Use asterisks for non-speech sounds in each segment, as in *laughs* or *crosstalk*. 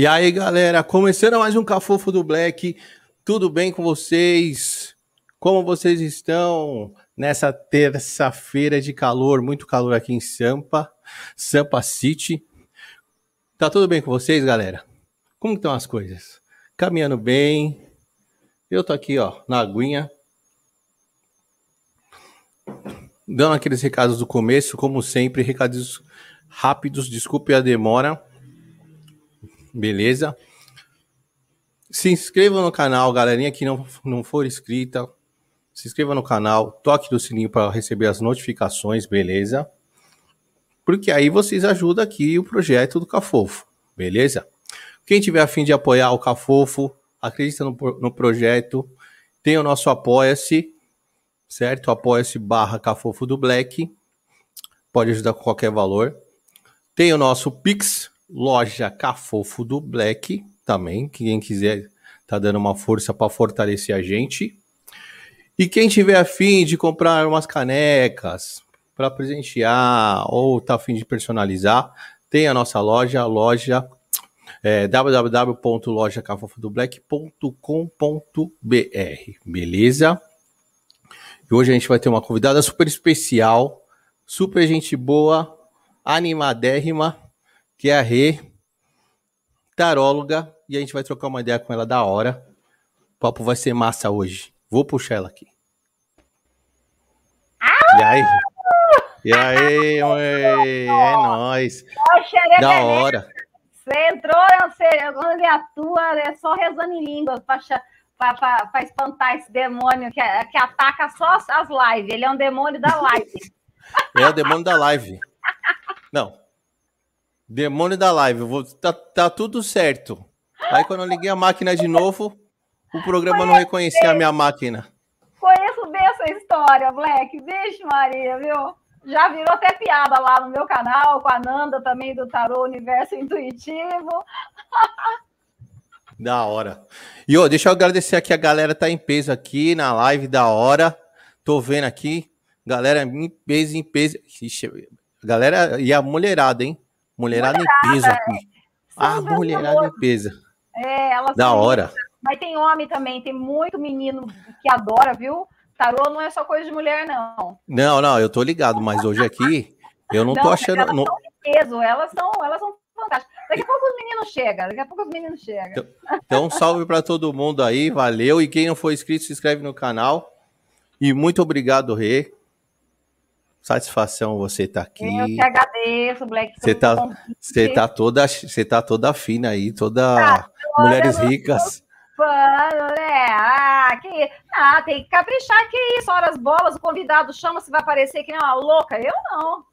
E aí, galera, começando mais um Cafofo do Black. Tudo bem com vocês? Como vocês estão nessa terça-feira de calor, muito calor aqui em Sampa, Sampa City? Tá tudo bem com vocês, galera? Como estão as coisas? Caminhando bem? Eu tô aqui, ó, na aguinha. Dando aqueles recados do começo, como sempre, recados rápidos, desculpe a demora. Beleza? Se inscreva no canal, galerinha que não, não for inscrita. Se inscreva no canal, toque no sininho para receber as notificações, beleza? Porque aí vocês ajudam aqui o projeto do Cafofo, beleza? Quem tiver afim de apoiar o Cafofo, acredita no, no projeto, tem o nosso Apoia-se, certo? Apoia-se barra Cafofo do Black. Pode ajudar com qualquer valor. Tem o nosso Pix, loja Cafofo do Black, também. Quem quiser tá dando uma força para fortalecer a gente. E quem tiver afim de comprar umas canecas para presentear ou tá afim de personalizar, tem a nossa loja, loja é, www.lojacafofodoblack.com.br, beleza? E hoje a gente vai ter uma convidada super especial, super gente boa, animadérrima, que é a Rê, taróloga, e a gente vai trocar uma ideia com ela da hora. O papo vai ser massa hoje. Vou puxar ela aqui. E aí? E aí, ué, é nóis. Da hora. Você entrou, você, quando ele atua, é só rezando em língua para espantar esse demônio que, que ataca só as lives. Ele é um demônio da live. *laughs* é o demônio da live. Não. Demônio da live. Vou, tá, tá tudo certo. Aí quando eu liguei a máquina de novo, o programa não reconhecia a minha máquina. Conheço bem essa história, Black. Vixe, Maria, viu? Já virou até piada lá no meu canal, com a Nanda também do Tarô Universo Intuitivo. Da hora. E ó, deixa eu agradecer aqui, a galera tá em peso aqui na live, da hora. Tô vendo aqui, galera em peso, em peso. Ixi, galera, e a mulherada, hein? Mulherada, mulherada em peso aqui. É. Ah, mulherada em peso. É, elas Da hora. Mas tem homem também, tem muito menino que adora, viu? Tarô não é só coisa de mulher, não. Não, não, eu tô ligado, mas hoje aqui eu não, não tô achando. Elas não... são de peso, elas são, elas são fantásticas. Daqui a pouco os meninos chegam, daqui a pouco os meninos chegam. Então, então salve para todo mundo aí, valeu. E quem não for inscrito, se inscreve no canal. E muito obrigado, Rê. Satisfação você estar tá aqui. Eu que agradeço, Black. Você tá, você tá toda, você tá toda fina aí, toda ah, mulheres ricas pano, né? Ah, que... ah, tem que caprichar, que isso, horas bolas, o convidado chama, se vai aparecer que nem uma louca. Eu não.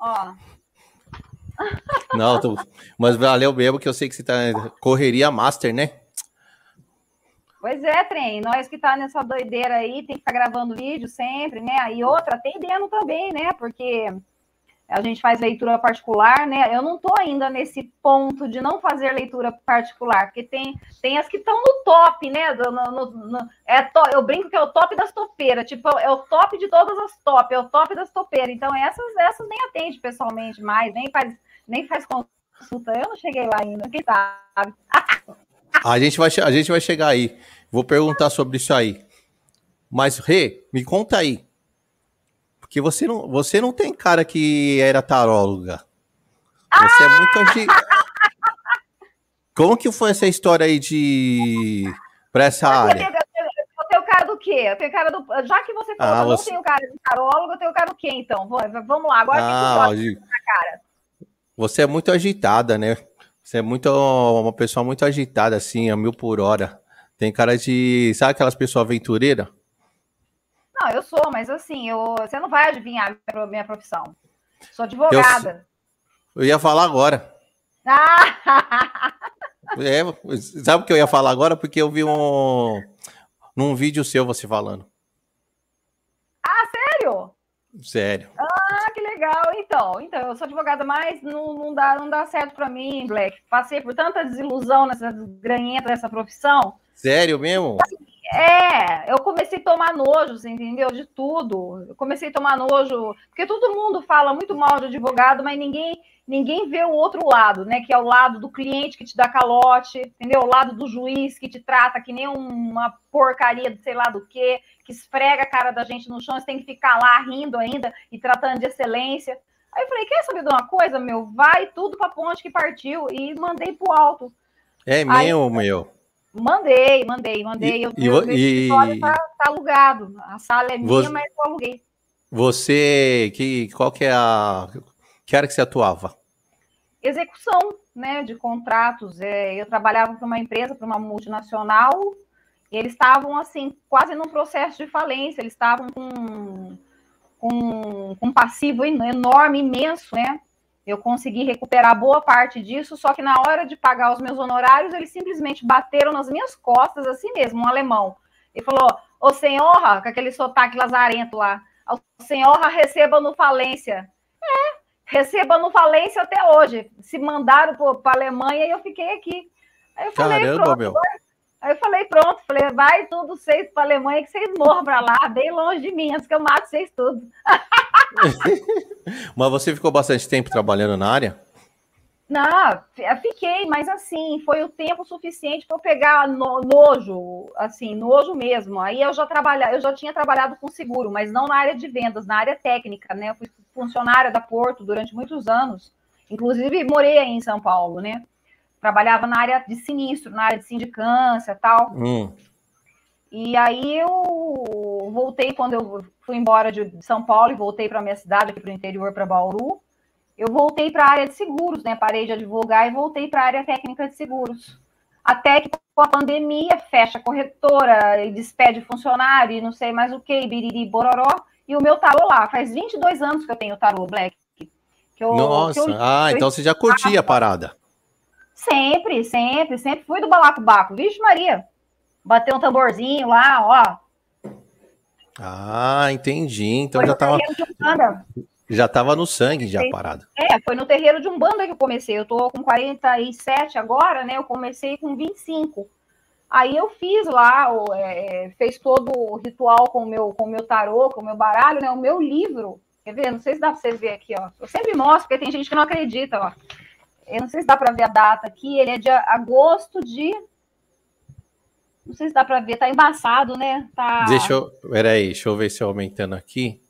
Ó. Não, tô... mas valeu mesmo que eu sei que você tá correria master, né? Pois é, trem. Nós que tá nessa doideira aí, tem que ficar gravando vídeo sempre, né? E outra, atendendo também, né? Porque a gente faz leitura particular, né? Eu não estou ainda nesse ponto de não fazer leitura particular, porque tem, tem as que estão no top, né? No, no, no, é to, eu brinco que é o top das topeiras, tipo, é o top de todas as top, é o top das topeiras. Então, essas, essas nem atende pessoalmente mais, nem faz, nem faz consulta. Eu não cheguei lá ainda, quem sabe? *laughs* a, gente vai, a gente vai chegar aí. Vou perguntar sobre isso aí. Mas, Rê, me conta aí. Porque você não, você não tem cara que era taróloga. Você é muito agi... Como que foi essa história aí de para essa área? Eu tenho cara do quê? Eu tenho cara do. Já que você falou ah, que eu você... não tenho cara de tarólogo, eu tenho cara do quê, então? Vamos lá, agora ah, que cara. Você é muito agitada, né? Você é muito uma pessoa muito agitada, assim, a mil por hora. Tem cara de. Sabe aquelas pessoas aventureiras? Não, eu sou, mas assim, eu, você não vai adivinhar a minha profissão. Sou advogada. Eu, eu ia falar agora. Ah! é, sabe o que eu ia falar agora? Porque eu vi um num vídeo seu você falando. Ah, sério? Sério. Ah, legal. Então, então eu sou advogada, mas não, não dá, não dá certo para mim, Black. Passei por tanta desilusão nessa granhenta dessa profissão. Sério mesmo? É, eu comecei a tomar nojo, você entendeu? De tudo. Eu comecei a tomar nojo, porque todo mundo fala muito mal de advogado, mas ninguém ninguém vê o outro lado, né? Que é o lado do cliente que te dá calote, entendeu? O lado do juiz que te trata que nem uma porcaria de sei lá do que, que esfrega a cara da gente no chão, você tem que ficar lá rindo ainda e tratando de excelência. Aí eu falei, quer saber de uma coisa, meu? Vai tudo pra ponte que partiu e mandei pro alto. É meu, meu. Mandei, mandei, mandei. E, eu, e, e... Tá, tá, alugado. A sala é minha, você, mas eu aluguei. Você, que, qual que é a... Que área que você atuava? Execução, né, de contratos. É, eu trabalhava para uma empresa, para uma multinacional, e eles estavam, assim, quase num processo de falência. Eles estavam com, com, com um passivo enorme, imenso, né? Eu consegui recuperar boa parte disso, só que na hora de pagar os meus honorários, eles simplesmente bateram nas minhas costas, assim mesmo, um alemão. E falou: Ô senhora, com aquele sotaque lazarento lá, o senhora receba no falência. É, receba no falência até hoje. Se mandaram para a Alemanha e eu fiquei aqui. Aí eu falei, Caramba, pronto, meu. Aí eu falei, pronto, falei, vai tudo vocês para a Alemanha que vocês morram para lá, bem longe de mim, antes que eu mate vocês tudo. *laughs* *laughs* mas você ficou bastante tempo trabalhando na área? Não, fiquei, mas assim, foi o tempo suficiente para eu pegar no, nojo, assim, nojo mesmo. Aí eu já trabalhava, eu já tinha trabalhado com seguro, mas não na área de vendas, na área técnica, né? Eu fui funcionária da Porto durante muitos anos. Inclusive, morei aí em São Paulo, né? Trabalhava na área de sinistro, na área de sindicância tal. Hum. E aí eu voltei quando eu fui embora de São Paulo e voltei para minha cidade, aqui para o interior, para Bauru. Eu voltei para a área de seguros, né? Parei de advogar e voltei para a área técnica de seguros. Até que com a pandemia fecha a corretora e despede funcionário e não sei mais o que, biriri bororó. E o meu tarô lá, faz 22 anos que eu tenho o tarô Black. Eu, Nossa, eu, ah, então você já curtia a parada. Sempre, sempre, sempre fui do balacobaco. Vixe Maria, bateu um tamborzinho lá, ó. Ah, entendi. Então foi já tava. Já tava no sangue já parado. É, foi no terreiro de Umbanda que eu comecei. Eu tô com 47 agora, né? Eu comecei com 25. Aí eu fiz lá, é, fez todo o ritual com o meu, com o meu tarô, com o meu baralho, né? O meu livro. Quer ver? Não sei se dá para vocês verem aqui, ó. Eu sempre mostro, porque tem gente que não acredita, ó. Eu não sei se dá para ver a data aqui. Ele é de agosto de. Não sei se dá para ver, tá embaçado, né? Tá... Deixa eu. Peraí, deixa eu ver se eu aumentando aqui.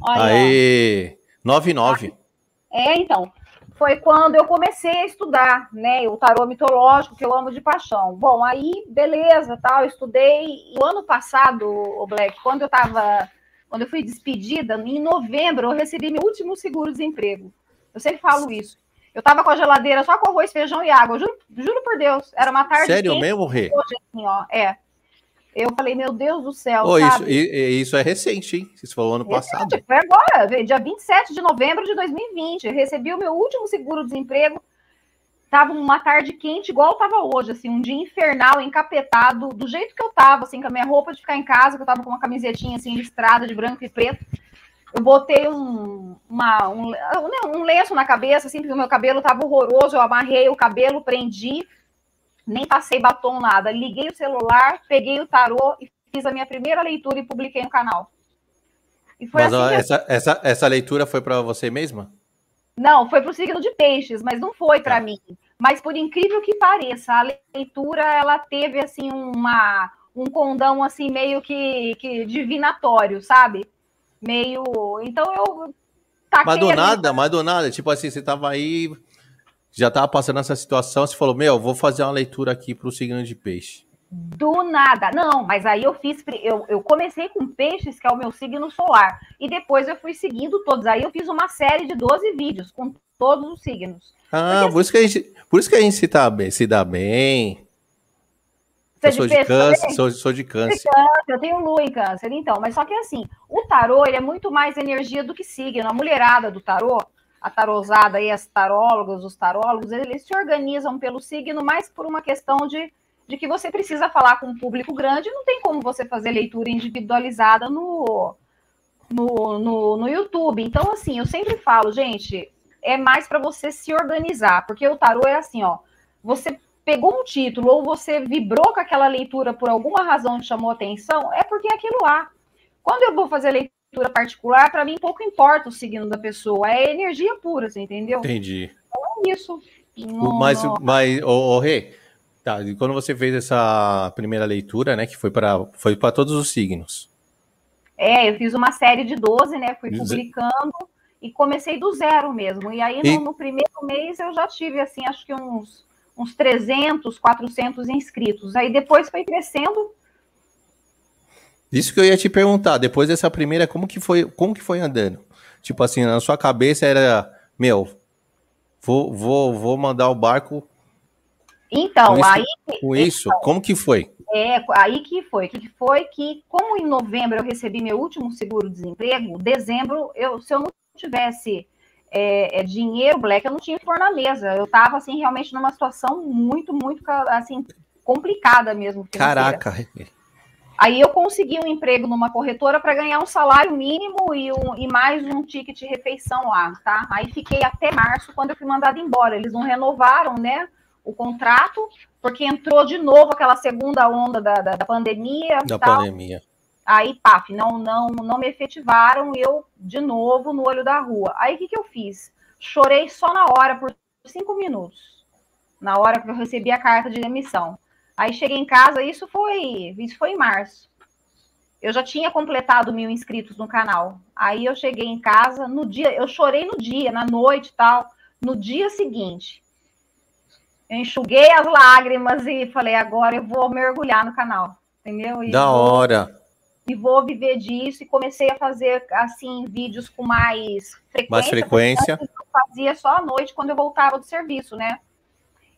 Olha. Aí, 99. É, então foi quando eu comecei a estudar, né, o tarô mitológico, que eu amo de paixão. Bom, aí, beleza, tal, estudei. O ano passado, o Black, quando eu estava, quando eu fui despedida, em novembro, eu recebi meu último seguro-desemprego. Eu sempre falo isso. Eu estava com a geladeira só com arroz, feijão e água. Juro, juro por Deus, era uma tarde. Sério quente, mesmo, Rê? Hoje, assim, ó, é. Eu falei, meu Deus do céu. Oh, isso, isso, é recente, hein? Isso falou ano recente, passado. Foi agora, dia 27 de novembro de 2020. Eu recebi o meu último seguro-desemprego. Tava uma tarde quente, igual tava hoje, assim, um dia infernal, encapetado, do jeito que eu tava, assim, com a minha roupa de ficar em casa, que eu tava com uma camisetinha assim, listrada de branco e preto. Eu botei um, uma, um, um lenço na cabeça, assim, porque o meu cabelo tava horroroso. Eu amarrei o cabelo, prendi, nem passei batom, nada. Liguei o celular, peguei o tarô e fiz a minha primeira leitura e publiquei no canal. E foi mas assim essa, essa, essa leitura foi para você mesma? Não, foi para o signo de peixes, mas não foi para é. mim. Mas por incrível que pareça, a leitura ela teve assim uma um condão assim meio que, que divinatório, sabe? Meio, então eu mas do nada, mas do nada, tipo assim, você tava aí já estava passando essa situação, você falou, meu, vou fazer uma leitura aqui para o signo de peixe. Do nada. Não, mas aí eu fiz. Eu, eu comecei com peixes, que é o meu signo solar. E depois eu fui seguindo todos. Aí eu fiz uma série de 12 vídeos com todos os signos. Ah, Porque, por, isso que a gente, por isso que a gente se, tá bem, se dá bem. Você eu sou de, de câncer, sou, sou, de câncer. Eu tenho lua em câncer, então. Mas só que assim, o tarô ele é muito mais energia do que signo. A mulherada do tarô, a tarosada e as tarólogas, os tarólogos, eles se organizam pelo signo mais por uma questão de, de que você precisa falar com um público grande, não tem como você fazer leitura individualizada no, no, no, no YouTube. Então, assim, eu sempre falo, gente, é mais para você se organizar, porque o tarô é assim, ó, você pegou um título ou você vibrou com aquela leitura por alguma razão que chamou atenção, é porque é aquilo lá. Quando eu vou fazer leitura particular, para mim pouco importa o signo da pessoa, é energia pura, você entendeu? Entendi. Então é isso. No, mas, no... mas, ô, ô Rê, tá, e quando você fez essa primeira leitura, né, que foi para foi todos os signos. É, eu fiz uma série de 12, né, fui publicando e comecei do zero mesmo. E aí, e... No, no, primeiro mês, eu já tive, assim, acho que uns, uns 300, 400 inscritos. Aí depois foi crescendo. Isso que eu ia te perguntar, depois dessa primeira, como que foi, como que foi andando? Tipo assim, na sua cabeça era, meu, vou, vou, vou mandar o barco. Então, com aí. Isso, com isso, então, como que foi? É, aí que foi, que foi que, como em novembro eu recebi meu último seguro-desemprego, dezembro, eu, se eu não tivesse é, é, dinheiro, Black, eu não tinha mesa. Eu estava, assim, realmente numa situação muito, muito, assim, complicada mesmo. Caraca! Aí eu consegui um emprego numa corretora para ganhar um salário mínimo e, um, e mais um ticket de refeição lá, tá? Aí fiquei até março, quando eu fui mandada embora. Eles não renovaram, né, o contrato, porque entrou de novo aquela segunda onda da, da, da pandemia. Da tal. pandemia. Aí, paf, não, não, não me efetivaram e eu, de novo, no olho da rua. Aí, o que, que eu fiz? Chorei só na hora, por cinco minutos. Na hora que eu recebi a carta de demissão. Aí, cheguei em casa, isso foi, isso foi em março. Eu já tinha completado mil inscritos no canal. Aí, eu cheguei em casa, no dia, eu chorei no dia, na noite e tal. No dia seguinte, eu enxuguei as lágrimas e falei, agora eu vou mergulhar no canal, entendeu? E da vou... hora e vou viver disso. E comecei a fazer, assim, vídeos com mais frequência. Mais frequência. Eu fazia só à noite, quando eu voltava do serviço, né?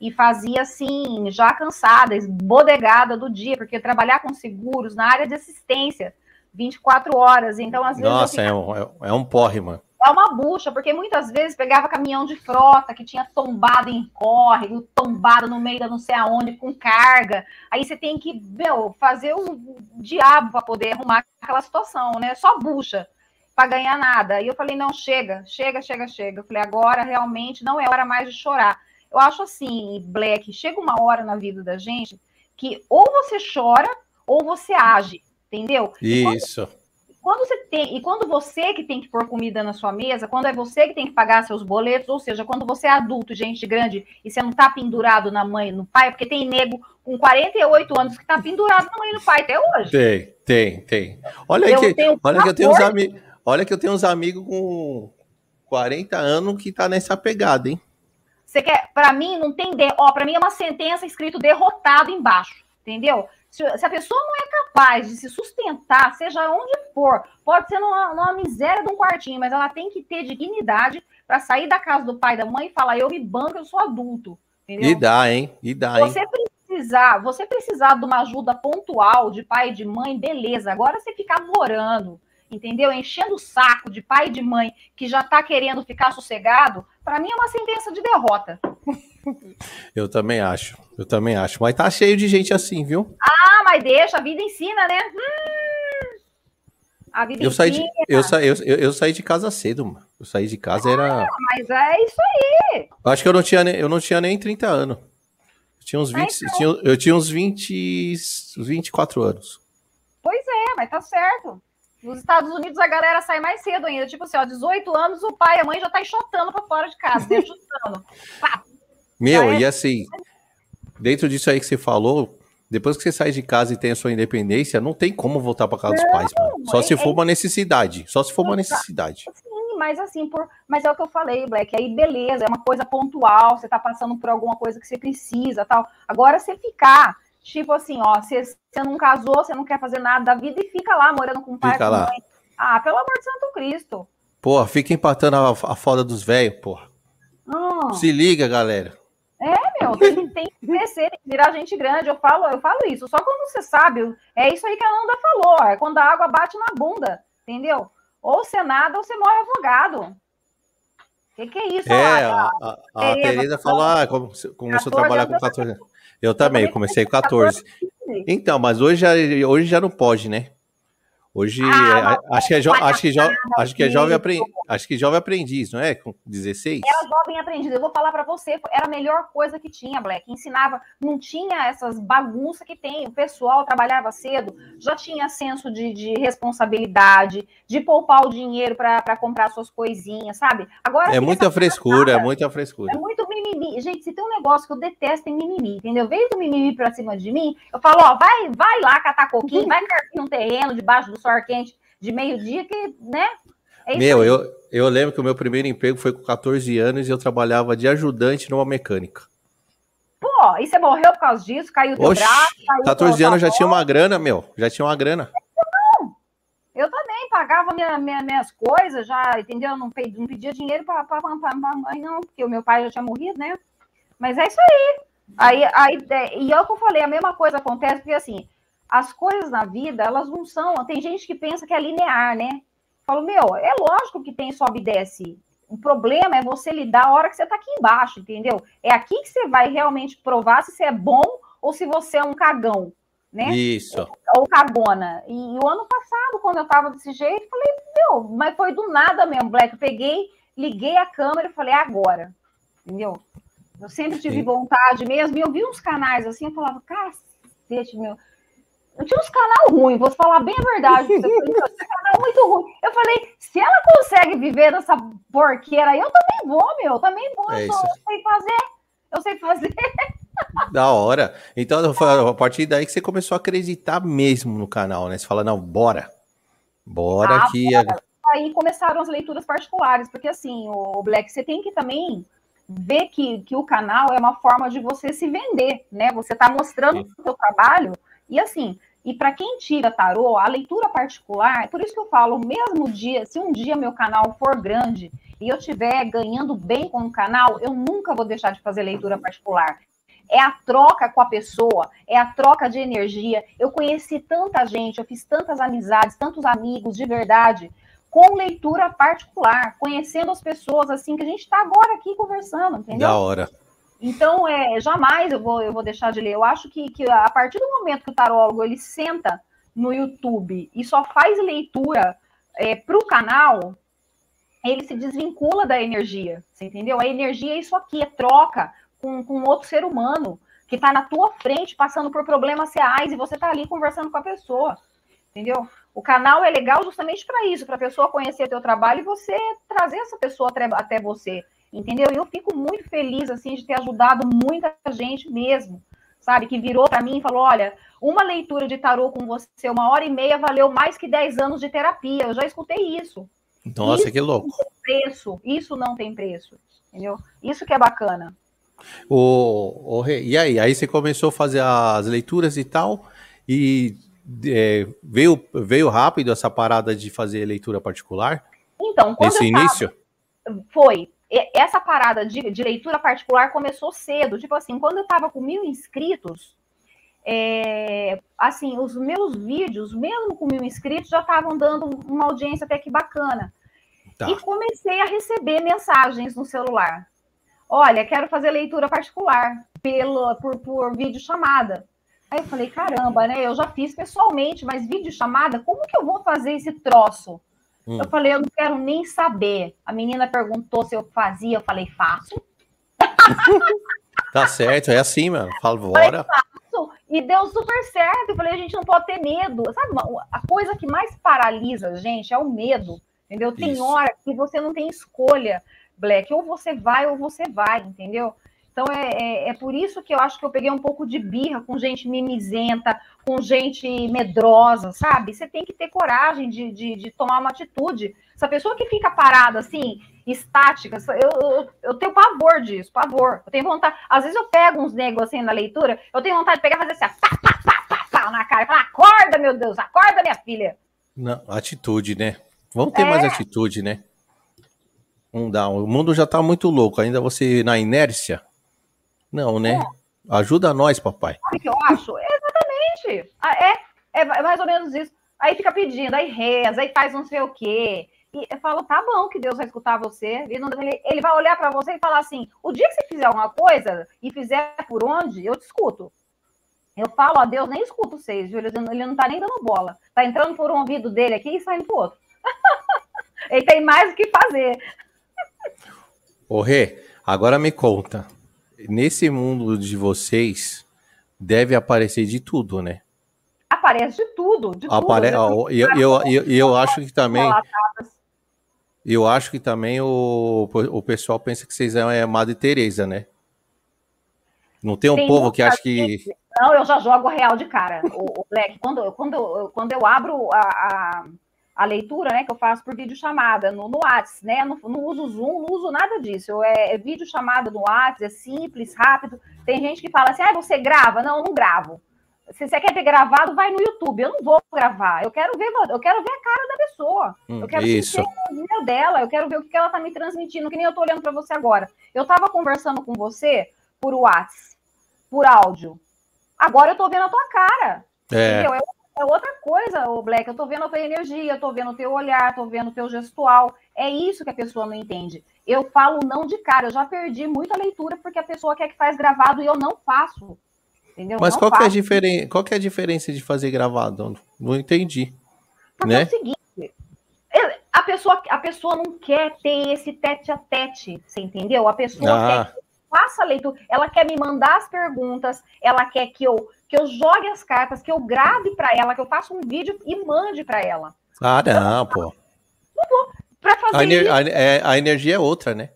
E fazia, assim, já cansada, esbodegada do dia, porque trabalhar com seguros na área de assistência, 24 horas. Então, às vezes. Nossa, ficava... é, um, é um porre, mano é uma bucha, porque muitas vezes pegava caminhão de frota que tinha tombado em córrego, tombado no meio da não sei aonde, com carga. Aí você tem que, meu, fazer o diabo para poder arrumar aquela situação, né? Só bucha para ganhar nada. E eu falei, não, chega, chega, chega, chega. Eu falei, agora realmente não é hora mais de chorar. Eu acho assim, Black, chega uma hora na vida da gente que ou você chora ou você age, entendeu? Isso quando você tem, e quando você que tem que pôr comida na sua mesa, quando é você que tem que pagar seus boletos, ou seja, quando você é adulto, gente grande, e você não tá pendurado na mãe e no pai, porque tem nego com 48 anos que tá pendurado na mãe e no pai até hoje. Tem, tem, tem. Olha eu que, olha que eu tenho uns amigos, olha que eu tenho uns amigos com 40 anos que tá nessa pegada, hein? Você quer, para mim não tem, de, ó, para mim é uma sentença escrito derrotado embaixo, entendeu? Se, se, a pessoa não é capaz de se sustentar, seja onde for, pode ser numa, numa miséria de um quartinho, mas ela tem que ter dignidade para sair da casa do pai e da mãe e falar: eu me banco, eu sou adulto. Entendeu? E dá, hein? E dá, você Precisar, você precisar de uma ajuda pontual de pai e de mãe, beleza. Agora você ficar morando, entendeu? Enchendo o saco de pai e de mãe que já está querendo ficar sossegado, para mim é uma sentença de derrota. Eu também acho, eu também acho. Mas tá cheio de gente assim, viu? Ah, mas deixa, a vida ensina, né? Hum, a vida eu ensina. Saí de, eu, sa, eu, eu, saí de casa cedo, mano. Eu saí de casa, era. Ah, mas é isso aí. Acho que eu não tinha, eu não tinha nem 30 anos. Eu tinha uns 20, então. eu, tinha, eu tinha uns 20, 24 anos. Pois é, mas tá certo. Nos Estados Unidos a galera sai mais cedo ainda. Tipo assim, ó, 18 anos, o pai e a mãe já tá enxotando pra fora de casa, né? *laughs* chutando. Meu, é... e assim, dentro disso aí que você falou, depois que você sai de casa e tem a sua independência, não tem como voltar para casa não, dos pais, mano. Só é, se for uma necessidade. Só se for uma necessidade. Sim, mas assim, por... mas é o que eu falei, Black. Aí, beleza, é uma coisa pontual, você tá passando por alguma coisa que você precisa tal. Agora, você ficar, tipo assim, ó, você, você não casou, você não quer fazer nada da vida e fica lá morando com o pai. Fica lá. Mãe. Ah, pelo amor de Santo Cristo. Pô, fica empatando a, a foda dos velhos, porra. Hum. Se liga, galera. É, meu, tem, tem que crescer, tem que virar gente grande. Eu falo, eu falo isso. Só quando você sabe, é isso aí que a Nanda falou. É quando a água bate na bunda, entendeu? Ou você nada ou você morre afogado. O que, que é isso? É, a, a, a Tereza falou, ah, começou a trabalhar com 14 anos. Eu também, eu comecei com 14. Então, mas hoje já, hoje já não pode, né? Hoje, ah, é, acho, que é jo, acho, que jo, acho que é jovem aprendiz, acho que jovem aprendiz, não é? Com 16? Era jovem aprendiz. Eu vou falar para você, era a melhor coisa que tinha, Black. Ensinava, não tinha essas bagunças que tem. O pessoal trabalhava cedo, já tinha senso de, de responsabilidade, de poupar o dinheiro para comprar suas coisinhas, sabe? Agora é muita frescura, é muita frescura. É muito mimimi. Gente, se tem um negócio que eu detesto em mimimi, entendeu? Veio do mimimi para cima de mim, eu falo, ó, vai, vai lá catar coquinho, *laughs* vai carpir um terreno debaixo do suor quente de meio-dia, que, né? É Meu, eu, eu lembro que o meu primeiro emprego foi com 14 anos e eu trabalhava de ajudante numa mecânica. Pô, e você morreu por causa disso? Caiu teu Oxi, braço? Caiu 14 anos já tinha uma grana, meu. Já tinha uma grana. Eu não. Eu também pagava minha, minha, minhas coisas, já, entendeu? Não, pedi, não pedia dinheiro para a mãe, não, porque o meu pai já tinha morrido, né? Mas é isso aí. Aí, aí é, e é o que eu falei, a mesma coisa acontece, porque assim, as coisas na vida, elas não são. Tem gente que pensa que é linear, né? Falo, meu, é lógico que tem sobe e desce. O problema é você lidar a hora que você está aqui embaixo, entendeu? É aqui que você vai realmente provar se você é bom ou se você é um cagão, né? Isso. Ou cagona. E, e o ano passado, quando eu estava desse jeito, falei, meu, mas foi do nada mesmo, Black. Eu peguei, liguei a câmera e falei, é agora. Entendeu? Eu sempre tive Sim. vontade mesmo. E eu vi uns canais assim, eu falava, cacete, meu eu tinha uns canal ruim, vou falar bem a verdade. Você canal muito ruim. Eu falei, se ela consegue viver nessa porqueira aí, eu também vou, meu. Eu também vou. É eu, eu sei fazer. Eu sei fazer. *laughs* Da hora. Então, a partir daí que você começou a acreditar mesmo no canal, né? Você fala, não, bora. Bora ah, que. Bora. Aí começaram as leituras particulares, porque assim, o Black, você tem que também ver que, que o canal é uma forma de você se vender, né? Você está mostrando Sim. o seu trabalho. E assim, e para quem tira tarô, a leitura particular, por isso que eu falo, mesmo dia, se um dia meu canal for grande e eu estiver ganhando bem com o canal, eu nunca vou deixar de fazer leitura particular. É a troca com a pessoa, é a troca de energia. Eu conheci tanta gente, eu fiz tantas amizades, tantos amigos de verdade, com leitura particular, conhecendo as pessoas assim que a gente está agora aqui conversando, entendeu? Da hora. Então, é, jamais eu vou, eu vou deixar de ler. Eu acho que, que a partir do momento que o tarólogo ele senta no YouTube e só faz leitura é, para o canal, ele se desvincula da energia, você entendeu? A energia é isso aqui, é troca com, com outro ser humano que está na tua frente, passando por problemas reais, e você está ali conversando com a pessoa, entendeu? O canal é legal justamente para isso, para a pessoa conhecer teu trabalho e você trazer essa pessoa até, até você entendeu? E eu fico muito feliz, assim, de ter ajudado muita gente mesmo, sabe? Que virou para mim e falou, olha, uma leitura de tarô com você, uma hora e meia, valeu mais que 10 anos de terapia. Eu já escutei isso. Nossa, isso que louco. Não tem preço, isso não tem preço, entendeu? Isso que é bacana. O, o, e aí? Aí você começou a fazer as leituras e tal, e é, veio, veio rápido essa parada de fazer leitura particular? Então, quando Nesse início? Tava, foi essa parada de, de, leitura particular começou cedo. Tipo assim, quando eu tava com mil inscritos, é, assim, os meus vídeos, mesmo com mil inscritos, já estavam dando uma audiência até que bacana. Tá. E comecei a receber mensagens no celular. Olha, quero fazer leitura particular pelo, por, por vídeo chamada. Aí eu falei, caramba, né? Eu já fiz pessoalmente, mas vídeo chamada, como que eu vou fazer esse troço? Hum. Eu falei, eu não quero nem saber. A menina perguntou se eu fazia, eu falei, faço. tá certo, é assim, mano. Fala, bora. Faço. E deu super certo. Eu falei, a gente não pode ter medo. Sabe, a coisa que mais paralisa a gente é o medo. Entendeu? Tem Isso. hora que você não tem escolha, Black. Ou você vai ou você vai, entendeu? Então é, é, é, por isso que eu acho que eu peguei um pouco de birra com gente mimizenta, com gente medrosa, sabe? Você tem que ter coragem de, de, de tomar uma atitude. Essa pessoa que fica parada assim, estática, eu, eu, eu, tenho pavor disso, pavor. Eu tenho vontade. Às vezes eu pego uns negócios assim na leitura, eu tenho vontade de pegar e fazer assim, pá, pá, pá, pá, pá, na cara e falar: acorda, meu Deus, acorda, minha filha. Não, atitude, né? Vamos ter é. mais atitude, né? Não dá. O mundo já tá muito louco. Ainda você na inércia. Não, né? É. Ajuda nós, papai. Sabe o que eu acho? Exatamente. Ah, é, é mais ou menos isso. Aí fica pedindo, aí reza, aí faz não sei o quê. E eu falo, tá bom que Deus vai escutar você. Ele, ele vai olhar para você e falar assim: o dia que você fizer alguma coisa e fizer por onde, eu te escuto. Eu falo, ó, Deus nem escuta vocês, viu? Ele, ele não tá nem dando bola. Tá entrando por um ouvido dele aqui e saindo pro outro. *laughs* ele tem mais o que fazer. Ô, Rê, agora me conta. Nesse mundo de vocês, deve aparecer de tudo, né? Aparece de tudo, de Apare... tudo. Eu, eu, eu, eu, acho que também. Eu acho que também o, o pessoal pensa que vocês é Madre Teresa, né? Não tem um tem povo que acha que. Não, eu já jogo real de cara. O, o Black, quando, quando, quando eu abro a, a, a, leitura, né, que eu faço por videochamada no, no WhatsApp, né? Não, não uso Zoom, não uso nada disso. Eu, é, é videochamada no WhatsApp, é simples, rápido. Tem gente que fala assim, ah, você grava? Não, eu não gravo. Se você quer ver gravado, vai no YouTube. Eu não vou gravar. Eu quero ver, eu quero ver a cara da pessoa. Hum, eu quero isso. ver o dela. Eu quero ver o que ela está me transmitindo, que nem eu estou olhando para você agora. Eu estava conversando com você por WhatsApp, por áudio. Agora eu estou vendo a tua cara. É. Entendeu? É, é outra coisa, o Black. Eu estou vendo a tua energia, eu estou vendo o teu olhar, estou vendo o teu gestual. É isso que a pessoa não entende. Eu falo não de cara. Eu já perdi muita leitura porque a pessoa quer que faz gravado e eu não faço. Entendeu? Mas qual, que é a diferen... qual que é a diferença de fazer gravado? Não entendi. Porque né? é o seguinte, a pessoa, a pessoa não quer ter esse tete a tete, você entendeu? A pessoa ah. quer que faça a leitura, ela quer me mandar as perguntas, ela quer que eu, que eu jogue as cartas, que eu grave para ela, que eu faça um vídeo e mande para ela. Ah, não, pô. Não vou. Pra fazer a, ener a, é, a, energia é outra, né?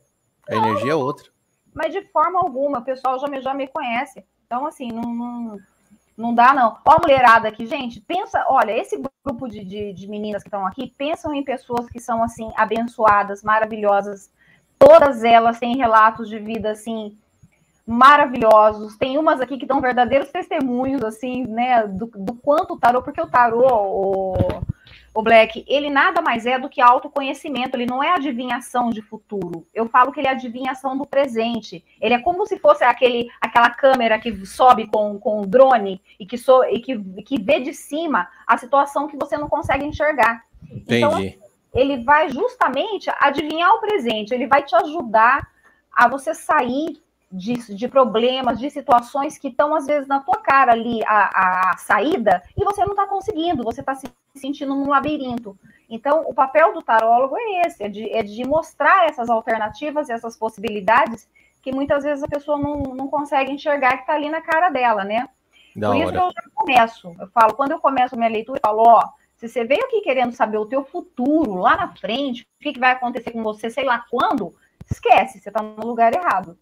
A não, energia é outra. Mas de forma alguma, o pessoal já me, já me conhece. Então, assim, não, não, não dá, não. Ó, a mulherada aqui, gente, pensa, olha, esse grupo de, de, de meninas que estão aqui, pensam em pessoas que são, assim, abençoadas, maravilhosas. Todas elas têm relatos de vida, assim, maravilhosos. Tem umas aqui que dão verdadeiros testemunhos, assim, né, do, do quanto o tarô, porque o tarô, o, o Black, ele nada mais é do que autoconhecimento, ele não é adivinhação de futuro. Eu falo que ele é adivinhação do presente. Ele é como se fosse aquele, aquela câmera que sobe com, com o drone e, que, so, e que, que vê de cima a situação que você não consegue enxergar. Então, Entendi. Então, ele vai justamente adivinhar o presente, ele vai te ajudar a você sair de, de, problemas, de situações que estão, às vezes, na tua cara ali, a, a saída, e você não está conseguindo, você está se sentindo num labirinto. Então, o papel do tarólogo é esse, é de, é de mostrar essas alternativas, essas possibilidades, que muitas vezes a pessoa não, não consegue enxergar que está ali na cara dela, né? Da Por hora. isso que eu já começo. Eu falo, quando eu começo a minha leitura, eu falo, ó, se você veio aqui querendo saber o teu futuro lá na frente, o que, que vai acontecer com você, sei lá quando, esquece, você está no lugar errado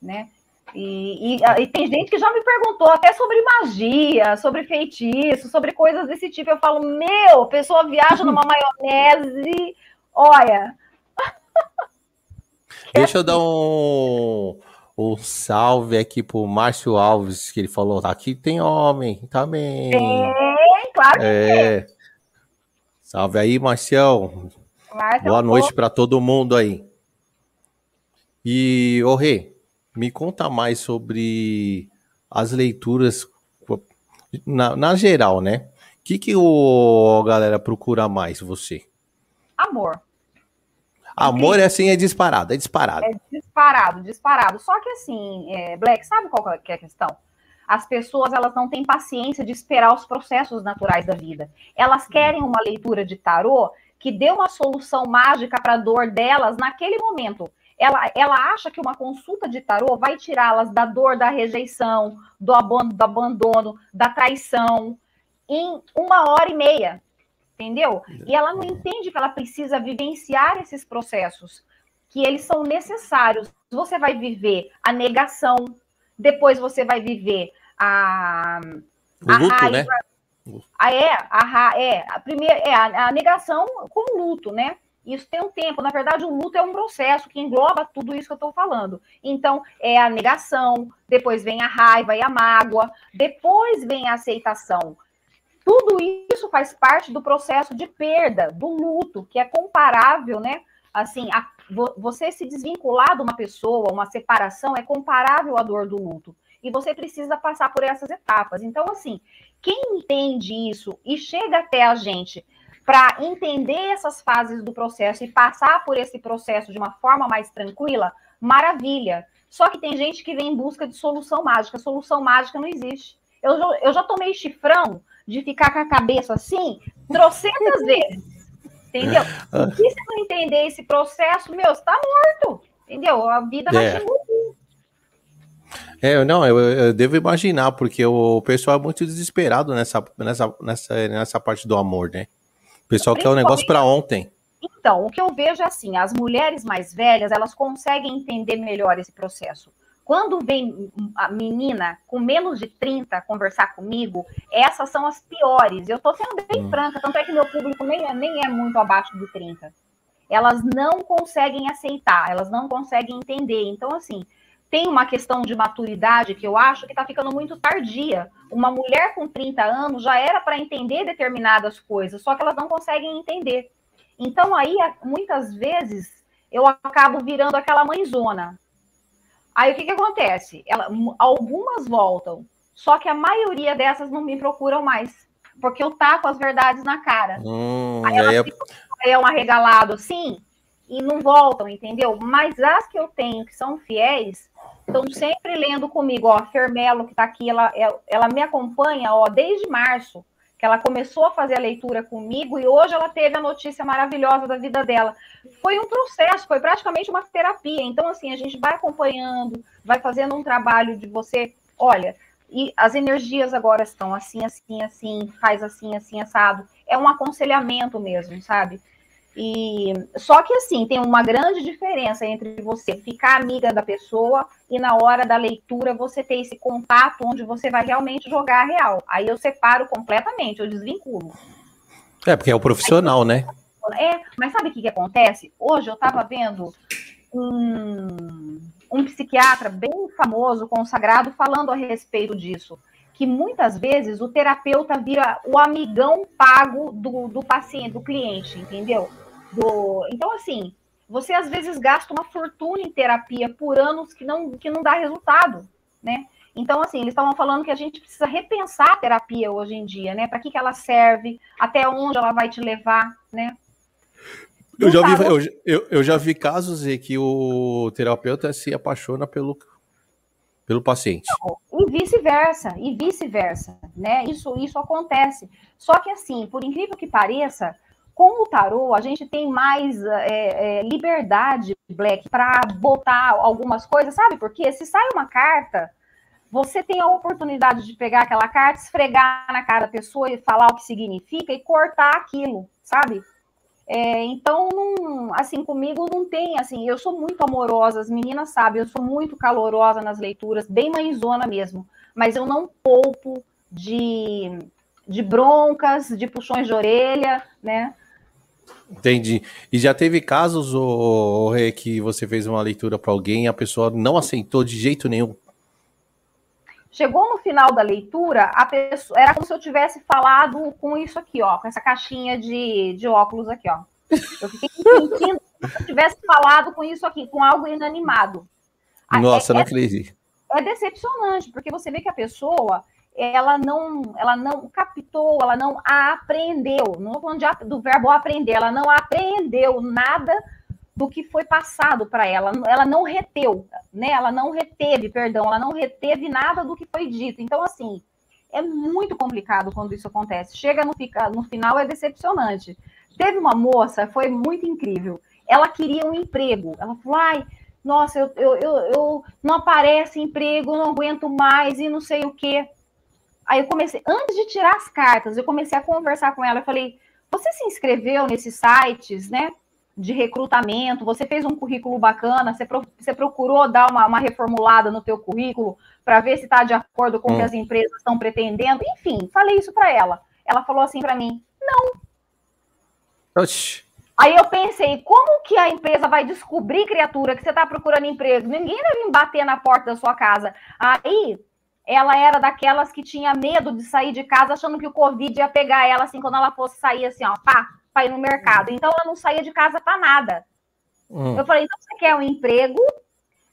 né? E, e, e, tem gente que já me perguntou até sobre magia, sobre feitiço, sobre coisas desse tipo. Eu falo, meu, a pessoa viaja numa *laughs* maionese, olha. *laughs* Deixa eu dar um, um salve aqui pro Márcio Alves, que ele falou: aqui tem homem também. Tem, claro que é. tem. Salve aí, Marcião. Boa noite para todo mundo aí. E, ô Rê, me conta mais sobre as leituras na, na geral, né? O que, que o galera procura mais você? Amor. Amor é assim, é disparado, é disparado. É disparado, disparado. Só que assim, é, Black, sabe qual que é a questão? As pessoas elas não têm paciência de esperar os processos naturais da vida. Elas querem uma leitura de tarô que dê uma solução mágica para a dor delas naquele momento ela, ela acha que uma consulta de tarô vai tirá-las da dor da rejeição, do abandono, do abandono, da traição, em uma hora e meia, entendeu? E ela não entende que ela precisa vivenciar esses processos, que eles são necessários. Você vai viver a negação, depois você vai viver a, o luto, a raiva, né? A, é, a, é, a primeira é a, a negação como luto, né? Isso tem um tempo. Na verdade, o luto é um processo que engloba tudo isso que eu estou falando. Então, é a negação, depois vem a raiva e a mágoa, depois vem a aceitação. Tudo isso faz parte do processo de perda, do luto, que é comparável, né? Assim, a, você se desvincular de uma pessoa, uma separação, é comparável à dor do luto. E você precisa passar por essas etapas. Então, assim, quem entende isso e chega até a gente para entender essas fases do processo e passar por esse processo de uma forma mais tranquila, maravilha. Só que tem gente que vem em busca de solução mágica. Solução mágica não existe. Eu, eu já tomei chifrão de ficar com a cabeça assim, trocentas *laughs* vezes. Entendeu? Ah. E se não entender esse processo, meu, você tá morto. Entendeu? A vida vai é. te é, não, eu, eu, devo imaginar, porque o pessoal é muito desesperado nessa, nessa, nessa, nessa parte do amor, né? O pessoal quer o negócio para ontem. Então, o que eu vejo é assim, as mulheres mais velhas, elas conseguem entender melhor esse processo. Quando vem a menina com menos de 30 conversar comigo, essas são as piores. Eu estou sendo bem hum. franca, tanto é que meu público nem é, nem é muito abaixo de 30. Elas não conseguem aceitar, elas não conseguem entender. Então, assim, tem uma questão de maturidade que eu acho que está ficando muito tardia. Uma mulher com 30 anos já era para entender determinadas coisas, só que elas não conseguem entender. Então, aí, muitas vezes, eu acabo virando aquela mãezona. Aí, o que, que acontece? Ela, algumas voltam, só que a maioria dessas não me procuram mais, porque eu taco as verdades na cara. Hum, aí ela fica, é um arregalado assim, e não voltam, entendeu? Mas as que eu tenho que são fiéis, estão sempre lendo comigo, ó, a Fermelo que está aqui, ela, ela me acompanha, ó, desde março, que ela começou a fazer a leitura comigo e hoje ela teve a notícia maravilhosa da vida dela. Foi um processo, foi praticamente uma terapia. Então, assim, a gente vai acompanhando, vai fazendo um trabalho de você, olha, e as energias agora estão assim, assim, assim, faz assim, assim, assado. É um aconselhamento mesmo, sabe? E só que assim, tem uma grande diferença entre você ficar amiga da pessoa e na hora da leitura você ter esse contato onde você vai realmente jogar a real. Aí eu separo completamente, eu desvinculo. É, porque é o profissional, Aí, né? É, mas sabe o que, que acontece? Hoje eu estava vendo um, um psiquiatra bem famoso, consagrado, falando a respeito disso que muitas vezes o terapeuta vira o amigão pago do, do paciente, do cliente, entendeu? Do. Então, assim, você às vezes gasta uma fortuna em terapia por anos que não, que não dá resultado, né? Então, assim, eles estavam falando que a gente precisa repensar a terapia hoje em dia, né? Para que, que ela serve, até onde ela vai te levar, né? Eu já, vi, eu, eu, eu, já vi casos em que o terapeuta se apaixona pelo, pelo paciente. e vice-versa, e vice-versa, né? Isso, isso acontece. Só que, assim, por incrível que pareça, com o tarô, a gente tem mais é, é, liberdade, Black, para botar algumas coisas, sabe? Porque se sai uma carta, você tem a oportunidade de pegar aquela carta, esfregar na cara da pessoa e falar o que significa e cortar aquilo, sabe? É, então, não, assim, comigo não tem, assim, eu sou muito amorosa, as meninas sabem, eu sou muito calorosa nas leituras, bem mãezona mesmo, mas eu não poupo de, de broncas, de puxões de orelha, né? Entendi. E já teve casos, o Rê, que você fez uma leitura para alguém e a pessoa não aceitou de jeito nenhum? Chegou no final da leitura, a pessoa era como se eu tivesse falado com isso aqui, ó, com essa caixinha de, de óculos aqui, ó. Eu fiquei sentindo como se eu tivesse falado com isso aqui, com algo inanimado. Nossa, é, não acredito. É, é decepcionante, porque você vê que a pessoa ela não, ela não captou, ela não aprendeu. Não falando de, do verbo aprender, ela não aprendeu nada do que foi passado para ela. Ela não reteu, né? Ela não reteve, perdão, ela não reteve nada do que foi dito. Então, assim, é muito complicado quando isso acontece. Chega no, no final, é decepcionante. Teve uma moça, foi muito incrível. Ela queria um emprego. Ela falou, ai, nossa, eu, eu, eu, eu não aparece emprego, não aguento mais e não sei o quê. Aí eu comecei, antes de tirar as cartas, eu comecei a conversar com ela. Eu falei: você se inscreveu nesses sites, né? De recrutamento, você fez um currículo bacana, você, pro, você procurou dar uma, uma, reformulada no teu currículo para ver se está de acordo com o hum. que as empresas estão pretendendo. Enfim, falei isso para ela. Ela falou assim para mim: não. Oxi. Aí eu pensei, como que a empresa vai descobrir, criatura, que você está procurando emprego? Ninguém vai vir bater na porta da sua casa. Aí ela era daquelas que tinha medo de sair de casa, achando que o Covid ia pegar ela assim quando ela fosse sair assim, ó, pá, para ir no mercado. Então ela não saía de casa para nada. Hum. Eu falei, então você quer um emprego?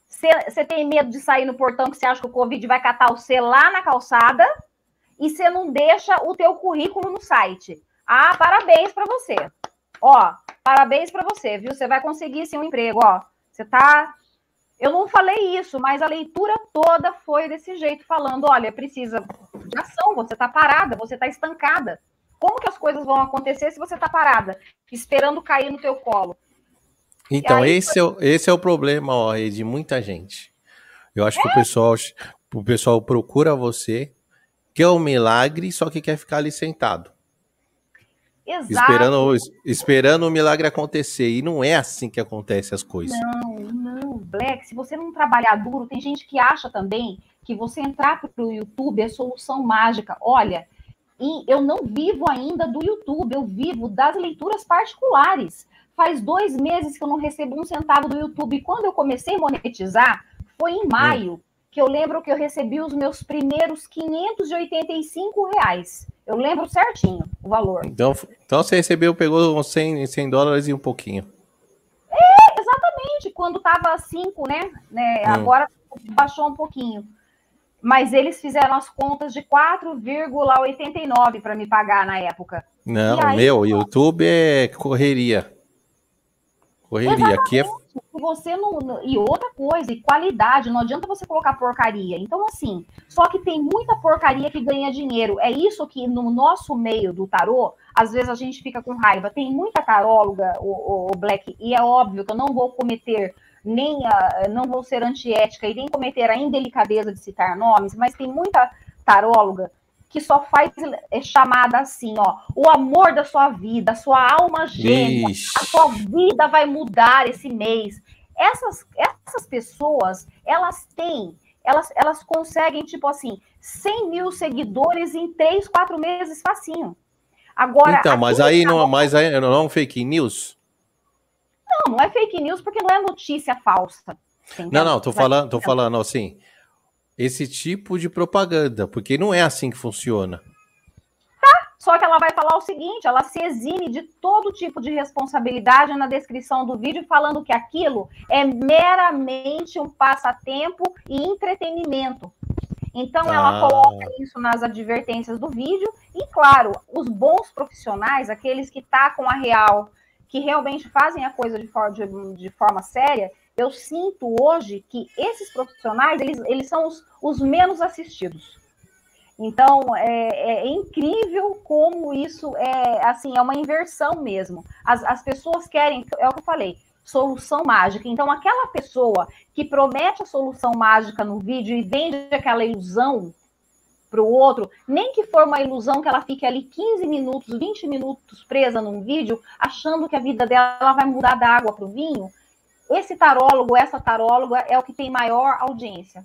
Você tem medo de sair no portão que você acha que o Covid vai catar o C lá na calçada e você não deixa o teu currículo no site. Ah, parabéns para você. Ó, parabéns para você, viu? Você vai conseguir sim um emprego, ó. Você tá eu não falei isso, mas a leitura toda foi desse jeito, falando: olha, precisa estagnação, você está parada, você está estancada. Como que as coisas vão acontecer se você está parada, esperando cair no teu colo? Então, esse, é, esse é o problema ó, de muita gente. Eu acho é? que o é? pessoal, o pessoal procura você, quer um milagre, só que quer ficar ali sentado. Exato. Esperando, esperando o milagre acontecer. E não é assim que acontecem as coisas. Não, Black. Se você não trabalhar duro, tem gente que acha também que você entrar para o YouTube é solução mágica. Olha, eu não vivo ainda do YouTube, eu vivo das leituras particulares. Faz dois meses que eu não recebo um centavo do YouTube. E quando eu comecei a monetizar, foi em maio, que eu lembro que eu recebi os meus primeiros 585 reais. Eu lembro certinho o valor. Então, então você recebeu, pegou uns 100, 100 dólares e um pouquinho. Quando tava 5, né? né hum. Agora baixou um pouquinho. Mas eles fizeram as contas de 4,89 para me pagar na época. Não, aí, meu, YouTube é correria. Correria. Exatamente. Aqui é você não. E outra coisa, e qualidade, não adianta você colocar porcaria. Então, assim, só que tem muita porcaria que ganha dinheiro. É isso que no nosso meio do tarô, às vezes a gente fica com raiva. Tem muita taróloga, o, o Black, e é óbvio que eu não vou cometer nem a, não vou ser antiética e nem cometer a indelicadeza de citar nomes, mas tem muita taróloga que só faz é chamada assim, ó, o amor da sua vida, a sua alma gêmea, a sua vida vai mudar esse mês. Essas, essas pessoas, elas têm, elas, elas conseguem, tipo assim, 100 mil seguidores em 3, 4 meses facinho. Agora, então, mas aí, não, mas aí não é um fake news? Não, não é fake news porque não é notícia falsa. Não, não, tô falando, tô falando assim, esse tipo de propaganda, porque não é assim que funciona. Tá, só que ela vai falar o seguinte: ela se exime de todo tipo de responsabilidade na descrição do vídeo, falando que aquilo é meramente um passatempo e entretenimento. Então, ah. ela coloca isso nas advertências do vídeo, e claro, os bons profissionais, aqueles que tacam a real, que realmente fazem a coisa de de, de forma séria, eu sinto hoje que esses profissionais, eles, eles são os, os menos assistidos. Então, é, é, incrível como isso é, assim, é uma inversão mesmo. As, as pessoas querem, é o que eu falei, solução mágica. Então, aquela pessoa que promete a solução mágica no vídeo e vende aquela ilusão para o outro, nem que for uma ilusão que ela fique ali 15 minutos, 20 minutos presa num vídeo, achando que a vida dela vai mudar da água para o vinho, esse tarólogo, essa taróloga é o que tem maior audiência.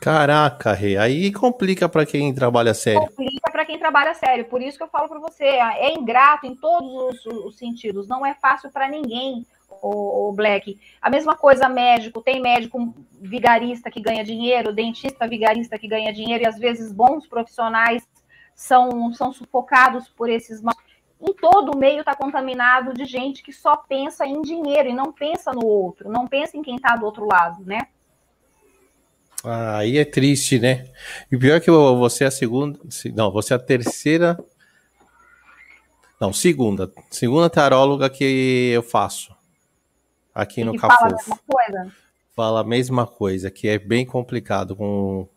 Caraca, Rê, aí complica para quem trabalha sério. Complica para quem trabalha sério, por isso que eu falo para você, é ingrato em todos os, os sentidos, não é fácil para ninguém, o, o, Black. A mesma coisa médico, tem médico vigarista que ganha dinheiro, dentista vigarista que ganha dinheiro, e às vezes bons profissionais são, são sufocados por esses em todo o meio está contaminado de gente que só pensa em dinheiro e não pensa no outro, não pensa em quem está do outro lado, né? Ah, aí é triste, né? E pior que você é a segunda, não, você é a terceira, não, segunda, segunda taróloga que eu faço aqui no Cafofo. Fala a mesma coisa? Fala a mesma coisa, que é bem complicado com,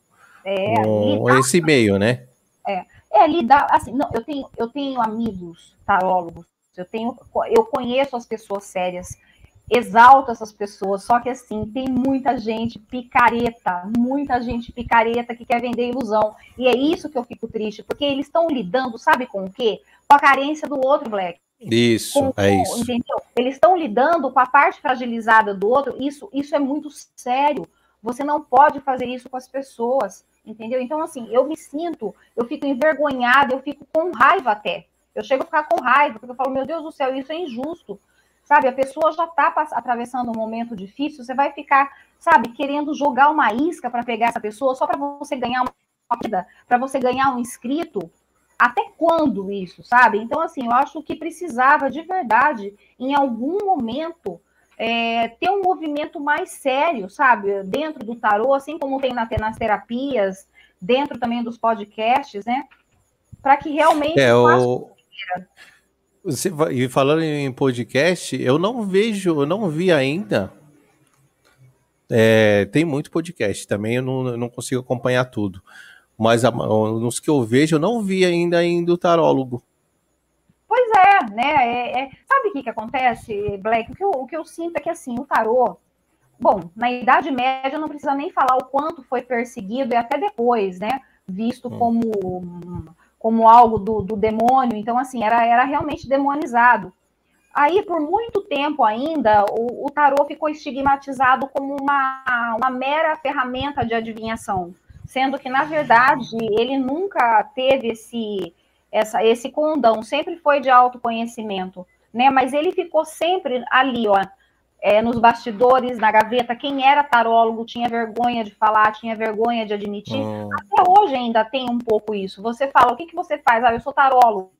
é, com esse meio, né? É é lidar, assim, não, eu tenho, eu tenho amigos tarólogos, eu tenho, eu conheço as pessoas sérias, exalto essas pessoas, só que assim, tem muita gente picareta, muita gente picareta que quer vender ilusão, e é isso que eu fico triste, porque eles estão lidando, sabe com o quê? Com a carência do outro, Black. Isso, com, é isso. Entendeu? Eles estão lidando com a parte fragilizada do outro, isso, isso é muito sério, você não pode fazer isso com as pessoas entendeu? Então, assim, eu me sinto, eu fico envergonhada, eu fico com raiva até. Eu chego a ficar com raiva, porque eu falo, meu Deus do céu, isso é injusto. Sabe, a pessoa já está atravessando um momento difícil, você vai ficar, sabe, querendo jogar uma isca para pegar essa pessoa só para você ganhar uma vida, para você ganhar um inscrito. Até quando isso, sabe? Então, assim, eu acho que precisava de verdade, em algum momento, é, ter um movimento mais sério, sabe? Dentro do tarô, assim como tem na, nas terapias, dentro também dos podcasts, né? Para que realmente. É, o... Você, e falando em podcast, eu não vejo, eu não vi ainda. É, tem muito podcast também, eu não, eu não consigo acompanhar tudo. mas a, nos que eu vejo, eu não vi ainda ainda o tarólogo. É, né? É, é... Sabe o que, que acontece, Black? O que, eu, o que eu sinto é que assim, o tarô, bom, na Idade Média não precisa nem falar o quanto foi perseguido e até depois, né? Visto hum. como, como algo do, do demônio. Então, assim, era, era realmente demonizado. Aí, por muito tempo ainda, o, o tarô ficou estigmatizado como uma, uma mera ferramenta de adivinhação, sendo que, na verdade, ele nunca teve esse, essa, esse condão, sempre foi de autoconhecimento, né? Mas ele ficou sempre ali, ó, é, nos bastidores, na gaveta. Quem era tarólogo tinha vergonha de falar, tinha vergonha de admitir. Hum. Até hoje ainda tem um pouco isso. Você fala, o que, que você faz? Ah, eu sou tarólogo,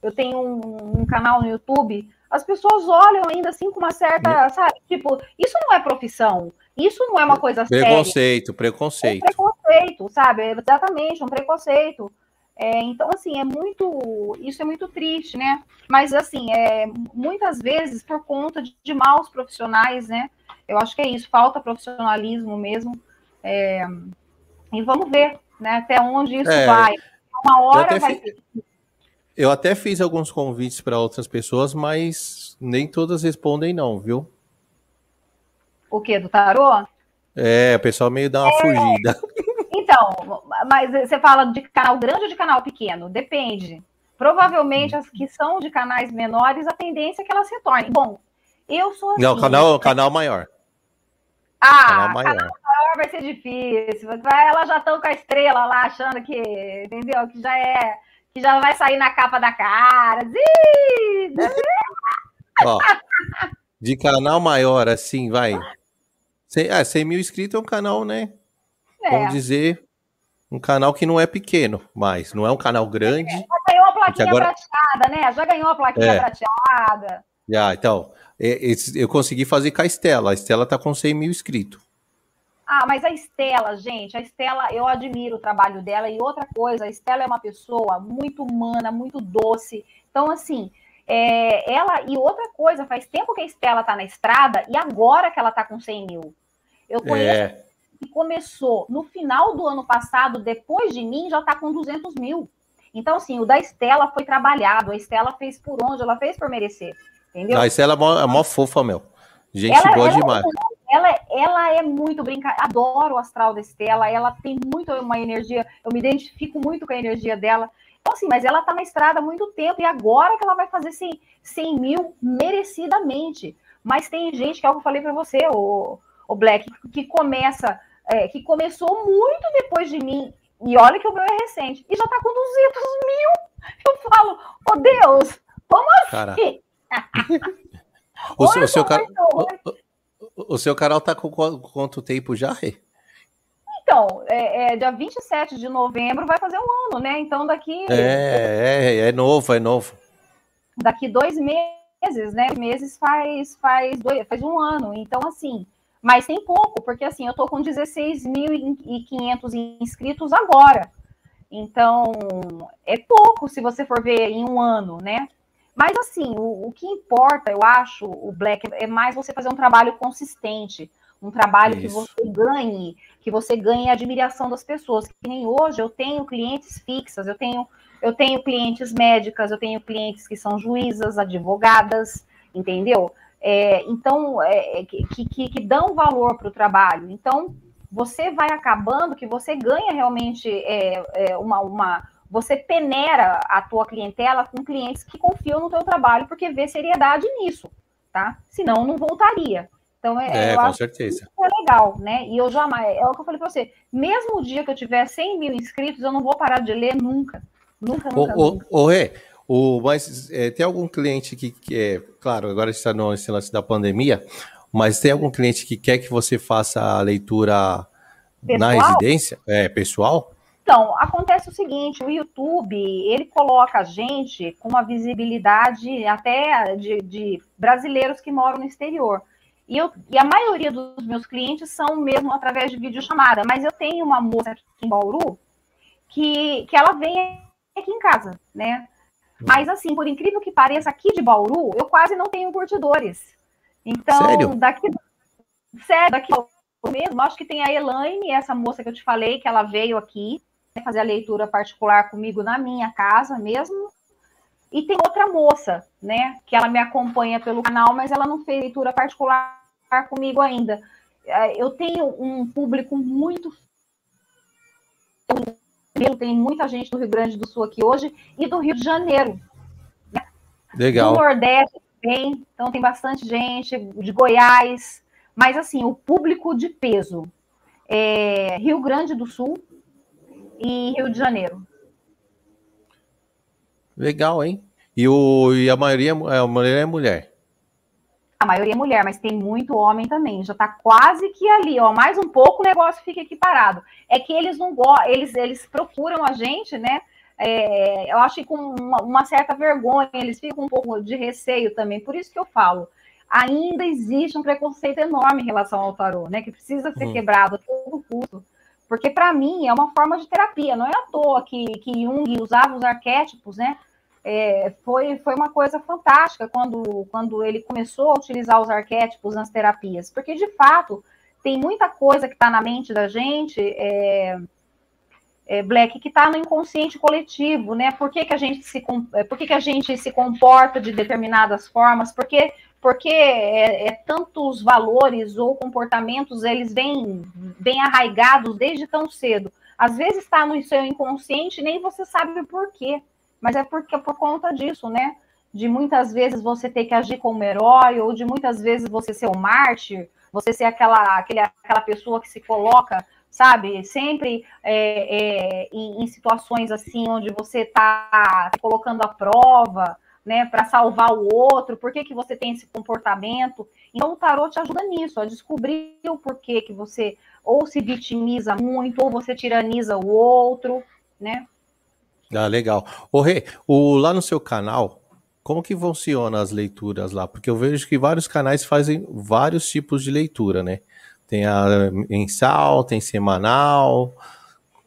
eu tenho um, um canal no YouTube as pessoas olham ainda assim com uma certa, sabe? Tipo, isso não é profissão. Isso não é uma coisa preconceito, séria. Preconceito, é preconceito. sabe? Exatamente, um preconceito. É, então, assim, é muito. Isso é muito triste, né? Mas, assim, é, muitas vezes por conta de, de maus profissionais, né? Eu acho que é isso, falta profissionalismo mesmo. É, e vamos ver, né? Até onde isso é, vai. Uma hora vai. Fi... Eu até fiz alguns convites para outras pessoas, mas nem todas respondem não, viu? O que do tarô? É, o pessoal meio dá uma é. fugida. *laughs* Então, mas você fala de canal grande ou de canal pequeno? Depende. Provavelmente as que são de canais menores, a tendência é que elas retornem. Bom, eu sou assim. Não, canal, canal maior. Ah, canal maior. canal maior vai ser difícil. Elas já estão com a estrela lá, achando que, entendeu? Que já é que já vai sair na capa da cara. *laughs* Ó, de canal maior, assim, vai. 100, ah, 100 mil inscritos é um canal, né? É. Vamos dizer, um canal que não é pequeno, mas não é um canal grande. É, já ganhou a plaquinha agora... prateada, né? Já ganhou a plaquinha é. prateada. Já, então, eu consegui fazer com a Estela. A Estela tá com 100 mil inscritos. Ah, mas a Estela, gente, a Estela, eu admiro o trabalho dela. E outra coisa, a Estela é uma pessoa muito humana, muito doce. Então, assim, é, ela. E outra coisa, faz tempo que a Estela tá na estrada e agora que ela tá com 100 mil. Eu conheço é. Que começou no final do ano passado, depois de mim, já tá com 200 mil. Então, assim, o da Estela foi trabalhado. A Estela fez por onde? Ela fez por merecer. Entendeu? A Estela é mó, é mó fofa, meu. Gente ela, boa ela, demais. Ela, ela é muito brincadeira. Adoro o astral da Estela. Ela tem muito uma energia. Eu me identifico muito com a energia dela. Então, assim, mas ela está na estrada há muito tempo. E agora que ela vai fazer 100, 100 mil merecidamente. Mas tem gente, que é o que eu falei para você, o, o Black, que começa, é, que começou muito depois de mim. E olha que o meu é recente. E já está com 200 mil. Eu falo, oh Deus, como assim? *laughs* o, seu, o, seu, o seu canal tá com quanto tempo já, Rê? Então, é, é, dia 27 de novembro vai fazer um ano, né? Então daqui. É, é, é novo, é novo. Daqui dois meses, né? Meses faz, faz, dois, faz um ano. Então, assim, mas tem pouco, porque assim, eu tô com 16.500 inscritos agora. Então, é pouco se você for ver em um ano, né? Mas, assim, o, o, que importa, eu acho, o Black, é mais você fazer um trabalho consistente, um trabalho Isso. que você ganhe, que você ganhe a admiração das pessoas. Que nem hoje eu tenho clientes fixas, eu tenho, eu tenho clientes médicas, eu tenho clientes que são juízas, advogadas, entendeu? É, então, é, é que, que, que dão valor para o trabalho. Então, você vai acabando que você ganha realmente é, é uma, uma, você peneira a tua clientela com clientes que confiam no teu trabalho porque vê seriedade nisso, tá? Senão não voltaria. Então é, é com certeza. é legal, né? E eu jamais, é o que eu falei para você, mesmo o dia que eu tiver 100 mil inscritos, eu não vou parar de ler nunca, nunca, nunca. O, nunca. Rê, o, mas é, tem algum cliente que, que é, claro, agora está no lance da pandemia, mas tem algum cliente que quer que você faça a leitura pessoal? na residência, é pessoal? Então, acontece o seguinte, o YouTube, ele coloca a gente com uma visibilidade até de, de brasileiros que moram no exterior. E, eu, e, a maioria dos meus clientes são mesmo através de videochamada, mas eu tenho uma moça aqui em Bauru que, que ela vem aqui em casa, né? Mas assim, por incrível que pareça, aqui de Bauru, eu quase não tenho curtidores. Então, sério? daqui sério, daqui mesmo, acho que tem a Elaine, essa moça que eu te falei, que ela veio aqui, fazer a leitura particular comigo na minha casa mesmo. E tem outra moça, né, que ela me acompanha pelo canal, mas ela não fez leitura particular comigo ainda. É, eu tenho um público muito tem muita gente do Rio Grande do Sul aqui hoje e do Rio de Janeiro. Né? Legal. Do Nordeste tem, então tem bastante gente, de Goiás, mas assim, o público de peso é Rio Grande do Sul e Rio de Janeiro. Legal, hein? E, o, e a, maioria, é, a maioria é mulher. A maioria é mulher, mas tem muito homem também. Já está quase que ali, ó. Mais um pouco o negócio fica equiparado. É que eles não gostam, eles, eles procuram a gente, né? É, eu acho que com uma, uma, certa vergonha, eles ficam um pouco de receio também. Por isso que eu falo, ainda existe um preconceito enorme em relação ao tarô, né? Que precisa ser uhum. quebrado a todo custo. Porque, para mim, é uma forma de terapia. Não é à toa que, que Jung usava os arquétipos, né? É, foi, foi uma coisa fantástica quando, quando ele começou a utilizar os arquétipos nas terapias. Porque, de fato, tem muita coisa que está na mente da gente. É, é, Black, que está no inconsciente coletivo, né? Por que, que, a gente se, é, por que, que a gente se comporta de determinadas formas? Porque, porque é, é, tantos valores ou comportamentos, eles vêm, vêm arraigados desde tão cedo. Às vezes está no seu inconsciente nem você sabe o porquê, mas é porque por conta disso, né? De muitas vezes você ter que agir como herói, ou de muitas vezes você ser o mártir, você ser aquela, aquele, aquela pessoa que se coloca sabe? Sempre é, é, em, em, situações assim onde você está colocando a prova, né, para salvar o outro, por que, que você tem esse comportamento. Então, o tarot te ajuda nisso, a descobrir o porquê que você ou se vitimiza muito, ou você tiraniza o outro, né? Ah, legal. Ô, Rê, o, lá no seu canal, como que funciona as leituras lá? Porque eu vejo que vários canais fazem vários tipos de leitura, né? Tem a mensal, tem semanal.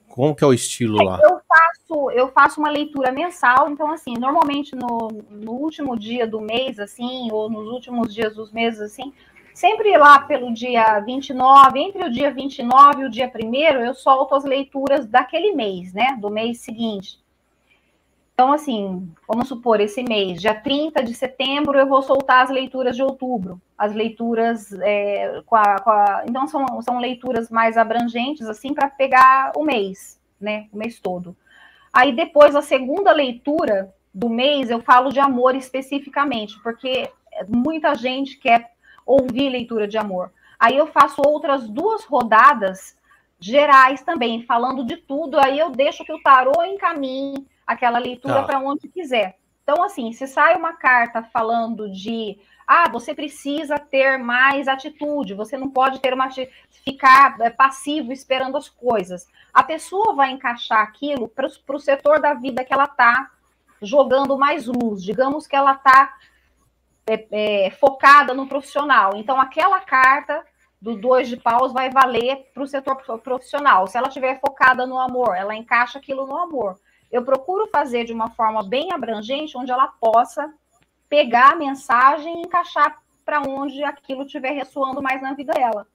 Como que é o estilo lá? Eu faço, eu faço uma leitura mensal, então assim, normalmente no, no último dia do mês, assim, ou nos últimos dias dos meses, assim, sempre lá pelo dia 29, entre o dia 29 e o dia 1 eu solto as leituras daquele mês, né? Do mês seguinte. Então, assim, vamos supor, esse mês, dia 30 de setembro, eu vou soltar as leituras de outubro. As leituras é, com, a, com a, Então, são, são leituras mais abrangentes, assim, para pegar o mês, né? O mês todo. Aí, depois, a segunda leitura do mês, eu falo de amor especificamente, porque muita gente quer ouvir leitura de amor. Aí eu faço outras duas rodadas gerais também, falando de tudo. Aí eu deixo que o tarô encaminhe aquela leitura tá. para onde quiser. Então, assim, se sai uma carta falando de ah, você precisa ter mais atitude, você não pode ter uma ficar é, passivo esperando as coisas. A pessoa vai encaixar aquilo para o setor da vida que ela está jogando mais luz. Digamos que ela está é, é, focada no profissional. Então, aquela carta do dois de paus vai valer para o setor profissional. Se ela estiver focada no amor, ela encaixa aquilo no amor eu procuro fazer de uma forma bem abrangente, onde ela possa pegar a mensagem e encaixar para onde aquilo estiver ressoando mais na vida dela.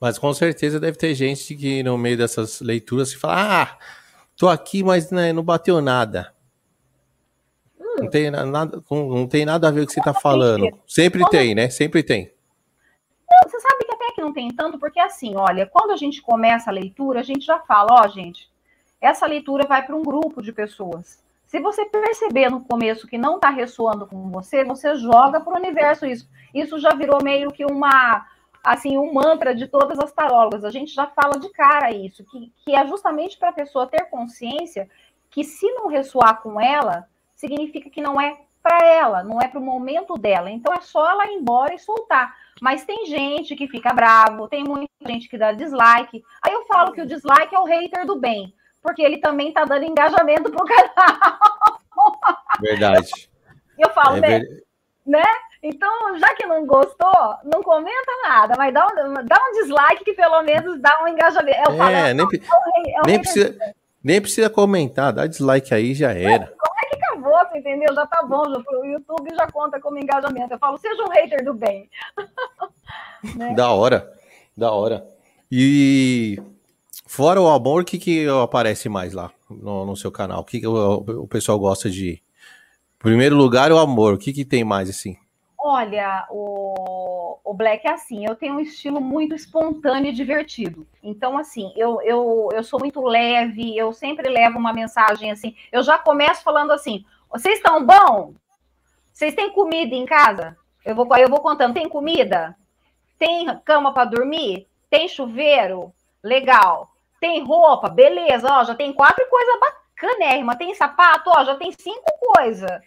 Mas com certeza deve ter gente que no meio dessas leituras se fala: ah, tô aqui, mas né, não bateu nada. Hum. Não, tem nada, não tem nada a ver com o que você está falando. Sempre Como... tem, né? Sempre tem. Não, você sabe que até que não tem tanto, porque assim, olha, quando a gente começa a leitura, a gente já fala, ó, oh, gente, essa leitura vai para um grupo de pessoas. Se você perceber no começo que não está ressoando com você, você joga para o universo isso. Isso já virou meio que uma assim um mantra de todas as tarólogas. A gente já fala de cara isso, que, que é justamente para a pessoa ter consciência que se não ressoar com ela, significa que não é para ela, não é para o momento dela. Então é só ela ir embora e soltar. Mas tem gente que fica bravo, tem muita gente que dá dislike. Aí eu falo que o dislike é o hater do bem porque ele também está dando engajamento para o canal. Verdade. Eu falo, é né? Ver... né? Então, já que não gostou, não comenta nada, mas dá um, dá um dislike que pelo menos dá um engajamento. Eu falo, é, nem, é é nem, precisa, nem precisa comentar, dá dislike aí já era. Como é que acabou, você entendeu? Já tá bom, já, o YouTube já conta como engajamento. Eu falo, seja um hater do bem. *laughs* né? Da hora, da hora. E Fora o amor, o que, que aparece mais lá no, no seu canal? O que, que o, o, pessoal gosta de. Primeiro lugar, o amor. O que, que tem mais assim? Olha, o, o Black é assim, eu tenho um estilo muito espontâneo e divertido. Então, assim, eu, eu, eu sou muito leve, eu sempre levo uma mensagem assim. Eu já começo falando assim: vocês estão bom? Vocês têm comida em casa? Eu vou, eu vou contando, tem comida? Tem cama para dormir? Tem chuveiro? Legal. Tem roupa? Beleza, ó, já tem quatro coisas bacanérrimas. Tem sapato? Ó, já tem cinco coisas.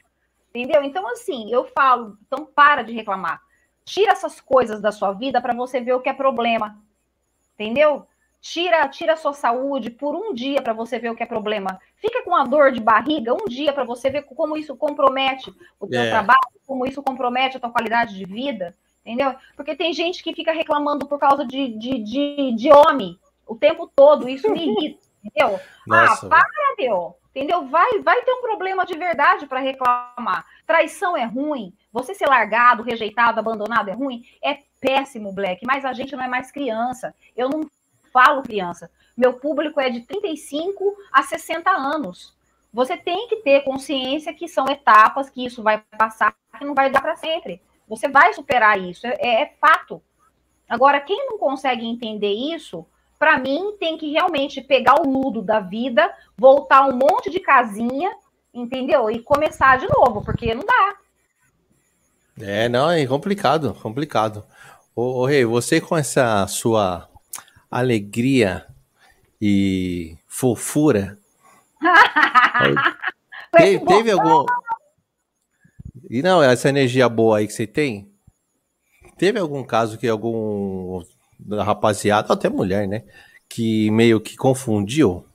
Entendeu? Então, assim, eu falo, então para de reclamar. Tira essas coisas da sua vida para você ver o que é problema. Entendeu? Tira, tira a sua saúde por um dia para você ver o que é problema. Fica com a dor de barriga um dia para você ver como isso compromete o seu é. trabalho, como isso compromete a tua qualidade de vida, entendeu? Porque tem gente que fica reclamando por causa de, de, de, de homem o tempo todo, isso me *laughs* irrita, entendeu? Nossa, ah, para, meu! Entendeu? Vai, vai ter um problema de verdade para reclamar. Traição é ruim, você ser largado, rejeitado, abandonado é ruim, é péssimo, Black, mas a gente não é mais criança. Eu não falo criança. Meu público é de 35 a 60 anos. Você tem que ter consciência que são etapas, que isso vai passar, que não vai dar para sempre. Você vai superar isso, é, é fato. Agora, quem não consegue entender isso, para mim, tem que realmente pegar o nudo da vida, voltar um monte de casinha, entendeu? E começar de novo, porque não dá. É, não, é complicado, complicado. Ô, ô Rei, você com essa sua alegria e fofura. *laughs* teve, teve algum. E não, essa energia boa aí que você tem? Teve algum caso que algum da rapaziada, até mulher, né? Que meio que confundiu.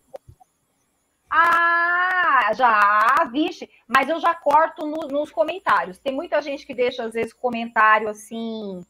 Ah, já, vixe, mas eu já corto no, nos comentários. Tem muita gente que deixa, às vezes, comentário assim,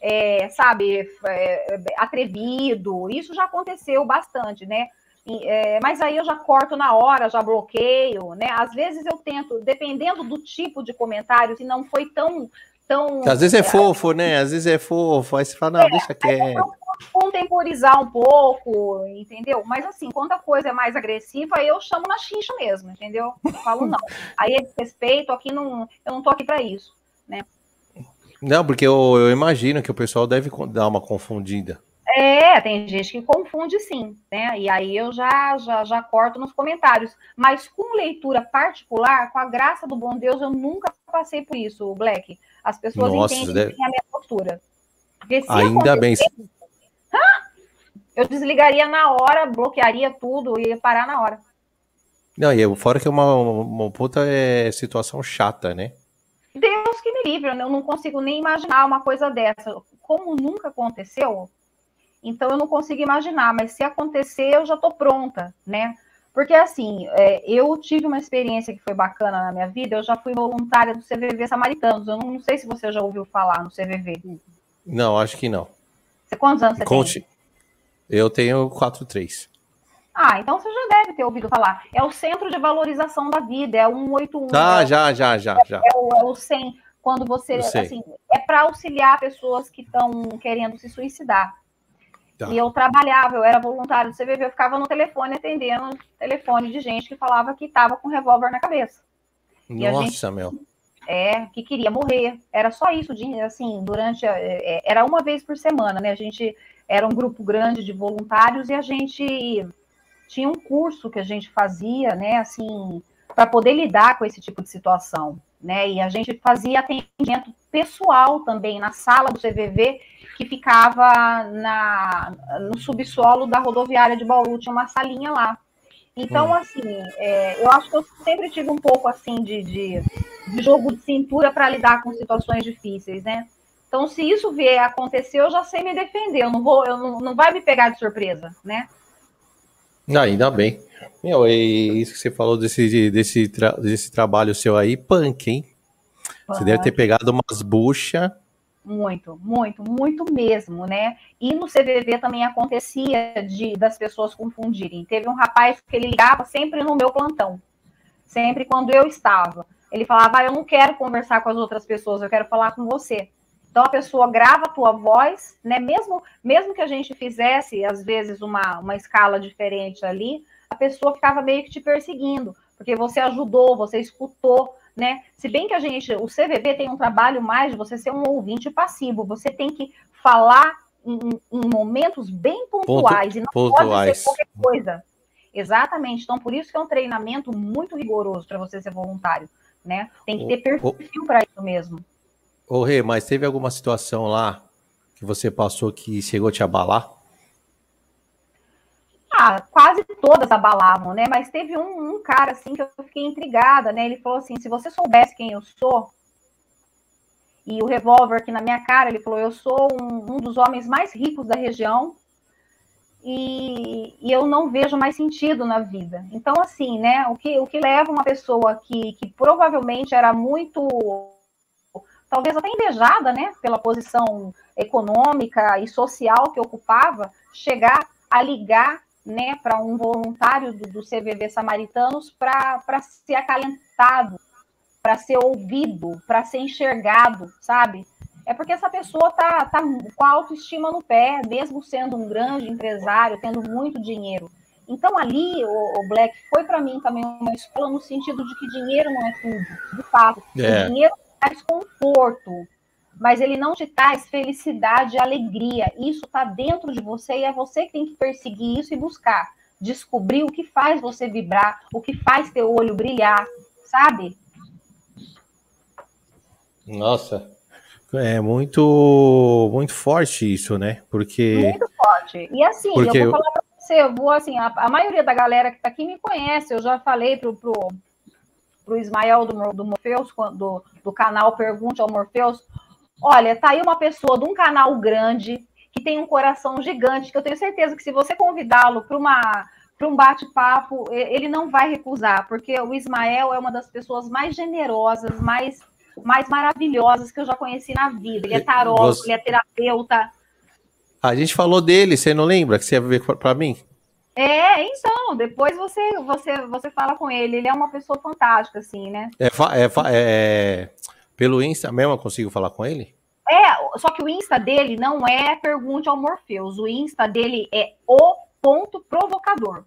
é, sabe, é, atrevido. Isso já aconteceu bastante, né? É, mas aí eu já corto na hora, já bloqueio, né? Às vezes eu tento, dependendo do tipo de comentário, se não foi tão então, Às vezes é, é fofo, né? Às vezes é fofo, aí você fala, não, é, deixa quieto. Contemporizar um pouco, entendeu? Mas assim, quando a coisa é mais agressiva, eu chamo na xincha mesmo, entendeu? Eu falo, não. Aí é desrespeito, aqui não, eu não tô aqui para isso, né? Não, porque eu, eu imagino que o pessoal deve dar uma confundida. É, tem gente que confunde sim, né? E aí eu já, já, já corto nos comentários. Mas com leitura particular, com a graça do bom Deus, eu nunca passei por isso, Black. As pessoas Nossa, entendem deve... a minha postura. Ainda bem. Eu desligaria na hora, bloquearia tudo e ia parar na hora. Não, e fora que é uma, uma puta é, situação chata, né? Deus que me livre, eu não consigo nem imaginar uma coisa dessa. Como nunca aconteceu, então eu não consigo imaginar, mas se acontecer, eu já estou pronta, né? Porque, assim, é, eu tive uma experiência que foi bacana na minha vida. Eu já fui voluntária do CVV Samaritanos. Eu não, não sei se você já ouviu falar no CVV. Não, acho que não. Você, quantos anos você Conte. tem? Eu tenho 4,3. Ah, então você já deve ter ouvido falar. É o Centro de Valorização da Vida, é o 181. Ah, é, já, já, já, já. É, o, é o 100, quando você, assim, é para auxiliar pessoas que estão querendo se suicidar. Tá. E eu trabalhava, eu era voluntário do CVV, eu ficava no telefone atendendo telefone de gente que falava que estava com revólver na cabeça. Nossa, gente, meu. É, que queria morrer. Era só isso, de, assim, durante. É, era uma vez por semana, né? A gente era um grupo grande de voluntários e a gente tinha um curso que a gente fazia, né, assim, para poder lidar com esse tipo de situação, né? E a gente fazia atendimento pessoal também na sala do CVV que ficava na, no subsolo da rodoviária de Bauru, tinha uma salinha lá. Então, hum. assim, é, eu acho que eu sempre tive um pouco assim de, de, de jogo de cintura para lidar com situações difíceis, né? Então, se isso vier a acontecer, eu já sei me defender, eu não vou, eu não, não vai me pegar de surpresa, né? Ah, ainda bem. Meu, e isso que você falou desse, desse, tra desse trabalho seu aí, punk, hein? Você deve ter pegado umas buchas muito, muito, muito mesmo, né? E no CVV também acontecia de das pessoas confundirem. Teve um rapaz que ele ligava sempre no meu plantão, sempre quando eu estava. Ele falava: ah, "Eu não quero conversar com as outras pessoas, eu quero falar com você". Então a pessoa grava a tua voz, né? Mesmo, mesmo que a gente fizesse, às vezes, uma, uma escala diferente ali, a pessoa ficava meio que te perseguindo, porque você ajudou, você escutou, né? Se bem que a gente, o CVV tem um trabalho mais de você ser um ouvinte passivo, você tem que falar em, em momentos bem pontuais Ponto, e não pontuais. pode ser qualquer coisa. Exatamente. Então, por isso que é um treinamento muito rigoroso para você ser voluntário, né? Tem que ter perfil para isso mesmo. Ô, Rê, mas teve alguma situação lá que você passou que chegou a te abalar? Ah, quase todas abalavam, né? Mas teve um, um, cara assim que eu fiquei intrigada, né? Ele falou assim: se você soubesse quem eu sou, e o revólver aqui na minha cara, ele falou: eu sou um, um dos homens mais ricos da região e, e, eu não vejo mais sentido na vida. Então, assim, né? O que, o que leva uma pessoa que, que provavelmente era muito talvez até invejada, né, pela posição econômica e social que ocupava, chegar a ligar, né, para um voluntário do, do CVV Samaritanos para ser acalentado, para ser ouvido, para ser enxergado, sabe? É porque essa pessoa tá, tá com a autoestima no pé, mesmo sendo um grande empresário, tendo muito dinheiro. Então ali, o, o Black foi para mim também uma escola no sentido de que dinheiro não é tudo, de fato. É. O dinheiro traz conforto, mas ele não te traz felicidade e alegria. Isso está dentro de você e é você que tem que perseguir isso e buscar. Descobrir o que faz você vibrar, o que faz teu olho brilhar, sabe? Nossa, é muito muito forte isso, né? Porque muito forte. E assim, Porque... eu vou falar para você, eu vou assim, a, a maioria da galera que está aqui me conhece. Eu já falei pro, pro para o Ismael do, do Morpheus, do, do canal Pergunte ao Morpheus. Olha, tá aí uma pessoa de um canal grande, que tem um coração gigante, que eu tenho certeza que se você convidá-lo para uma para um bate-papo, ele não vai recusar, porque o Ismael é uma das pessoas mais generosas, mais, mais maravilhosas que eu já conheci na vida. Ele é tarólogo, você... ele é terapeuta. A gente falou dele, você não lembra que você ia ver para mim? É, então, depois você, você, você fala com ele. Ele é uma pessoa fantástica, assim, né? É, é, é, pelo Insta mesmo eu consigo falar com ele? É, só que o Insta dele não é Pergunte ao Morpheus. O Insta dele é o ponto provocador.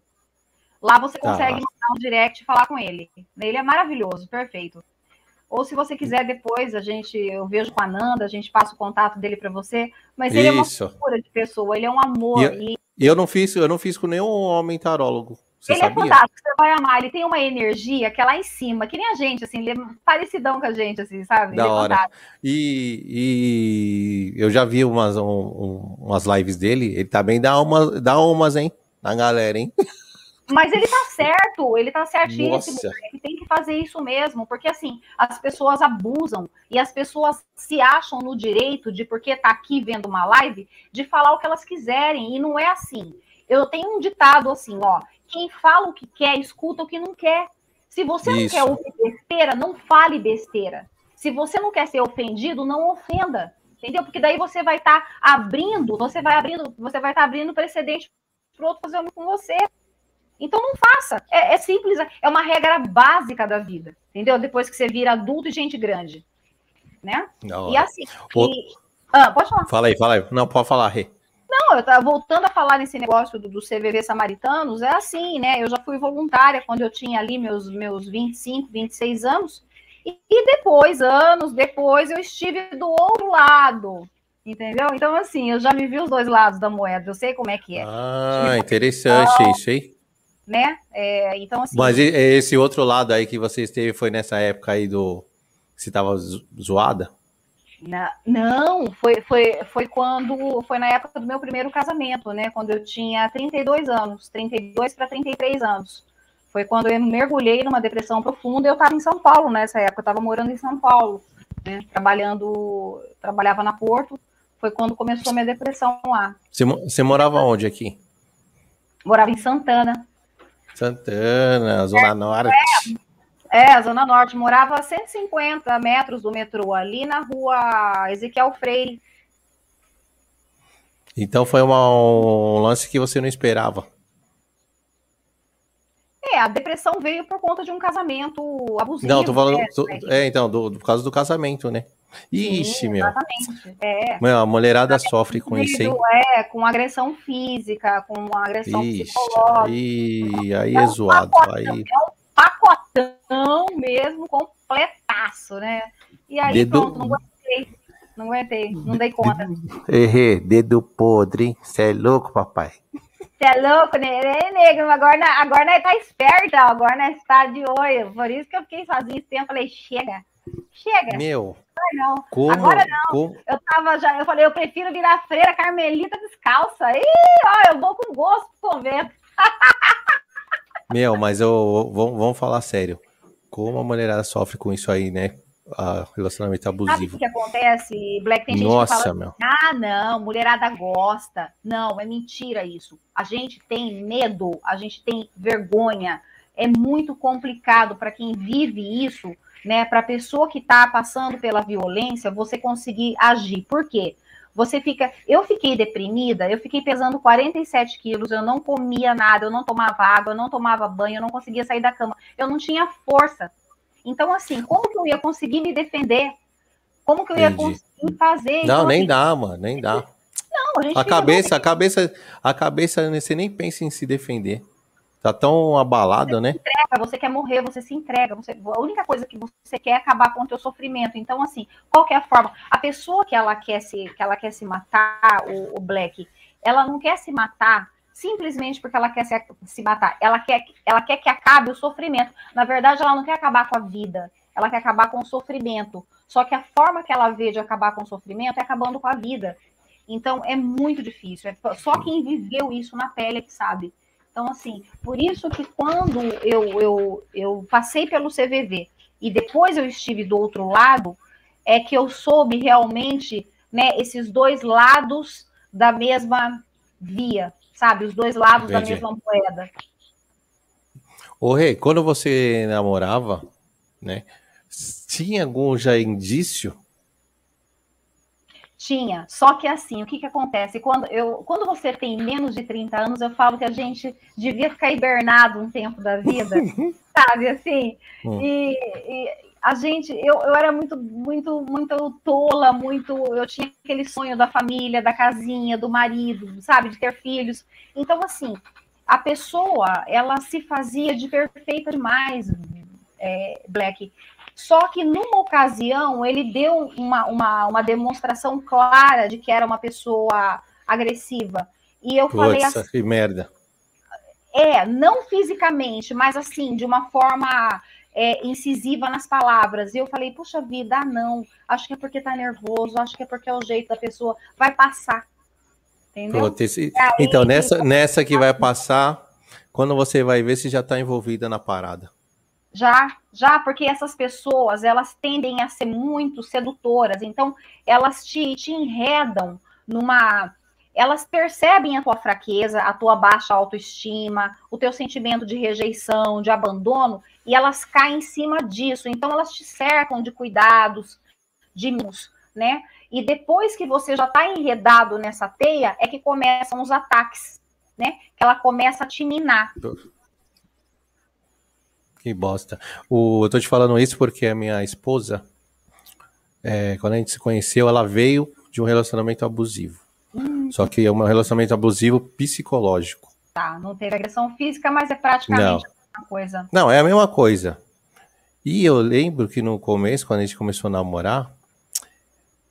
Lá você tá. consegue tá. mandar um direct e falar com ele. Ele é maravilhoso, perfeito. Ou se você quiser depois, a gente, eu vejo com a Nanda, a gente passa o contato dele para você. Mas ele Isso. é uma figura de pessoa, ele é um amor. E, e eu não fiz, eu não fiz com nenhum homem tarólogo. Você ele é sabia? é fantástico, você vai amar. Ele tem uma energia que é lá em cima, que nem a gente, assim, ele é parecidão com a gente, assim, sabe? Da é hora. E, e, eu já vi umas, um, umas lives dele, ele também dá, uma, dá umas, hein? Na galera, hein? *laughs* Mas ele tá certo, ele tá certíssimo. Nossa. Ele tem que fazer isso mesmo, porque assim, as pessoas abusam e as pessoas se acham no direito de, porque tá aqui vendo uma live, de falar o que elas quiserem. E não é assim. Eu tenho um ditado assim, ó. Quem fala o que quer, escuta o que não quer. Se você isso. não quer ouvir besteira, não fale besteira. Se você não quer ser ofendido, não ofenda. Entendeu? Porque daí você vai estar tá abrindo, você vai abrindo, você vai estar tá abrindo precedente para o outro fazer com você. Então não faça. É, é, simples, é uma regra básica da vida, entendeu? Depois que você vira adulto e gente grande, né? Não, e assim. O... E... Ah, pode falar. Fala aí, fala aí. Não, pode falar, Rê. Não, eu tava voltando a falar nesse negócio do, do CVV Samaritanos, é assim, né? Eu já fui voluntária quando eu tinha ali meus, meus 25, 26 anos, e, e depois, anos depois, eu estive do outro lado, entendeu? Então, assim, eu já me vi os dois lados da moeda, eu sei como é que é. Ah, interessante então, isso, hein? né? É, então, assim. Mas esse outro lado aí que você esteve foi nessa época aí do. Você estava zoada? Não, foi, foi, foi quando. Foi na época do meu primeiro casamento, né? Quando eu tinha 32 anos, 32 para 33 anos. Foi quando eu mergulhei numa depressão profunda. Eu estava em São Paulo nessa época, eu estava morando em São Paulo, né? Trabalhando, trabalhava na Porto. Foi quando começou a minha depressão lá. Você, você morava onde aqui? Morava em Santana. Santana, Zona é, Norte. É, é, Zona Norte. Morava a 150 metros do metrô, ali na rua Ezequiel Freire. Então foi uma, um lance que você não esperava. É, a depressão veio por conta de um casamento abusivo. Não, tô falando. Né? Tô, é, então, do, por causa do casamento, né? Ixi, Sim, meu. Exatamente. É. Meu, a mulherada sofre com isso, hein? É, com agressão física, com agressão Ixi, psicológica. aí, aí É é um zoado. Aí, É um pacotão mesmo, completaço, né? E aí, Dedo- pronto, não aguentei. Não aguentei, não dei conta. Errei, dedo podre, hein? Você é louco, papai. Você é louco, né? Ei, negro, agora, agora tá esperta, agora nós tá de olho. Por isso que eu fiquei sozinha esse tempo, falei, chega, chega, Meu, não. como, Agora como, Eu tava já, eu falei, eu prefiro virar freira carmelita descalça. Ih, ó, eu vou com gosto pro convento. *laughs* Meu, mas eu vamos, falar sério. Como a mulherada sofre com isso aí, né? A relacionamento Sabe o abusivo. que acontece, Black? Tem gente Nossa, que fala, meu. ah, não, mulherada gosta. Não, é mentira isso. A gente tem medo, a gente tem vergonha. É muito complicado para quem vive isso, né? Para a pessoa que está passando pela violência, você conseguir agir. Por quê? Você fica. Eu fiquei deprimida, eu fiquei pesando 47 quilos, eu não comia nada, eu não tomava água, eu não tomava banho, eu não conseguia sair da cama, eu não tinha força. Então, assim, como que eu ia conseguir me defender? Como que eu ia Entendi. conseguir fazer? Não, Então, nem assim, dá, mano, nem dá. não, a gente A cabeça, a cabeça, a cabeça, você nem pensa em se defender. Tá tão abalada, né? entrega, você quer morrer, você se entrega. Você, a única coisa que você quer é acabar com o teu sofrimento. Então, assim, qual que é forma? A pessoa que ela quer se, que ela quer se matar, o, o Black, ela não quer se matar simplesmente porque ela quer se, se matar. Ela quer, ela quer que acabe o sofrimento. Na verdade, ela não quer acabar com a vida. Ela quer acabar com o sofrimento. Só que a forma que ela vê de acabar com o sofrimento é acabando com a vida. Então, é muito difícil. É só quem viveu isso na pele é que sabe. Então, assim, por isso que quando eu, eu, eu passei pelo CVV e depois eu estive do outro lado, é que eu soube realmente, né, esses dois lados da mesma via, sabe? Os dois lados Entendi. da mesma moeda. Ô, Rei, quando você namorava, né? Tinha algum já indício? Tinha, só que assim, o que, que acontece? Quando, eu, quando você tem menos de 30 anos, eu falo que a gente devia ficar hibernado um tempo da vida, *laughs* sabe? Assim, Hum. e, e a gente, eu, eu era muito, muito, muito tola, muito. Eu tinha aquele sonho da família, da casinha, do marido, sabe? De ter filhos. Então, assim, a pessoa, ela se fazia de perfeita demais, é, Black. Só que numa ocasião ele deu uma, uma, uma demonstração clara de que era uma pessoa agressiva. E eu falei assim, que merda. é, não fisicamente, mas assim, de uma forma é, incisiva nas palavras. E eu falei, puxa vida, ah, não, acho que é porque tá nervoso, acho que é porque é o jeito da pessoa, vai passar. Entendeu? Esse- Então, nessa, nessa que vai passar, quando você vai ver se já tá envolvida na parada. Já, já, porque essas pessoas, elas tendem a ser muito sedutoras, então elas te, te enredam numa. Elas percebem a tua fraqueza, a tua baixa autoestima, o teu sentimento de rejeição, de abandono, e elas caem em cima disso. Então elas te cercam de cuidados, de mimos, né? E depois que você já está enredado nessa teia, é que começam os ataques, né? Que ela começa a te minar. Que bosta. O, eu tô te falando isso porque a minha esposa, é, quando a gente se conheceu, ela veio de um relacionamento abusivo. Só que é um relacionamento abusivo psicológico. Tá, não teve agressão física, mas é praticamente Não. a mesma coisa. Não, é a mesma coisa. E eu lembro que no começo, quando a gente começou a namorar,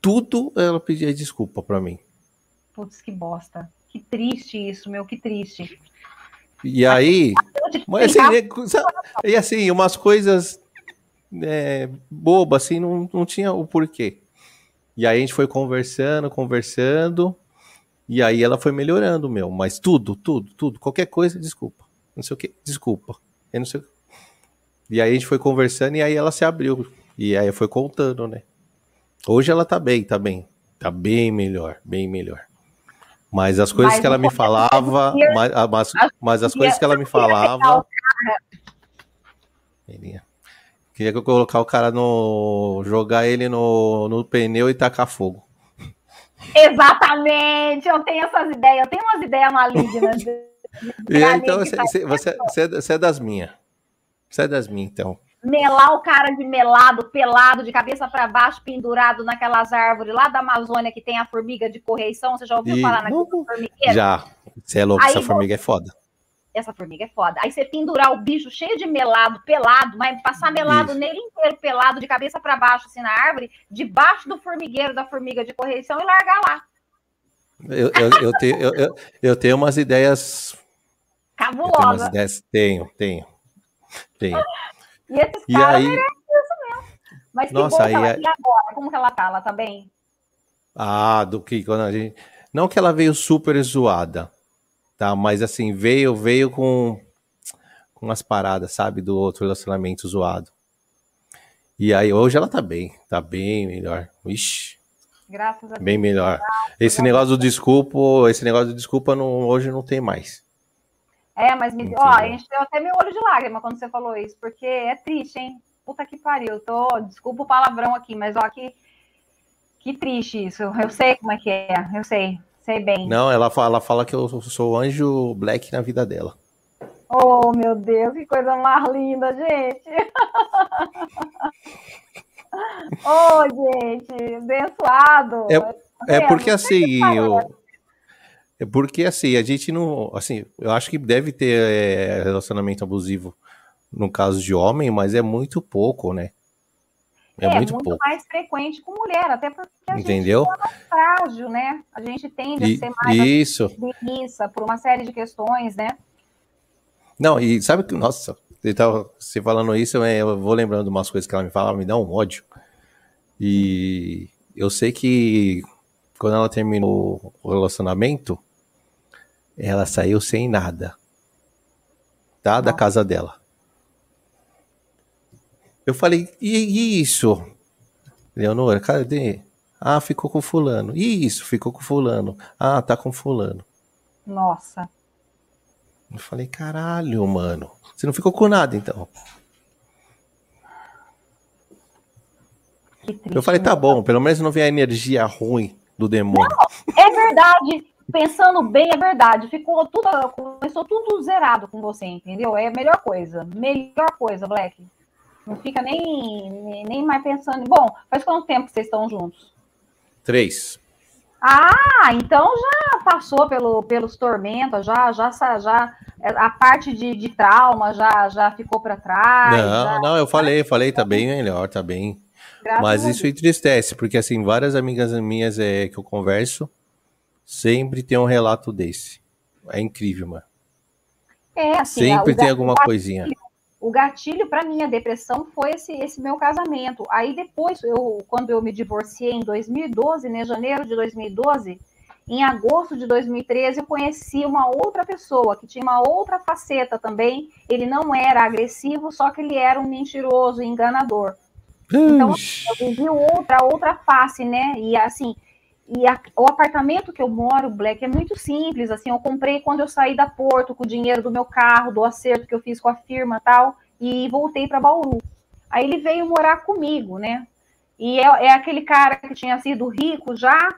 tudo ela pedia desculpa pra mim. Putz, que bosta. Que triste isso, meu, que triste. E aí, mas assim, né, e assim, umas coisas é, bobas, assim, não, não tinha o porquê. E aí a gente foi conversando, conversando, e aí ela foi melhorando, meu. Mas tudo, tudo, tudo, qualquer coisa, desculpa. Não sei o que, desculpa. Eu não sei. E aí a gente foi conversando e aí ela se abriu. E aí foi contando, né? Hoje ela tá bem, tá bem. Tá bem melhor, bem melhor. Mas as coisas Mas que ela me começo, falava, eu- mas, ah, mas, mas as coisas que ela me falava. Queria. Queria que eu colocar o cara no. jogar ele no, no pneu e tacar fogo. Exatamente, eu tenho essas ideias, eu tenho umas ideias malignas. *laughs* E então você, tá você, você, você é- você é das minhas. Você é das minhas, então. Melar o cara de melado, pelado, de cabeça para baixo, pendurado naquelas árvores lá da Amazônia que tem a formiga de correição. Você já ouviu E- falar naquela Uh, formigueira? Já. Você é louco, Aí essa formiga é foda. Essa formiga é foda. Aí você pendurar o bicho cheio de melado, pelado, mas passar melado Isso. nele inteiro, pelado, de cabeça para baixo, assim, na árvore, debaixo do formigueiro da formiga de correição e largar lá. Eu, eu, eu, tenho, eu, eu, eu tenho umas ideias. Eu tenho. Tenho, tenho. E esses E caras aí. Mas que Nossa, bom aí que ela, é- e agora? Como que ela tá? Ela tá bem? Ah, do que quando a gente. Não que ela veio super zoada, tá? Mas assim, veio, veio com, com umas paradas, sabe? Do outro relacionamento zoado. E aí, hoje ela tá bem, tá bem melhor. Ixi, Graças a Deus. bem melhor. Esse negócio do desculpa, esse negócio do desculpa não, hoje não tem mais. É, mas me Entendeu? ó, encheu até meu olho de lágrima quando você falou isso, porque é triste, hein? Puta que pariu. Tô, desculpa o palavrão aqui, mas ó, que, que triste isso. Eu sei como é que é, eu sei, sei bem. Não, ela fala, ela fala que eu sou o anjo black na vida dela. Oh, meu Deus, que coisa mais linda, gente. *laughs* oh, gente, abençoado. É É, porque assim, eu, é porque assim, a gente não, assim, eu acho que deve ter é, relacionamento abusivo no caso de homem, mas é muito pouco, né? É, muito, pouco, mais frequente com mulher, até porque a entendeu? gente é frágil, né? A gente tende a E- ser mais isso. submissa por uma série de questões, né? Não, e sabe que, nossa, você, tava, você falando isso, é, eu vou lembrando umas coisas que ela me fala, me dá um ódio. E eu sei que quando ela terminou o relacionamento, ela saiu sem nada. Tá? Da casa dela. Eu falei, e, isso? Leonora, cadê? Ah, ficou com fulano. E isso, ficou com fulano. Ah, tá com fulano. Nossa. Eu falei, caralho, mano. Você não ficou com nada, então. Triste. Eu falei, tá bom, pelo menos não vem a energia ruim do demônio. É verdade. Pensando bem, é verdade. Ficou tudo, começou tudo zerado com você, entendeu? É a melhor coisa. Melhor coisa, Black. Não fica nem, nem, nem mais pensando. Bom, faz quanto tempo que vocês estão juntos? Três. Ah, então já passou pelo, pelos tormentos, já, já, já a parte de, de trauma já, já ficou para trás. não, já- não, eu falei, falei, tá bem melhor, tá bem. graças Mas isso entristece, porque assim, várias amigas minhas é, que eu converso sempre tem um relato desse. É incrível, mano. é, assim, Sempre o tem ga- alguma coisinha. O gatilho para minha depressão foi esse, esse meu casamento. Aí depois, eu, quando eu me divorciei em 2012, né, janeiro de 2012, em agosto de 2013, eu conheci uma outra pessoa que tinha uma outra faceta também. Ele não era agressivo, só que ele era um mentiroso, enganador. Então, Ixi. Eu vivi outra, outra face, né? E assim, e a- o apartamento que eu moro, Black, é muito simples. Assim, eu comprei quando eu saí da Porto com o dinheiro do meu carro, do acerto que eu fiz com a firma tal, e voltei para Bauru. Aí ele veio morar comigo, né? E é, é aquele cara que tinha sido rico já,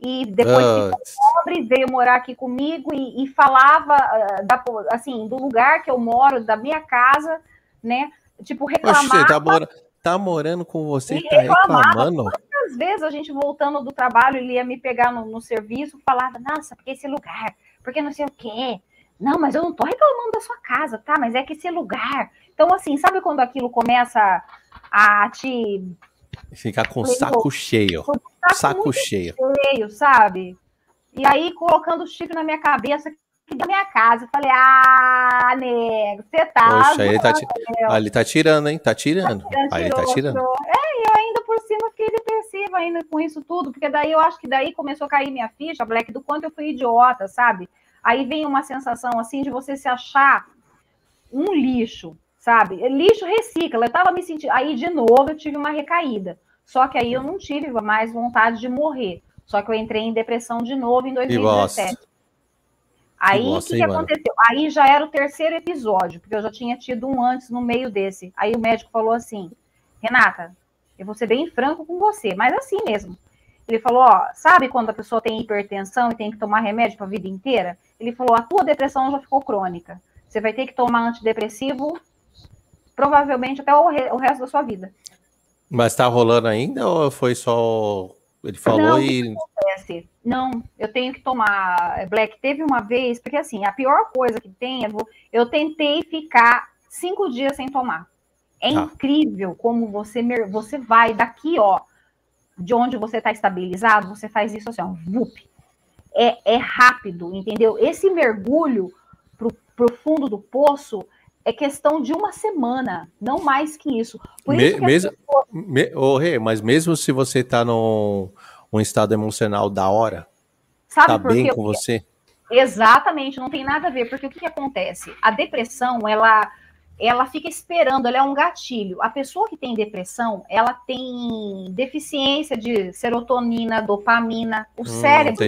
e depois ficou Ah, pobre, veio morar aqui comigo e, e falava ah, da, assim, do lugar que eu moro, da minha casa, né? Tipo, oxe, reclamar. você tá, mora, tá morando com você e tá reclamando? Às vezes a gente voltando do trabalho, ele ia me pegar no, no serviço, falava, nossa, porque esse lugar, porque não sei o quê. Não, mas eu não tô reclamando da sua casa, tá? Mas é que esse lugar. Então, assim, sabe quando aquilo começa a te Ficar com o saco cheio. com Saco muito cheio. cheio, sabe? E aí colocando o chifre na minha cabeça, que da minha casa. Eu falei, ah, nego, você tá. Poxa, ele tá, ti- ah, ele tá tirando, hein? Tá tirando. Aí ele tá tirando. É, e eu ainda por cima fiquei depressiva ainda com isso tudo, porque daí eu acho que daí começou a cair minha ficha, Black, do quanto eu fui idiota, sabe? Aí vem uma sensação assim de você se achar um lixo, sabe? Lixo recicla. Eu tava me sentindo. Aí, de novo, eu tive uma recaída. Só que aí eu não tive mais vontade de morrer. Só que eu entrei em depressão de novo em 2017. Aí, o que, que aconteceu? Aí já era o terceiro episódio, porque eu já tinha tido um antes no meio desse. Aí o médico falou assim: Renata, eu vou ser bem franco com você, mas assim mesmo. Ele falou: Ó, sabe quando a pessoa tem hipertensão e tem que tomar remédio para a vida inteira? Ele falou: A tua depressão já ficou crônica. Você vai ter que tomar antidepressivo provavelmente até o, re, o resto da sua vida. Mas tá rolando ainda ou foi só. Ele falou Não, e. acontece? Não, eu tenho que tomar é, Black. Teve uma vez, porque assim, a pior coisa que tem é eu tentei ficar cinco dias sem tomar. É Tá. incrível como você, você vai daqui, ó, de onde você está estabilizado, você faz isso assim, ó, vup. É, é rápido, entendeu? Esse mergulho pro, pro fundo do poço é questão de uma semana, não mais que isso. Por Me- isso que mesmo- pessoas- Me... Rê, mas mesmo se você tá num um estado emocional da hora, sabe tá bem com você? Exatamente, não tem nada a ver, porque o que, que acontece? A depressão, ela, ela fica esperando, ela é um gatilho. A pessoa que tem depressão, ela tem deficiência de serotonina, dopamina, o Hum, cérebro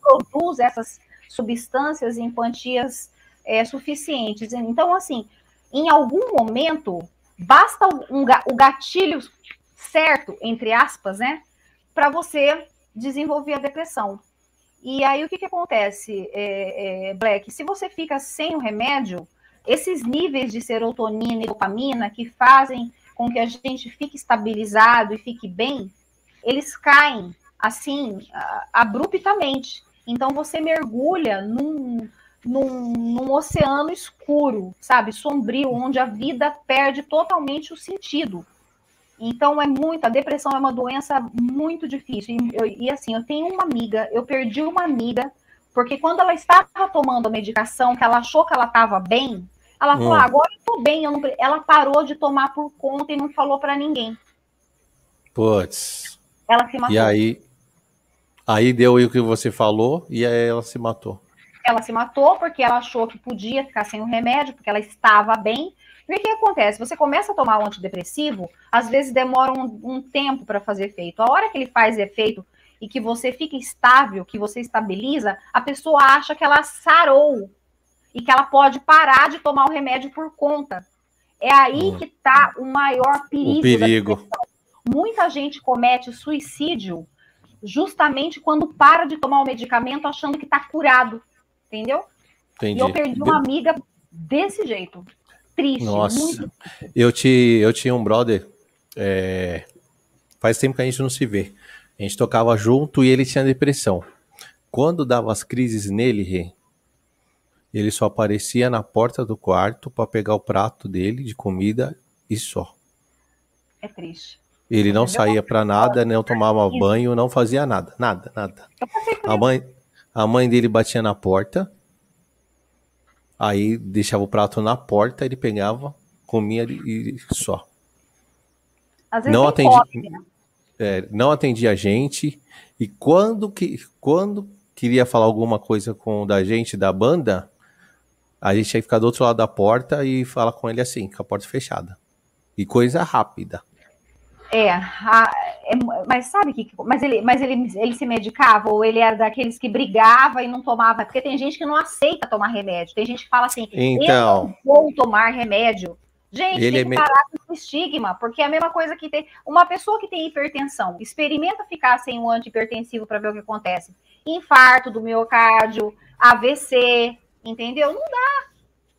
produz essas substâncias em quantias é, suficientes. Então, assim, em algum momento, basta um, o gatilho certo, entre aspas, né, para você desenvolver a depressão. E aí o que, que acontece, é, é, Black? Se você fica sem o remédio, esses níveis de serotonina e dopamina que fazem com que a gente fique estabilizado e fique bem, eles caem assim abruptamente. Então você mergulha num, num, num oceano escuro, sabe, sombrio, onde a vida perde totalmente o sentido. Então é muito, a depressão é uma doença muito difícil. E, eu- e, assim, eu tenho uma amiga, eu perdi uma amiga, porque quando ela estava tomando a medicação, que ela achou que ela estava bem, ela falou: Hum. "Ah, agora eu tô bem, eu não pre-" ela parou de tomar por conta e não falou para ninguém. Putz. Ela se matou. E aí. Aí deu o que você falou e aí ela se matou. Ela se matou porque ela achou que podia ficar sem o remédio, porque ela estava bem. E o que acontece? Você começa a tomar um antidepressivo, às vezes demora um, um tempo para fazer efeito. A hora que ele faz efeito e que você fica estável, que você estabiliza, a pessoa acha que ela sarou e que ela pode parar de tomar o remédio por conta. É aí que está o maior perigo. O perigo. muita gente comete suicídio justamente quando para de tomar o medicamento achando que está curado, entendeu? Entendi. E eu perdi uma amiga desse jeito. Triste, Nossa. muito. Eu, te, eu tinha um brother. é, faz tempo que a gente não se vê. A gente tocava junto e ele tinha depressão. Quando dava as crises nele, ele só aparecia na porta do quarto para pegar o prato dele de comida e só. É triste. Ele não saía para nada, não tomava banho, não fazia nada, nada, nada. A mãe, a mãe dele batia na porta, aí deixava o prato na porta, ele pegava, comia e só. Não tem atendi, fome, né? é, não atendia a gente e quando que quando queria falar alguma coisa com o da gente da banda, a gente tinha que ficar do outro lado da porta e falar com ele assim, com a porta fechada. E coisa rápida. É, a- é, mas sabe que. Mas, ele, mas ele, ele se medicava ou ele era daqueles que brigava e não tomava? Porque tem gente que não aceita tomar remédio. Tem gente que fala assim: Então, eu vou tomar remédio. Gente, Ele tem que parar com esse estigma, porque é a mesma coisa que tem. Uma pessoa que tem hipertensão, experimenta ficar sem um antihipertensivo para ver o que acontece. Infarto do miocárdio, AVC, entendeu? Não dá.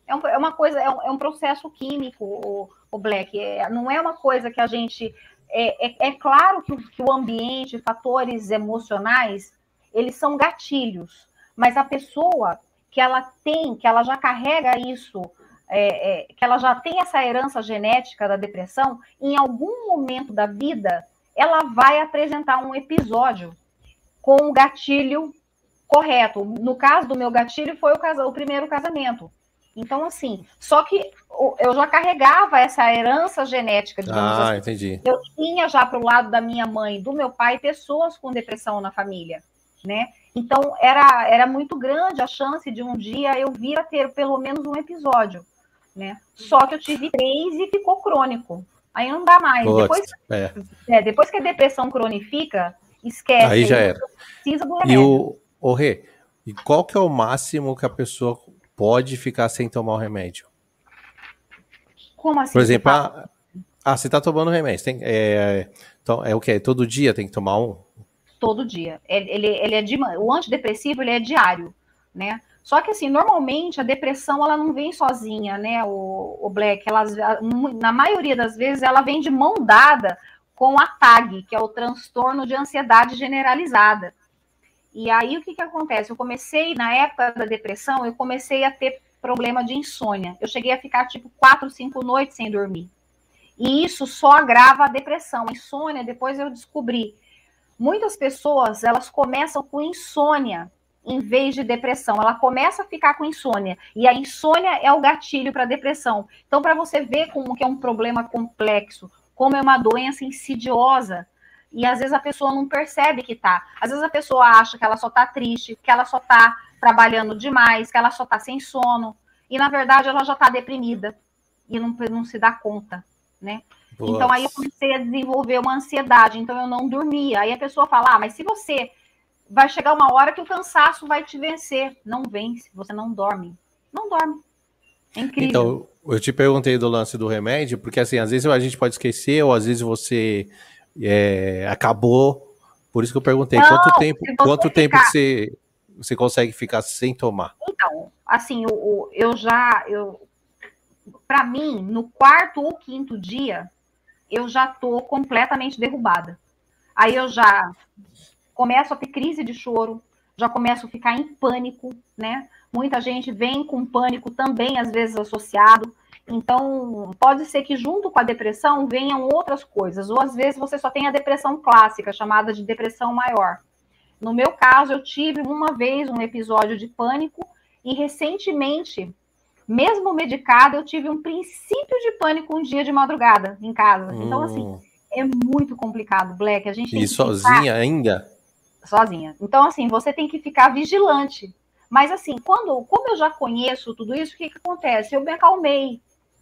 É, um- é uma coisa, é um, é um processo químico, o, o Black. É, não é uma coisa que a gente. É, é, é claro que o, que o ambiente, fatores emocionais, eles são gatilhos, mas a pessoa que ela tem, que ela já carrega isso é, é, que ela já tem essa herança genética da depressão, em algum momento da vida, ela vai apresentar um episódio com o gatilho correto. No caso do meu gatilho, foi o, o primeiro casamento. Então, assim, só que eu já carregava essa herança genética, ah, assim. entendi. Eu tinha já para o lado da minha mãe e do meu pai pessoas com depressão na família, né? Então era, era muito grande a chance de um dia eu vir a ter pelo menos um episódio, né? Só que eu tive três e ficou crônico. Aí não dá mais. Depois, é. é, depois que a depressão cronifica, esquece. Aí já era. Precisa do E remédio. o, o Rê, e qual que é o máximo que a pessoa pode ficar sem tomar o remédio? Como assim? Por exemplo, ah, ah, você tá tomando remédio. Tem, é, então, é o que? Todo dia tem que tomar um? todo dia. Ele, ele é de, o antidepressivo ele é diário, né? Só que, assim, normalmente a depressão ela não vem sozinha, né, o, o Black? Ela, na maioria das vezes ela vem de mão dada com a TAG, que é o transtorno de ansiedade generalizada. E aí o que, que acontece? Eu comecei, na época da depressão, eu comecei a ter problema de insônia. Eu cheguei a ficar tipo quatro, cinco noites sem dormir. E isso só agrava a depressão. A insônia, depois eu descobri. Muitas pessoas, elas começam com insônia em vez de depressão. Ela começa a ficar com insônia. E a insônia é o gatilho para depressão. Então, para você ver como que é um problema complexo, como é uma doença insidiosa, e às vezes a pessoa não percebe que tá. Às vezes a pessoa acha que ela só tá triste, que ela só tá trabalhando demais, que ela só tá sem sono, e na verdade ela já tá deprimida e não, não se dá conta, né? Nossa. Então aí eu comecei a desenvolver uma ansiedade, então eu não dormia. Aí a pessoa fala: ah, mas se você vai chegar uma hora que o cansaço vai te vencer. Não vence, você não dorme. Não dorme. É incrível. Então, eu te perguntei do lance do remédio, porque assim, às vezes a gente pode esquecer, ou às vezes você é, acabou. Por isso que eu perguntei, não, quanto tempo, quanto ficar... tempo você, você consegue ficar sem tomar? Então, assim, eu, eu já, eu, para mim, no quarto ou quinto dia, eu já tô completamente derrubada. Aí eu já começo a ter crise de choro, já começo a ficar em pânico, né? Muita gente vem com pânico também, às vezes associado. Então, pode ser que junto com a depressão venham outras coisas, ou às vezes você só tem a depressão clássica, chamada de depressão maior. No meu caso, eu tive uma vez um episódio de pânico e recentemente, mesmo medicada, eu tive um princípio de pânico um dia de madrugada em casa. Hum. Então, assim, hum. é muito complicado, Black. A gente e sozinha ainda? Sozinha. Então, assim, você tem que ficar vigilante. Mas, assim, quando, como eu já conheço tudo isso, o que, que acontece? Eu me acalmei,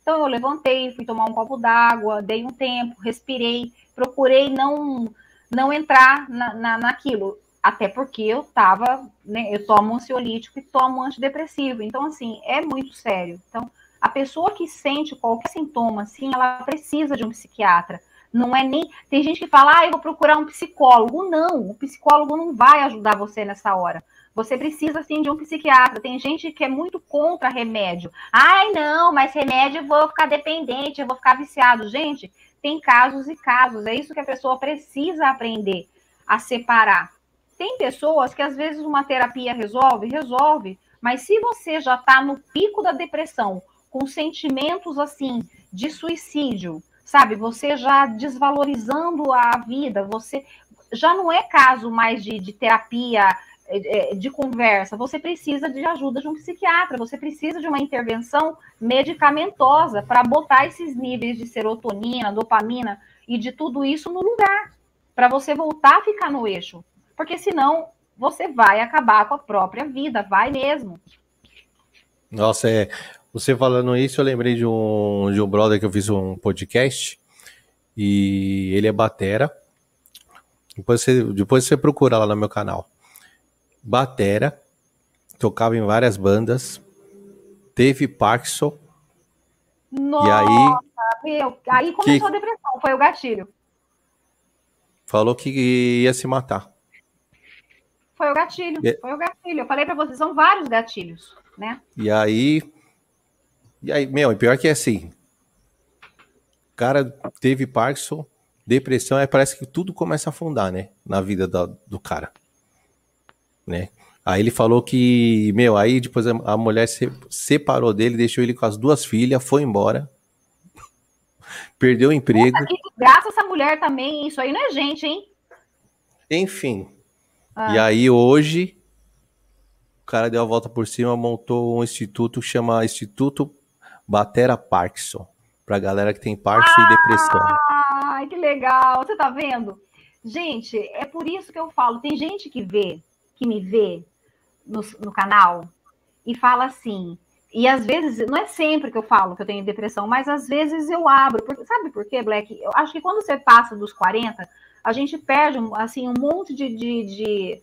então eu levantei, fui tomar um copo d'água, dei um tempo, respirei, procurei não não entrar na, na, naquilo, até porque eu tava, né, eu tomo ansiolítico e tomo antidepressivo, então assim, é muito sério. Então, a pessoa que sente qualquer sintoma assim, ela precisa de um psiquiatra. Não é nem. Tem gente que fala, ah, eu vou procurar um psicólogo. Não, o psicólogo não vai ajudar você nessa hora. Você precisa sim de um psiquiatra. Tem gente que é muito contra remédio. Ai, não, mas remédio eu vou ficar dependente, eu vou ficar viciado. Gente, tem casos e casos. É isso que a pessoa precisa aprender a separar. Tem pessoas que às vezes uma terapia resolve, resolve, mas se você já está no pico da depressão, com sentimentos assim de suicídio, sabe? Você já desvalorizando a vida, você já não é caso mais de, de terapia de conversa, você precisa de ajuda de um psiquiatra, você precisa de uma intervenção medicamentosa para botar esses níveis de serotonina, dopamina e de tudo isso no lugar, para você voltar a ficar no eixo, porque senão você vai acabar com a própria vida, vai mesmo. Nossa, é, você falando isso, eu lembrei de um, de um brother que eu fiz um podcast e ele é batera. Depois você, depois você procura lá no meu canal batera, tocava em várias bandas, teve Parkinson. Nossa, e aí, meu, aí começou que, a depressão, foi o gatilho. Falou que ia se matar. Foi o gatilho, e, foi o gatilho. Eu falei para vocês, são vários gatilhos, né? E aí, e aí, meu, pior que é assim, o cara teve Parkinson, depressão, aí parece que tudo começa a afundar, né, na vida do cara né? Aí ele falou que, meu, aí depois a, mulher se separou dele, deixou ele com as duas filhas, foi embora. *laughs* Perdeu o emprego. Puta, que graça essa mulher também, isso aí não é gente, hein? Enfim. Ah. E aí hoje o cara deu a volta por cima, montou um instituto chama Instituto Batera Parkinson, pra galera que tem Parkinson ah, e depressão. Ai, que legal. Você tá vendo? Gente, é por isso que eu falo, tem gente que vê que me vê no, no canal e fala assim, e às vezes, não é sempre que eu falo que eu tenho depressão, mas às vezes eu abro. Porque, sabe por quê, Black? Eu acho que quando você passa dos 40, a gente perde assim, um monte de, de, de,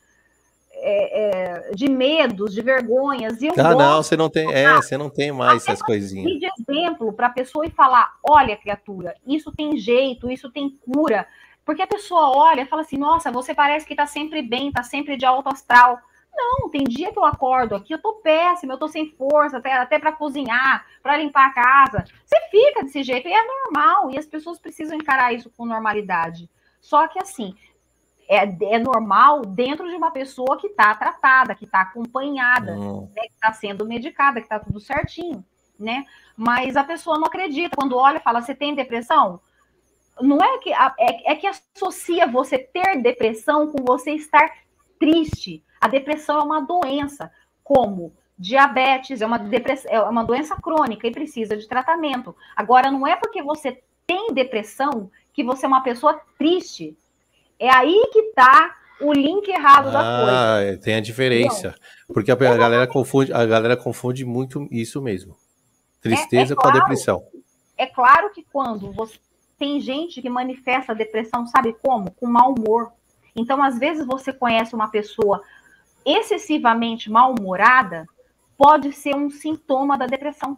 é, é, de medos, de vergonhas. E eu ah, não, você não tem, é, você não tem mais essas coisinhas. de exemplo para a pessoa e falar: olha, criatura, isso tem jeito, isso tem cura. Porque a pessoa olha e fala assim: nossa, você parece que está sempre bem, está sempre de alto astral. Não, tem dia que eu acordo aqui, eu tô péssima, eu tô sem força, até, até para cozinhar, para limpar a casa. Você fica desse jeito e é normal, e as pessoas precisam encarar isso com normalidade. Só que assim, é, é normal dentro de uma pessoa que está tratada, que está acompanhada, né, que está sendo medicada, que está tudo certinho, né? Mas a pessoa não acredita. Quando olha e fala, você tem depressão? Não é que é, é que associa você ter depressão com você estar triste. A depressão é uma doença, como diabetes, é uma, depressão, é uma doença crônica e precisa de tratamento. Agora, não é porque você tem depressão que você é uma pessoa triste. É aí que está o link errado ah, da coisa. Tem a diferença. Porque a, a galera confunde, a galera confunde muito isso mesmo. Tristeza é, é claro, com a depressão. É claro que quando você tem gente que manifesta depressão, sabe como? Com mau humor. Então, às vezes, você conhece uma pessoa excessivamente mal-humorada, pode ser um sintoma da depressão.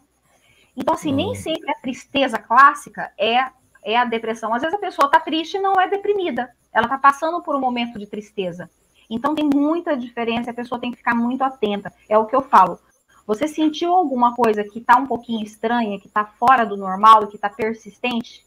Então, assim, nem sempre a tristeza clássica é, é a depressão. Às vezes a pessoa está triste e não é deprimida. Ela está passando por um momento de tristeza. Então, tem muita diferença, a pessoa tem que ficar muito atenta. É o que eu falo. Você sentiu alguma coisa que está um pouquinho estranha, que está fora do normal e que está persistente?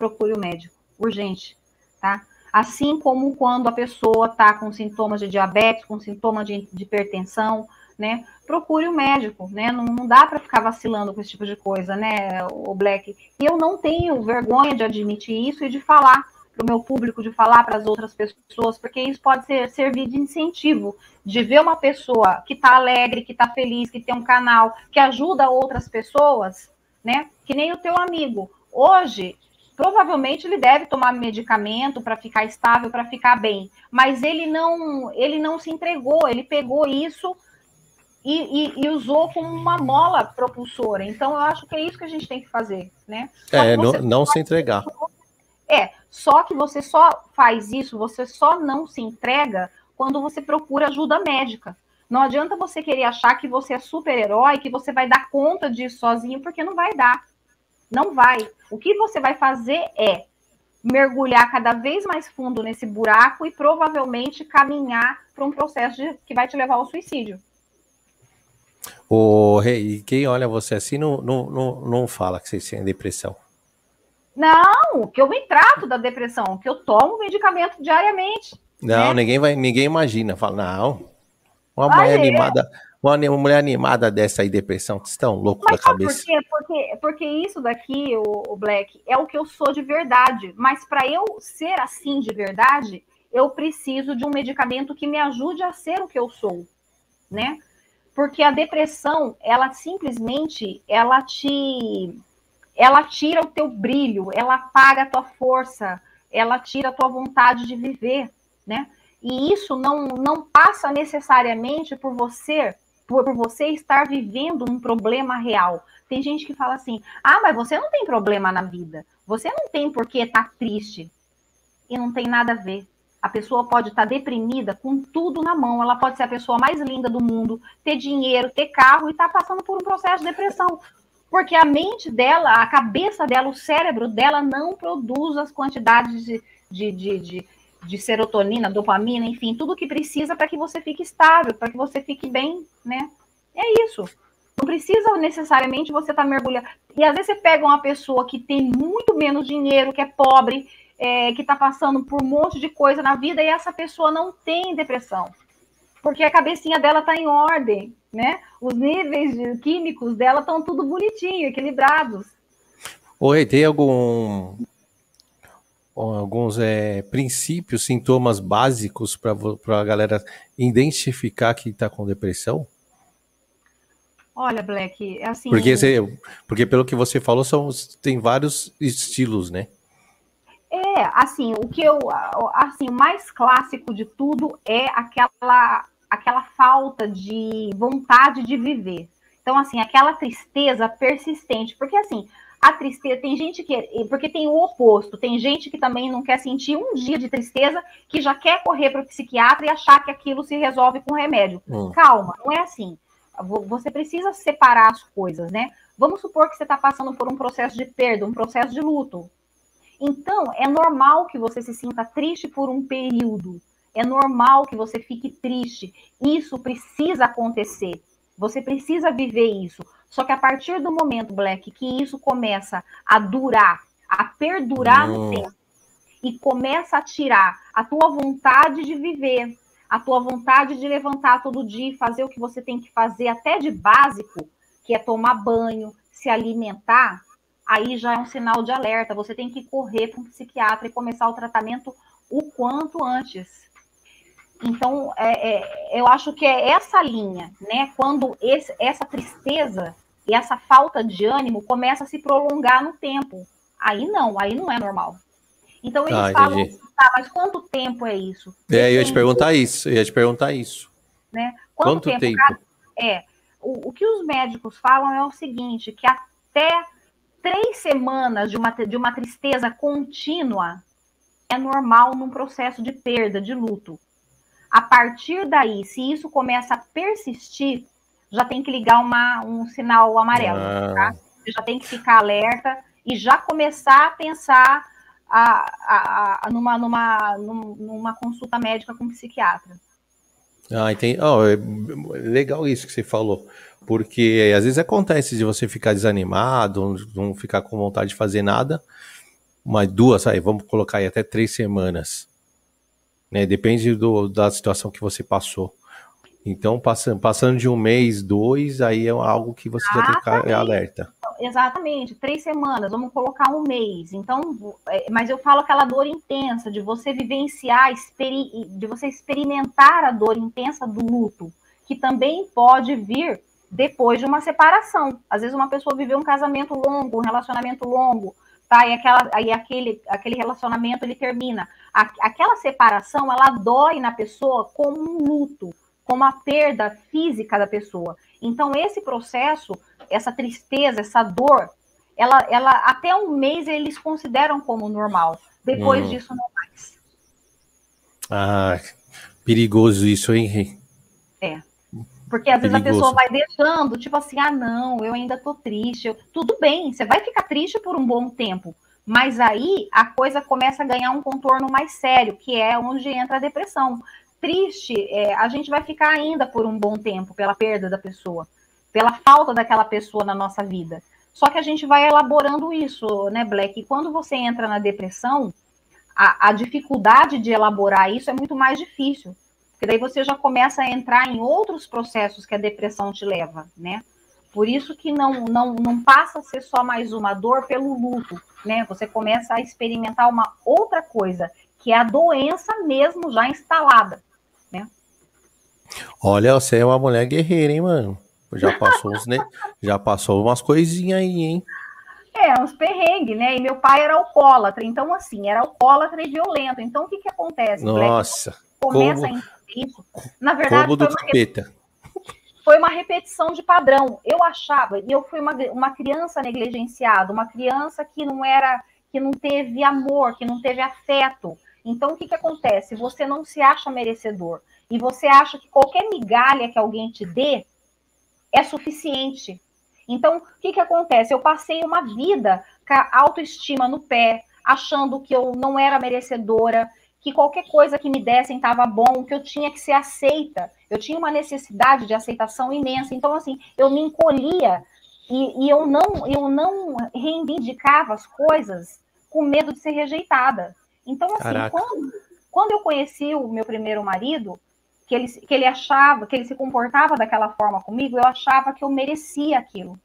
Procure o médico, urgente, tá? Assim como quando a pessoa está com sintomas de diabetes, com sintomas de, de hipertensão, né? Procure o médico, né? Não, não dá para ficar vacilando com esse tipo de coisa, né, o Black? E eu não tenho vergonha de admitir isso e de falar para o meu público, de falar para as outras pessoas, porque isso pode ser, servir de incentivo, de ver uma pessoa que está alegre, que está feliz, que tem um canal, que ajuda outras pessoas, né? Que nem o teu amigo. Hoje, provavelmente ele deve tomar medicamento para ficar estável, para ficar bem, mas ele não, ele não se entregou, ele pegou isso e, e, e, usou como uma mola propulsora. Então, eu acho que é isso que a gente tem que fazer, né? é, não, não se entregar. É, só que você só faz isso, você só não se entrega quando você procura ajuda médica. Não adianta você querer achar que você é super-herói, que você vai dar conta disso sozinho, porque não vai dar. Não vai. O que você vai fazer é mergulhar cada vez mais fundo nesse buraco e provavelmente caminhar para um processo de, que vai te levar ao suicídio. O rei, quem olha você assim não, não, não, não fala que você tem depressão. Não, que eu me trato da depressão, que eu tomo medicamento diariamente. Não, né? ninguém vai, ninguém imagina. Fala, não. Uma mulher animada, uma, mulher animada dessa aí, depressão, vocês estão loucos da cabeça. Por quê? Porque, porque isso daqui, o, o Black, é o que eu sou de verdade. Mas para eu ser assim de verdade, eu preciso de um medicamento que me ajude a ser o que eu sou, né? Porque a depressão, ela simplesmente, ela te ela tira o teu brilho, ela apaga a tua força, ela tira a tua vontade de viver, né? E isso não, não passa necessariamente por você, por, por você estar vivendo um problema real. Tem gente que fala assim: ah, mas você não tem problema na vida, você não tem por que estar tá triste. E não tem nada a ver. A pessoa pode estar tá deprimida com tudo na mão. Ela pode ser a pessoa mais linda do mundo, ter dinheiro, ter carro e estar tá passando por um processo de depressão porque a mente dela, a cabeça dela, o cérebro dela não produz as quantidades de, de, de, de, de serotonina, dopamina, enfim, tudo que precisa para que você fique estável, para que você fique bem, né? É isso. Não precisa necessariamente você estar tá mergulhando. E às vezes você pega uma pessoa que tem muito menos dinheiro, que é pobre, é, que está passando por um monte de coisa na vida, e essa pessoa não tem depressão porque a cabecinha dela está em ordem, né? Os níveis químicos dela estão tudo bonitinho, equilibrados. Oi, tem algum alguns é, princípios, sintomas básicos para a galera identificar que está com depressão? Olha, Black, é assim. Porque, você, porque pelo que você falou, são, tem vários estilos, né? É, assim, o que eu, assim, o mais clássico de tudo é aquela aquela falta de vontade de viver. Então, assim, aquela tristeza persistente, porque assim, a tristeza, tem gente que, porque tem o oposto, tem gente que também não quer sentir um dia de tristeza, que já quer correr para o psiquiatra e achar que aquilo se resolve com remédio. Hum. Calma, não é assim. Você precisa separar as coisas, né? Vamos supor que você está passando por um processo de perda, um processo de luto. Então, é normal que você se sinta triste por um período. É normal que você fique triste. Isso precisa acontecer. Você precisa viver isso. Só que a partir do momento, Black, que isso começa a durar, a perdurar no tempo, e começa a tirar a tua vontade de viver, a tua vontade de levantar todo dia e fazer o que você tem que fazer, até de básico, que é tomar banho, se alimentar, aí já é um sinal de alerta. Você tem que correr para um psiquiatra e começar o tratamento o quanto antes. Então, é, é, eu acho que é essa linha, né? Quando esse, essa tristeza e essa falta de ânimo começa a se prolongar no tempo. Aí não, aí não é normal. Então eles ah, falam, tá, mas quanto tempo é isso? É, eu ia te perguntar isso, eu ia te perguntar isso. Né? Quanto, quanto tempo? tempo? É, o, o que os médicos falam é o seguinte, que até três semanas de uma, de uma tristeza contínua é normal num processo de perda, de luto. A partir daí, se isso começa a persistir, já tem que ligar uma, um sinal amarelo, ah. tá? Você já tem que ficar alerta e já começar a pensar a, a, a, numa, numa, numa consulta médica com um psiquiatra. Ah, entendi. Oh, é legal isso que você falou. Porque às vezes acontece de você ficar desanimado, não ficar com vontade de fazer nada, mas duas, aí, vamos colocar aí até três semanas. Né? Depende do, da situação que você passou. Então, passando, passando de um mês, dois, aí é algo que você já tem que ficar alerta. Exatamente, três semanas, vamos colocar um mês. Então, é, mas eu falo aquela dor intensa, de você vivenciar, de você experimentar a dor intensa do luto, que também pode vir depois de uma separação. Às vezes uma pessoa viveu um casamento longo, um relacionamento longo, tá? E, aquela, aí aquele, aquele relacionamento ele termina. aquela separação, ela dói na pessoa como um luto como a perda física da pessoa. Então, esse processo, essa tristeza, essa dor, ela, ela até um mês eles consideram como normal. Depois hum. disso, não mais. Ah, perigoso isso, hein? É. Porque às perigoso. vezes a pessoa vai deixando, tipo assim, ah, não, eu ainda tô triste. Eu... Tudo bem, você vai ficar triste por um bom tempo. Mas aí a coisa começa a ganhar um contorno mais sério, que é onde entra a depressão triste, é, a gente vai ficar ainda por um bom tempo pela perda da pessoa, pela falta daquela pessoa na nossa vida. Só que a gente vai elaborando isso, né, Black? E quando você entra na depressão, a, a dificuldade de elaborar isso é muito mais difícil. Porque daí você já começa a entrar em outros processos que a depressão te leva, né? Por isso que não, não, não passa a ser só mais uma dor pelo luto, né? Você começa a experimentar uma outra coisa, que é a doença mesmo já instalada. Olha, você é uma mulher guerreira, hein, mano? Já passou, uns, né? Já passou umas coisinhas aí, hein? É, uns perrengues, né? E meu pai era alcoólatra, então assim, era alcoólatra e violento. Então o que que acontece? Nossa. Começa como, a. Na verdade, como do foi, capeta. foi uma repetição de padrão. Eu achava, e eu fui uma, uma criança negligenciada, uma criança que não era, que não teve amor, que não teve afeto. Então o que que acontece? Você não se acha merecedor e você acha que qualquer migalha que alguém te dê é suficiente. Então, o que, que acontece? Eu passei uma vida com a autoestima no pé, achando que eu não era merecedora, que qualquer coisa que me dessem estava bom, que eu tinha que ser aceita. Eu tinha uma necessidade de aceitação imensa. Então, assim, eu me encolhia e, e eu, não, eu não reivindicava as coisas com medo de ser rejeitada. Então, assim, quando, quando eu conheci o meu primeiro marido, que ele, que ele achava, que ele se comportava daquela forma comigo, eu achava que eu merecia aquilo.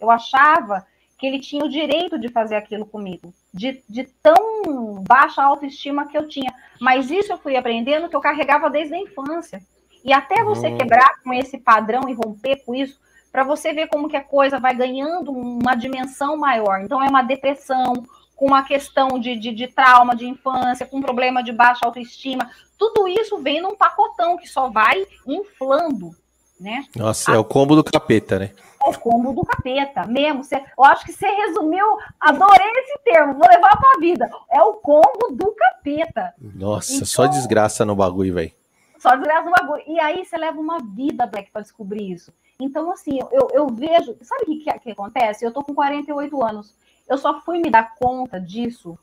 Eu achava que ele tinha o direito de fazer aquilo comigo, de, de tão baixa autoestima que eu tinha. Mas isso eu fui aprendendo que eu carregava desde a infância. E até você hum. quebrar com esse padrão e romper com isso, para você ver como que a coisa vai ganhando uma dimensão maior. Então é uma depressão, com uma questão de, de, de, trauma de infância, com problema de baixa autoestima. Tudo isso vem num pacotão que só vai inflando, né? Nossa, a... é o combo do capeta, né? É o combo do capeta, mesmo. Você, eu acho que você resumiu, adorei esse termo, vou levar para a vida. É o combo do capeta. Nossa, então, só desgraça no bagulho, velho. Só desgraça no bagulho. E aí você leva uma vida, Black, para descobrir isso. Então, assim, eu, eu vejo. Sabe o que, que, que acontece? Eu tô com 48 anos. Eu só fui me dar conta disso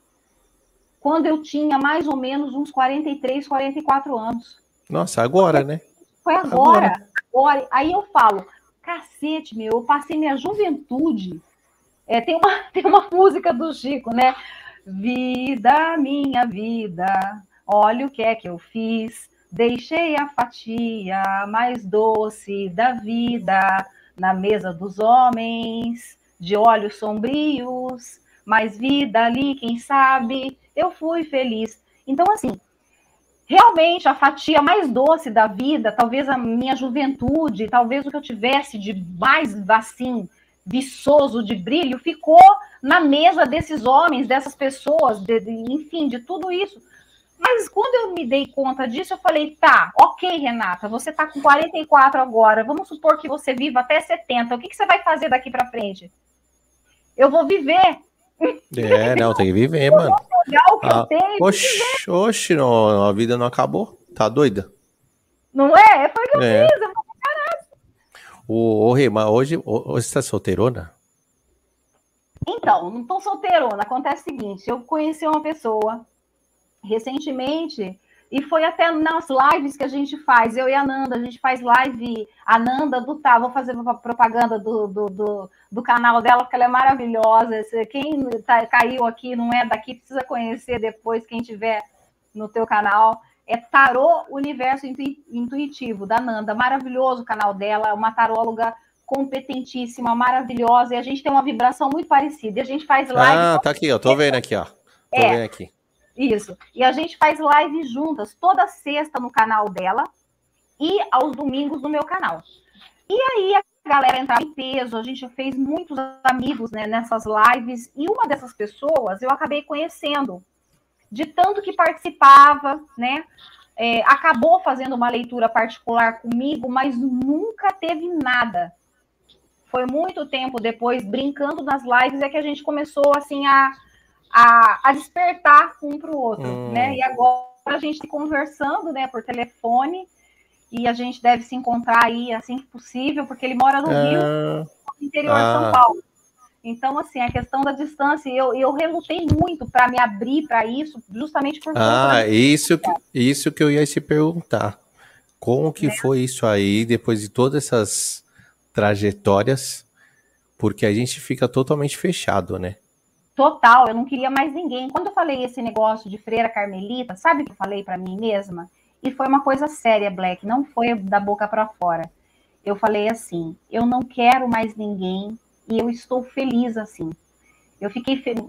quando eu tinha mais ou menos uns 43, 44 anos. Nossa, agora, né? Foi agora, agora. agora. Aí eu falo, cacete, meu, eu passei minha juventude. É, tem, uma, *laughs* tem uma música do Chico, né? Vida, minha vida, olha o que é que eu fiz. Deixei a fatia mais doce da vida na mesa dos homens, de olhos sombrios, mais vida ali, quem sabe, eu fui feliz. Então, assim, realmente a fatia mais doce da vida, talvez a minha juventude, talvez o que eu tivesse de mais assim viçoso de brilho, ficou na mesa desses homens, dessas pessoas, de, de, enfim, de tudo isso. Mas quando eu me dei conta disso, eu falei, tá, ok, Renata, você tá com 44 agora, vamos supor que você viva até 70, o que, que você vai fazer daqui para frente? Eu vou viver. É, não, tem que viver, mano. O que ah, eu tenho, oxi, oxi, não, a vida não acabou? Tá doida? Não é? Foi o que eu é. fiz, eu o, o Rê, mas hoje, hoje você tá solteirona? Então, não tô solteirona. Acontece o seguinte, eu conheci uma pessoa recentemente e foi até nas lives que a gente faz, eu e a Nanda, a gente faz live, a Nanda do Tá, vou fazer propaganda do, do, do, do canal dela, porque ela é maravilhosa. Quem tá, caiu aqui, não é daqui, precisa conhecer depois, quem tiver no teu canal é Tarô Universo Intuitivo, da Nanda. Maravilhoso o canal dela, uma taróloga competentíssima, maravilhosa, e a gente tem uma vibração muito parecida. E a gente faz live. Ah, tá aqui, ó. Tô vendo aqui, ó. Tô é, vendo aqui. Isso. E a gente faz live juntas, toda sexta no canal dela e aos domingos no meu canal. E aí a galera entrava em peso, a gente fez muitos amigos né, nessas lives, e uma dessas pessoas eu acabei conhecendo de tanto que participava, né? É, acabou fazendo uma leitura particular comigo, mas nunca teve nada. Foi muito tempo depois, brincando nas lives, é que a gente começou assim a, a, a despertar um para o outro, hum. né? E agora a gente tá conversando, né, por telefone, e a gente deve se encontrar aí assim que possível, porque ele mora no ah. Rio, no interior ah. de São Paulo. Então, assim, a questão da distância, eu, eu relutei muito para me abrir para isso, justamente por Ah, isso que, isso que eu ia te perguntar. Como que é. foi isso aí, depois de todas essas trajetórias? Porque a gente fica totalmente fechado, né? Total, eu não queria mais ninguém. Quando eu falei esse negócio de freira carmelita, sabe o que eu falei para mim mesma? E foi uma coisa séria, Black, não foi da boca para fora. Eu falei assim: eu não quero mais ninguém e eu estou feliz assim. Eu fiquei feliz.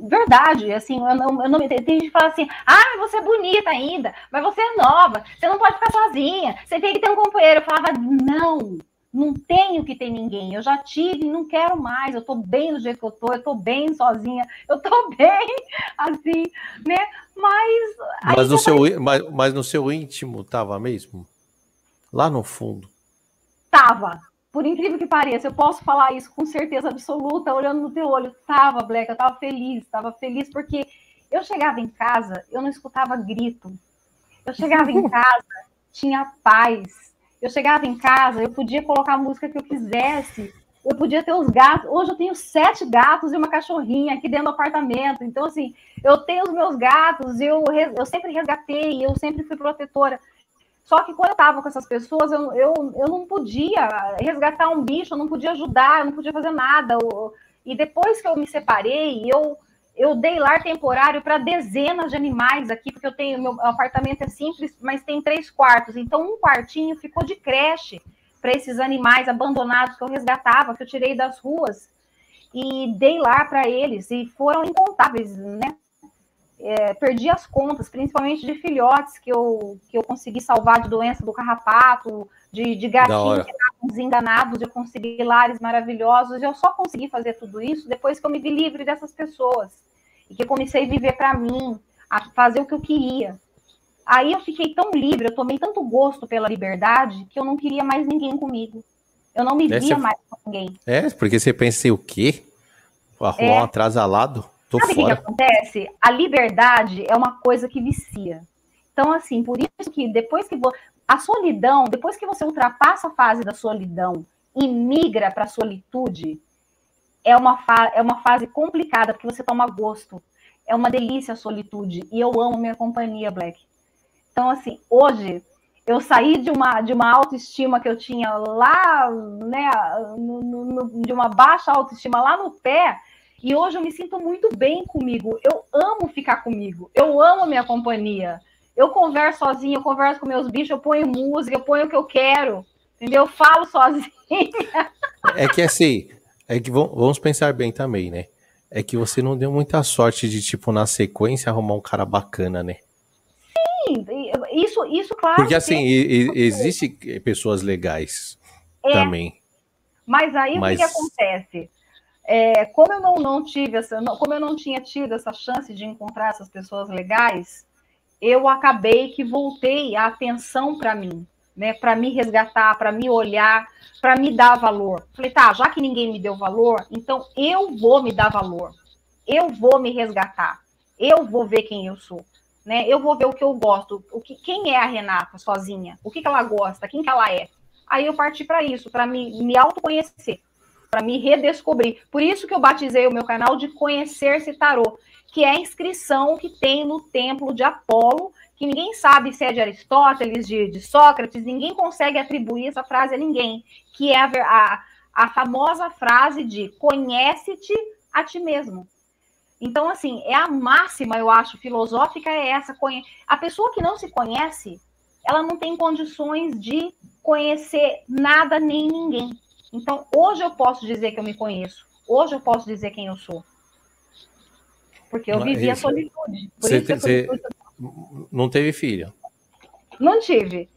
Verdade, assim, eu não, eu não tem gente que fala assim, ah, você é bonita ainda, mas você é nova, você não pode ficar sozinha, você tem que ter um companheiro. Eu falava, não, não tenho que ter ninguém, eu já tive não quero mais, eu tô bem do jeito que eu tô, eu tô bem sozinha, *laughs* eu tô bem, assim, né? Mas. Mas no, seu, vai... mas, mas no seu íntimo tava mesmo? Lá no fundo? Tava, por incrível que pareça, eu posso falar isso com certeza absoluta, olhando no teu olho. Tava, Black, eu tava feliz, tava feliz porque eu chegava em casa, eu não escutava grito. Eu chegava em *laughs* casa, tinha paz. Eu chegava em casa, eu podia colocar a música que eu quisesse. Eu podia ter os gatos. Hoje eu tenho sete gatos e uma cachorrinha aqui dentro do apartamento. Então, assim, eu tenho os meus gatos, eu, eu sempre resgatei, eu sempre fui protetora. Só que quando eu estava com essas pessoas, eu, eu, eu não podia resgatar um bicho, eu não podia ajudar, eu não podia fazer nada. Eu, e depois que eu me separei, eu, eu dei lar temporário para dezenas de animais aqui, porque eu tenho meu apartamento é simples, mas tem três quartos. Então, um quartinho ficou de creche para esses animais abandonados que eu resgatava, que eu tirei das ruas e dei lar para eles e foram incontáveis, né? é, perdi as contas, principalmente de filhotes que eu, que eu consegui salvar de doença do carrapato, de, de gatinhos enganados, eu consegui lares maravilhosos. Eu só consegui fazer tudo isso depois que eu me vi livre dessas pessoas e que eu comecei a viver para mim, a fazer o que eu queria. Aí eu fiquei tão livre, eu tomei tanto gosto pela liberdade que eu não queria mais ninguém comigo. Eu não me é, via mais com ninguém. É, porque você pensa o quê? Arrumar é. um atrasalado? Tô Sabe o que, que acontece? A liberdade é uma coisa que vicia. Então, assim, por isso que depois que. A solidão, depois que você ultrapassa a fase da solidão e migra para a solitude, é uma, é uma fase complicada, porque você toma gosto. é uma delícia a solitude. E eu amo minha companhia, Black. Então, assim, hoje eu saí de uma, de uma autoestima que eu tinha lá, né, no, no, de uma baixa autoestima lá no pé, e hoje eu me sinto muito bem comigo. Eu amo ficar comigo, eu amo minha companhia. Eu converso sozinha, eu converso com meus bichos, eu ponho música, eu ponho o que eu quero, entendeu? Eu falo sozinha. É que assim, é que vamos pensar bem também, né? É que você não deu muita sorte de, tipo, na sequência arrumar um cara bacana, né? Sim, isso, isso claro. Porque assim, existem pessoas legais é, também. Mas aí mas... o que, que acontece? É, como eu não, não tive essa, como eu não tinha tido essa chance de encontrar essas pessoas legais, eu acabei que voltei a atenção para mim, né? Para me resgatar, para me olhar, para me dar valor. Falei, tá, já que ninguém me deu valor, então eu vou me dar valor. Eu vou me resgatar. Eu vou ver quem eu sou né? Eu vou ver o que eu gosto, o que, quem é a Renata sozinha, o que, que ela gosta, quem que ela é. Aí eu parti para isso, para me, me autoconhecer, para me redescobrir. Por isso que eu batizei o meu canal de Conhecer-se Tarô, que é a inscrição que tem no templo de Apolo, que ninguém sabe se é de Aristóteles, de, de Sócrates, ninguém consegue atribuir essa frase a ninguém, que é a, a, a famosa frase de conhece-te a ti mesmo. Então, assim, é a máxima, eu acho, filosófica é essa. A pessoa que não se conhece, ela não tem condições de conhecer nada nem ninguém. Então, hoje eu posso dizer que eu me conheço. Hoje eu posso dizer quem eu sou. Porque eu vivi a solitude. Você, te, solitude... não teve filho? Não tive.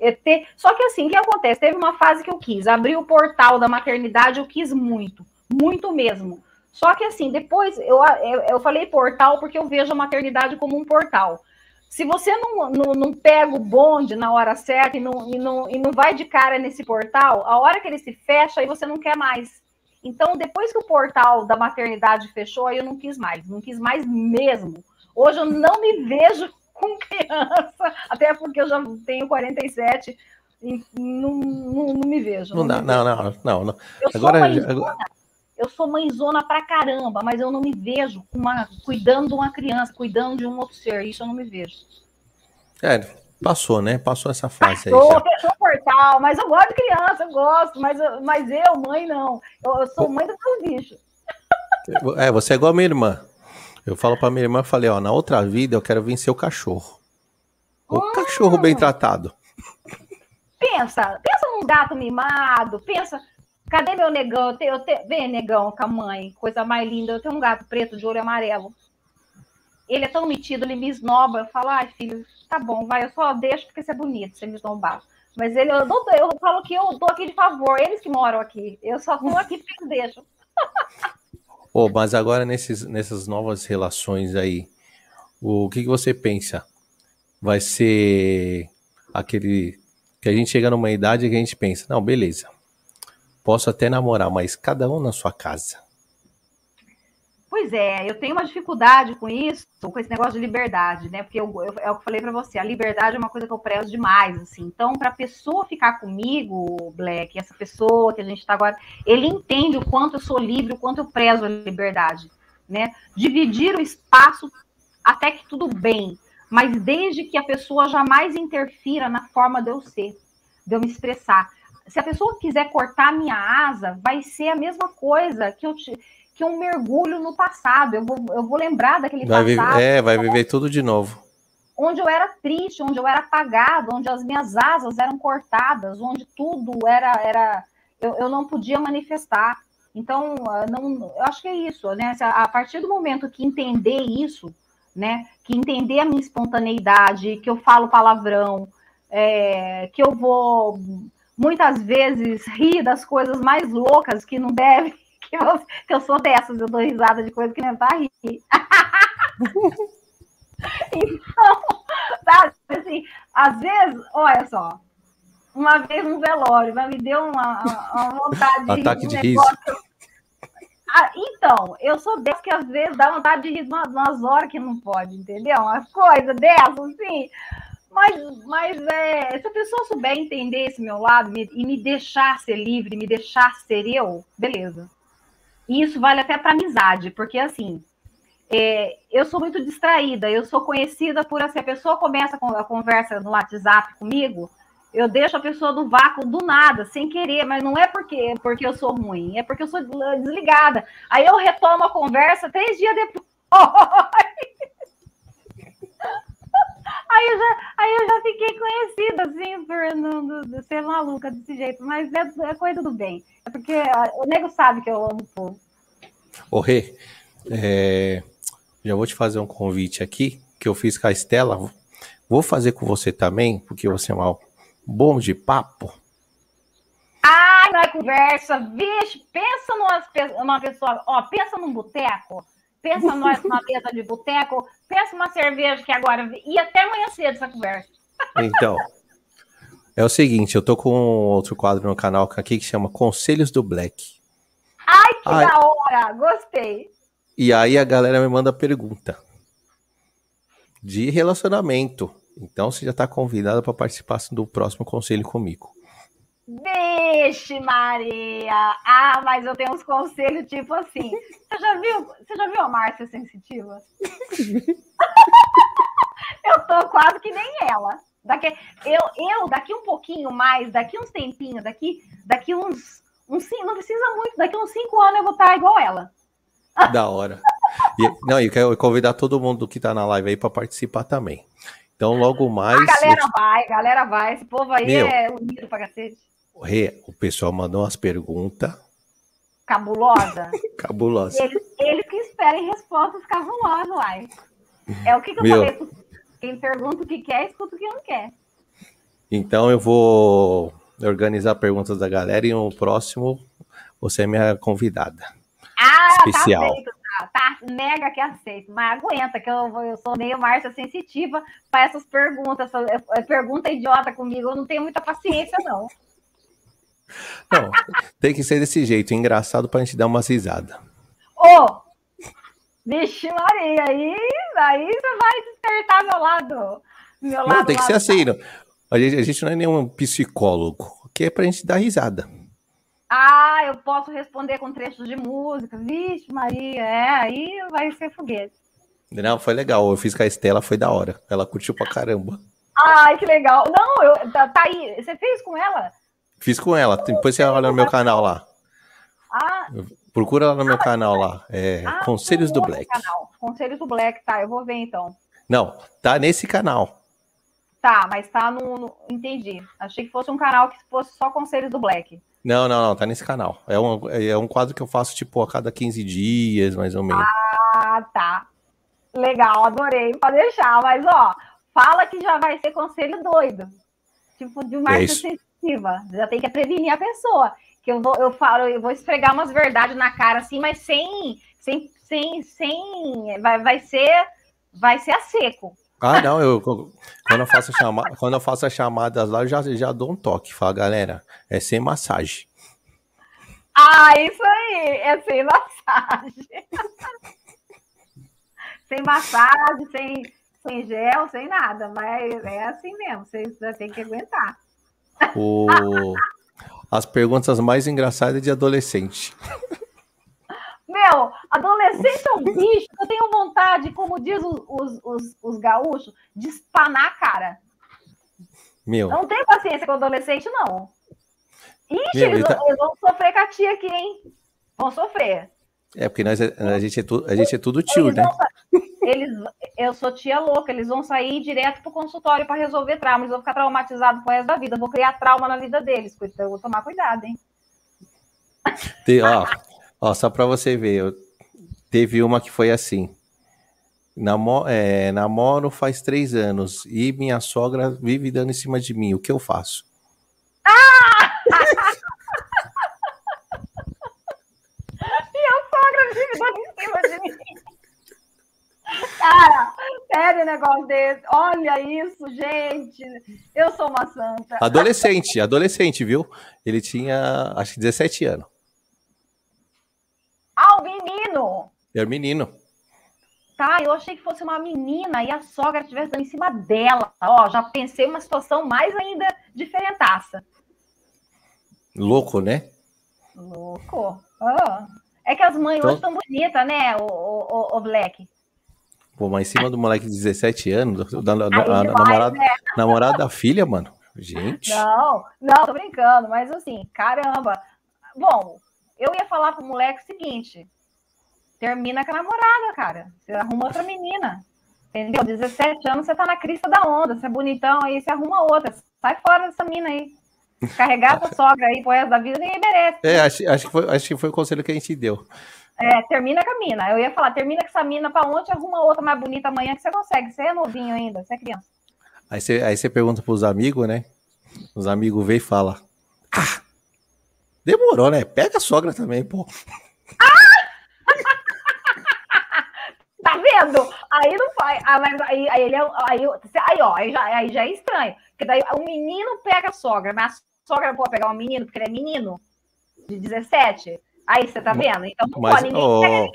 Só que assim, o que acontece? Teve uma fase que eu quis. Abrir o portal da maternidade, eu quis muito. Muito mesmo. Só que assim, depois eu, eu, eu, falei portal porque eu vejo a maternidade como um portal. Se você não, não, não pega o bonde na hora certa e não, e, não, e não vai de cara nesse portal, a hora que ele se fecha, aí você não quer mais. Então, depois que o portal da maternidade fechou, aí eu não quis mais, não quis mais mesmo. Hoje eu não me vejo *laughs* com criança, até porque eu já tenho 47 e não, não, não me vejo. Não, não, não, não, não, não. Eu agora, sou agora, eu sou mãezona pra caramba, mas eu não me vejo uma, cuidando de uma criança, cuidando de um outro ser. Isso eu não me vejo. É, passou, né? Passou essa fase passou, aí. Passou, fechou o portal, mas eu gosto de criança, eu gosto, mas, mas eu, mãe, não. Eu, eu sou mãe do meu bicho. É, você é igual a minha irmã. Eu falo pra minha irmã, falei, ó, na outra vida eu quero vencer o cachorro. O hum. cachorro bem tratado. Pensa, pensa num gato mimado, pensa, Cadê meu negão? Eu tenho, eu tenho... Vem, negão, com a mãe, coisa mais linda. Eu tenho um gato preto de olho amarelo. Ele é tão metido, ele me esnoba. Eu falo, ai, filho, tá bom, vai, eu só deixo porque você é bonito, você me esnobar. Mas ele, eu, não, eu falo que eu tô aqui de favor, eles que moram aqui. Eu só tô aqui porque eles deixam. oh, mas agora nesses, nessas novas relações aí, o que, que você pensa? Vai ser aquele que a gente chega numa idade que a gente pensa, não, beleza, Posso até namorar, mas cada um na sua casa. Pois é, eu tenho uma dificuldade com isso, com esse negócio de liberdade, né? Porque eu, eu, é o que eu falei para você, a liberdade é uma coisa que eu prezo demais, assim. Então, para a pessoa ficar comigo, Black, essa pessoa que a gente está agora, ele entende o quanto eu sou livre, o quanto eu prezo a liberdade, né? Dividir o espaço até que tudo bem, mas desde que a pessoa jamais interfira na forma de eu ser, de eu me expressar se a pessoa quiser cortar minha asa, vai ser a mesma coisa que eu te, que um mergulho no passado. Eu vou, eu vou lembrar daquele vai passado. Viver, é, vai viver tudo de novo. Onde eu era triste, onde eu era apagado, onde as minhas asas eram cortadas, onde tudo era. era eu, eu não podia manifestar. Então, ah, não, eu acho que é isso, né? A partir do momento que entender isso, né? Que entender a minha espontaneidade, que eu falo palavrão, é, que eu vou muitas vezes ri das coisas mais loucas que não deve, que eu, que eu sou dessas, eu dou risada de coisa que nem tá rir. *laughs* então, sabe, assim, às vezes, olha só, uma vez um velório, mas me deu uma, uma vontade de Ataque de riso. Ah, então, eu sou dessas que às vezes dá vontade de rir umas horas que não pode, entendeu? Umas coisas dessas, assim. Mas, mas é, se a pessoa souber entender esse meu lado e me deixar ser livre, me deixar ser eu, beleza. E isso vale até para amizade, porque assim, é, eu sou muito distraída, eu sou conhecida por assim, a pessoa começa a conversa no WhatsApp comigo, eu deixo a pessoa no vácuo do nada, sem querer, mas não é porque, porque eu sou ruim, é porque eu sou desligada. Aí eu retomo a conversa três dias depois. *laughs* Aí eu já, aí eu já fiquei conhecida, assim, por não, não, ser maluca desse jeito, mas é, é coisa do bem. É porque o nego sabe que eu amo o povo. Ô, Rê, é, já vou te fazer um convite aqui, que eu fiz com a Estela. Vou fazer com você também, porque você é mal bom de papo. Ai, não é conversa, vixe, pensa numa, numa pessoa, ó, pensa num boteco pensa nós numa mesa de boteco, pensa uma cerveja que agora. E até amanhã cedo essa conversa. Então. É o seguinte, eu tô com outro quadro no canal aqui que chama Conselhos do Black. Ai, que Ai. da hora! Gostei. E aí a galera me manda pergunta de relacionamento. Então você já está convidada para participar do próximo conselho comigo. Vixe, Maria! Ah, mas eu tenho uns conselhos tipo assim. Você já viu, você já viu a Márcia sensitiva? *laughs* eu tô quase que nem ela. Daqui, eu, eu, daqui um pouquinho mais, daqui uns tempinhos, daqui, daqui uns, uns. Não precisa muito, daqui uns cinco anos eu vou estar igual ela. *laughs* Da hora. E, não, e quero convidar todo mundo que tá na live aí para participar também. Então, logo mais. A galera eu... vai, galera vai. Esse povo aí Meu, é unido pra cacete. Rê, o pessoal mandou umas perguntas. Cabulosa? *laughs* Cabulosa. Eles, eles que esperem respostas cabulosas, uai. É o que, que eu Meu... falei. Quem pergunta o que quer, escuta o que não quer. Então eu vou organizar perguntas da galera e no próximo você é minha convidada. Ah, tá especial. tá aceito, tá, tá mega que aceito, mas aguenta que eu, eu sou meio Márcia sensitiva para essas perguntas, pergunta idiota comigo, eu não tenho muita paciência não. Não, tem que ser desse jeito, engraçado pra gente dar umas risadas. Ô! Oh, vixe Maria, aí, aí você vai despertar meu lado. Meu não, lado, tem que ser assim. Não. A, gente, a gente não é nenhum psicólogo, que é pra gente dar risada. Ah, eu posso responder com trechos de música. Vixe, Maria, é, aí vai ser foguete. Não, foi legal. Eu fiz com a Estela, foi da hora. Ela curtiu pra caramba. Ai, que legal. Não, eu, tá, tá aí. Você fez com ela? Fiz com ela. Depois você olha no meu canal lá. Ah. Procura lá no meu canal lá. É, ah, Conselhos do Black. Canal. Conselhos do Black, tá. Eu vou ver então. Não, tá nesse canal. Tá, mas tá no, no, Entendi. Achei que fosse um canal que fosse só Conselhos do Black. Não, não, não, tá nesse canal. É um, é um quadro que eu faço, tipo, a cada 15 dias, mais ou menos. Ah, tá. Legal, adorei. Pode deixar, mas ó, fala que já vai ser conselho doido. Tipo, de uma é já tem que prevenir a pessoa. Que eu vou, eu falo, eu vou esfregar umas verdades na cara assim, mas sem, sem, sem, sem, vai, vai ser, vai ser a seco. Ah, não, eu quando eu faço chama, quando eu faço as chamadas lá, eu já, já dou um toque, fala, galera, é sem massagem. Ah, isso aí, é sem massagem. *laughs* sem massagem, sem, sem gel, sem nada, mas é assim mesmo, vocês têm que aguentar. O... As perguntas mais engraçadas de adolescente. Meu, adolescente é um bicho. Eu tenho vontade, como diz os, os, os gaúchos, de espanar a cara. Meu. não tenho paciência com adolescente, não. Ixi, Meu, eles, tá... eles, vão sofrer com a tia aqui, hein? Vão sofrer. É, porque nós, a, gente é tu, a gente é tudo tio, eles né? Eles, eu sou tia louca, eles vão sair direto pro consultório para resolver trauma, eles vão ficar traumatizados com resto da vida, vou criar trauma na vida deles, então eu vou tomar cuidado, hein? Ó, ó, só para você ver, eu, teve uma que foi assim, Namo, é, namoro faz três anos e minha sogra vive dando em cima de mim, o que eu faço? Ah! *laughs* minha sogra vive dando em cima de mim. Cara, sério negócio desse. Olha isso, gente. Eu sou uma santa. Adolescente, adolescente, viu? Ele tinha, acho que 17 anos. Ah, o menino. Era menino. Tá, eu achei que fosse uma menina e a sogra estivesse dando em cima dela. Ó, já pensei uma situação mais ainda diferentaça. Louco, né? Louco. Oh. É que as mães então... hoje estão bonitas, né, o, o, o Black? Pô, mas em cima do moleque de 17 anos, da, da, da a, namorada, né? namorada da filha, mano. Gente. Não, não, tô brincando, mas assim, caramba. Bom, eu ia falar pro moleque o seguinte: termina com a namorada, cara. Você arruma outra menina. Entendeu? 17 anos, você tá na crista da onda, você é bonitão, aí você arruma outra. Sai fora dessa mina aí. Carregar essa sogra aí pro resto da vida, ninguém merece. É, acho, acho, que foi, acho que foi o conselho que a gente deu. É, termina com a mina. Eu ia falar, termina com essa mina pra ontem, arruma outra mais bonita amanhã que você consegue. Você é novinho ainda, você é criança. Aí você, aí você pergunta pros amigos, né? Os amigos vêm e falam: Ah, demorou, né? Pega a sogra também, pô. *laughs* tá vendo? Aí não faz. Ah, mas aí, aí ele é. Aí, aí, ó, aí já, aí já é estranho. Porque daí o menino pega a sogra, mas a sogra pode pegar um menino, porque ele é menino de 17. Aí você tá vendo? Então não mas, pode ninguém oh,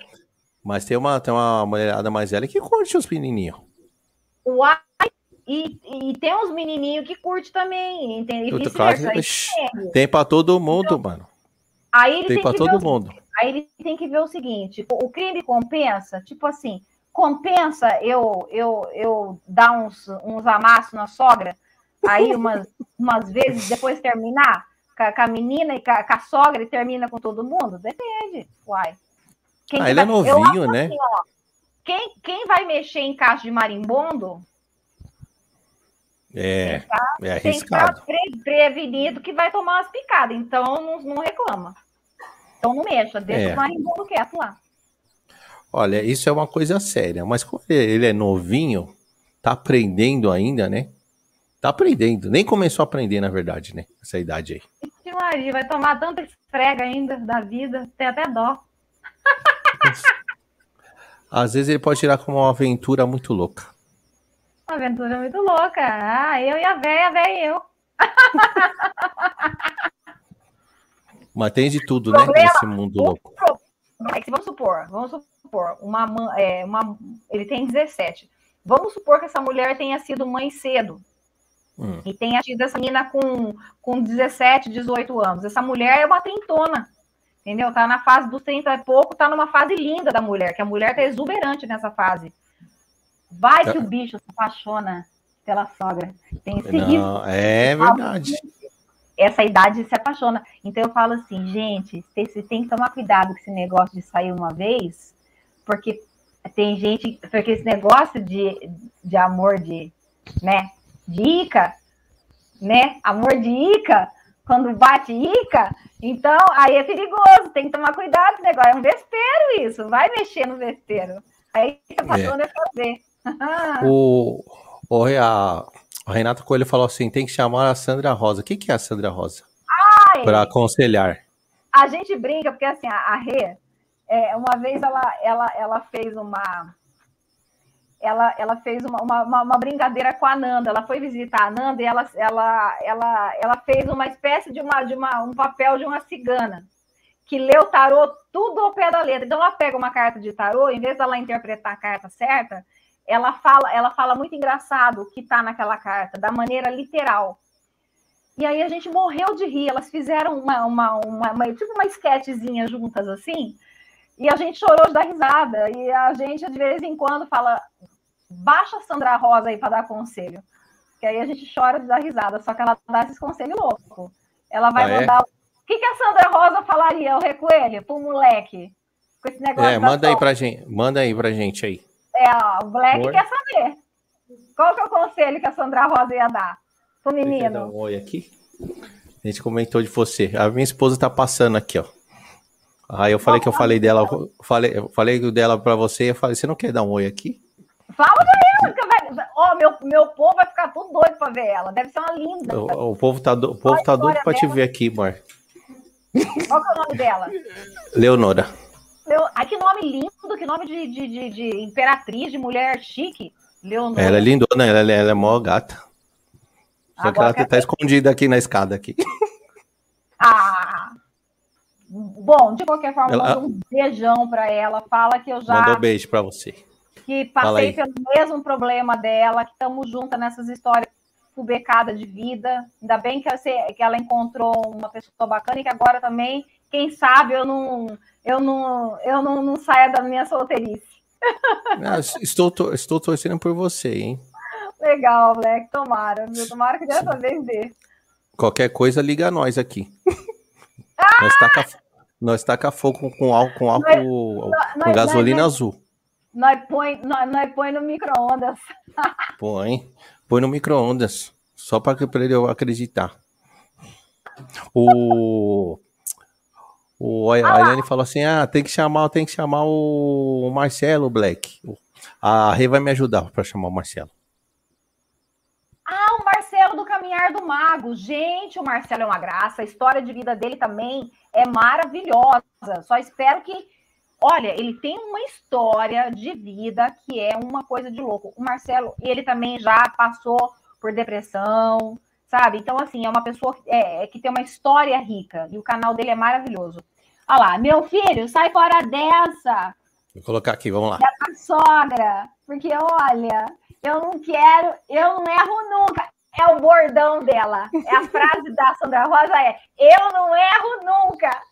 Mas tem uma, tem uma mulherada mais velha que curte os menininhos. Uai, e, e tem uns menininhos que curte também, entende? Claro, tem para todo mundo, então, mano. Aí ele tem, tem para todo o, mundo. Aí ele tem que ver o seguinte: o crime compensa, tipo assim, compensa eu eu eu dar uns, uns amassos na sogra, aí umas, umas vezes depois terminar com, a menina e com a, com a, sogra e termina com todo mundo? Depende, uai. Quem ah, ele é vai... é novinho, né? Assim, ó, quem, quem vai mexer em caixa de marimbondo é, tá, é arriscado. Tem que prevenido que vai tomar umas picadas, então não, não reclama. Então não mexa, deixa é. o marimbondo quieto lá. Olha, isso é uma coisa séria, mas como ele é novinho, tá aprendendo ainda, né? Tá aprendendo, nem começou a aprender, na verdade, né? Essa idade aí. Que Maria, vai tomar tanta esfrega ainda da vida, tem até dó. *laughs* Às vezes ele pode tirar como uma aventura muito louca. Uma aventura muito louca. Ah, eu e a véia, a véia e eu. *laughs* Mas tem de tudo, né? Nesse mundo louco. Vamos supor, vamos supor, uma, é, uma, ele tem 17. Vamos supor que essa mulher tenha sido mãe cedo. Hum. E tenha tido essa menina com, com 17, 18 anos. Essa mulher é uma trintona. Entendeu? Tá na fase dos 30 e pouco, tá numa fase linda da mulher, que a mulher tá exuberante nessa fase. Vai que o bicho se apaixona pela sogra. Tem risco. É verdade. Essa idade se apaixona. Então eu falo assim, gente, você tem que tomar cuidado com esse negócio de sair uma vez, porque tem gente, porque esse negócio de, de amor de, né, de Ica, né, amor de Ica, quando bate Ica, então aí é perigoso, tem que tomar cuidado com negócio, é um vespeiro isso, vai mexer no vespeiro. Aí se apaixona é. fazer. *laughs* o, o, a, a Renata Coelho falou assim: tem que chamar a Sandra Rosa. O que, que é a Sandra Rosa? Para aconselhar. A gente brinca, porque assim, a, a Rê, é, uma vez ela, ela, ela fez uma. Ela, ela fez uma, uma, uma, brincadeira com a Nanda. Ela foi visitar a Nanda e ela, ela, ela, ela fez uma espécie de, uma, de uma, um papel de uma cigana que lê o tarô tudo ao pé da letra. Então ela pega uma carta de tarô, em vez dela interpretar a carta certa, ela fala, ela fala muito engraçado o que está naquela carta, da maneira literal. E aí a gente morreu de rir. Elas fizeram uma, uma, uma, uma tipo uma esquetezinha juntas assim, e a gente chorou de dar risada. E a gente, de vez em quando, fala: baixa a Sandra Rosa aí para dar conselho. Que aí a gente chora de dar risada, só que ela dá esses conselhos loucos. Ela vai ah, é? mandar. É? O que, que a Sandra Rosa falaria, o Recoelho, pro moleque? Com esse negócio é, manda aí pra gente, manda aí pra gente aí. É, ó, o oi. quer saber. Qual que é o conselho que a Sandra Rosa ia dar pro menino? Dar um oi aqui. A gente comentou de você. A minha esposa tá passando aqui, ó. Aí eu falei que eu falei dela, eu falei, eu falei dela para você, eu falei, você não quer dar um oi aqui? Fala pra ela, que vai, ó, meu, meu povo vai ficar tudo doido para ver ela. Deve ser uma linda. O, o povo tá, do, o povo tá doido para te ver aqui, amor. Qual é o nome dela? Leonora. Leo... Ai, que nome lindo, que nome de, de, de, de imperatriz, de mulher chique. Leonora. Ela é lindona, ela, ela é mó gata. Só Agora que ela tá escondida aqui na escada aqui. *laughs* Bom, de qualquer forma, ela... um beijão para ela. Fala que eu já. Mandou beijo para você. Que passei pelo mesmo problema dela, que estamos juntas nessas histórias becada de vida. Ainda bem que ela, que ela encontrou uma pessoa bacana e que agora também, quem sabe, eu não eu não, eu não, não saia da minha solteirice. *laughs* Ah, estou, estou torcendo por você, hein? Legal, Black. Tomara, viu? Tomara que dessa vez dê. Qualquer coisa, liga a nós aqui. *laughs* Ah! Nós taca, nós taca fogo com álcool, com, álcool, nós, com gasolina nós, azul. Nós põe, nós, nós põe no micro-ondas. *laughs* Põe. Põe no micro-ondas. Só para ele acreditar. O. O, a Eliane falou assim: ah, tem que chamar, tem que chamar o Marcelo Black. A Rei vai me ajudar para chamar o Marcelo. Ah, o Marcelo do Mago. Gente, o Marcelo é uma graça. A história de vida dele também é maravilhosa. Só espero que. Olha, ele tem uma história de vida que é uma coisa de louco. O Marcelo, ele também já passou por depressão, sabe? Então, assim, é uma pessoa que, é, que tem uma história rica e o canal dele é maravilhoso. Olha lá, meu filho, sai fora dessa. Vou colocar aqui, vamos lá. Da sogra, porque olha, eu não quero, eu não erro nunca. É o bordão dela. É a frase da Sandra Rosa é: eu não erro nunca.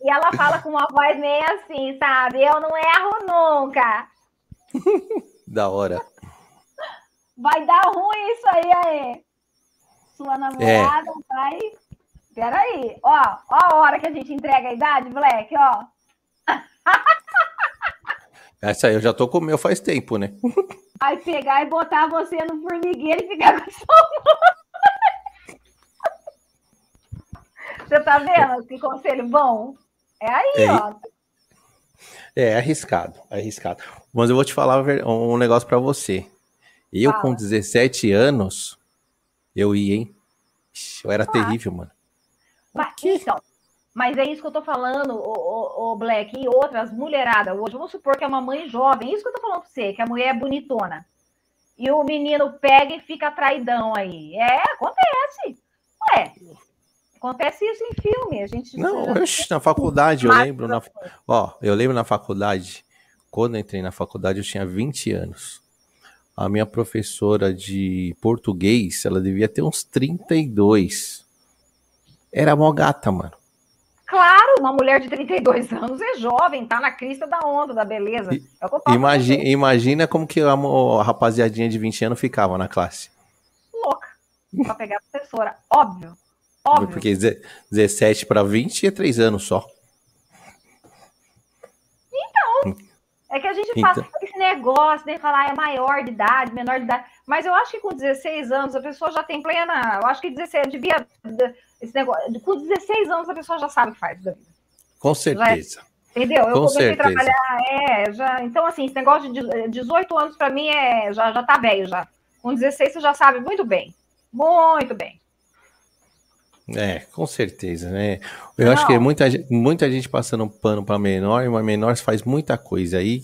E ela fala com uma voz meio assim, sabe? Eu não erro nunca. Da hora. Vai dar ruim isso aí, aí. Sua namorada é. vai. Peraí, ó, ó a hora que a gente entrega a idade, Black, ó. Essa aí eu já tô com o meu faz tempo, né? *laughs* Vai pegar e botar você no formigueiro e ficar *laughs* com sua Você tá vendo que conselho bom? É aí, é, ó. É, arriscado, arriscado. Mas eu vou te falar um negócio para você. Eu, Fala. com 17 anos, eu ia, hein? Eu era ah. terrível, mano. Mas, então, mas é isso que eu tô falando, o, o, o Black, e outras mulheradas. Hoje, vamos supor que é uma mãe jovem, é isso que eu tô falando pra você, que a mulher é bonitona. E o menino pega e fica traidão aí. É, acontece. Ué, acontece isso em filme. A gente não, eu, na faculdade eu lembro, na, ó, eu lembro na faculdade, quando eu entrei na faculdade eu tinha 20 anos a minha professora de português, ela devia ter uns 32. Era mó gata, mano. Claro, uma mulher de 32 anos é jovem, tá na crista da onda, da beleza. É imagina, imagina como que a, a, rapaziadinha de 20 anos ficava na classe. Louca. Pra pegar a professora. Óbvio. Óbvio. Porque 17 para 20 é 3 anos só. É que a gente então... faz esse negócio, né? Falar é maior de idade, menor de idade. Mas eu acho que com 16 anos a pessoa já tem plena. Eu acho que 16 devia. Esse negócio, com 16 anos a pessoa já sabe o que faz da vida. Com certeza. É, entendeu? Eu com comecei certeza. a trabalhar. É, já, então, assim, esse negócio de 18 anos para mim é, já, já tá velho já. Com 16 você já sabe muito bem. Muito bem. É, com certeza, né? Eu Não. acho que é muita, muita gente passando um pano para menor, mas menor faz muita coisa aí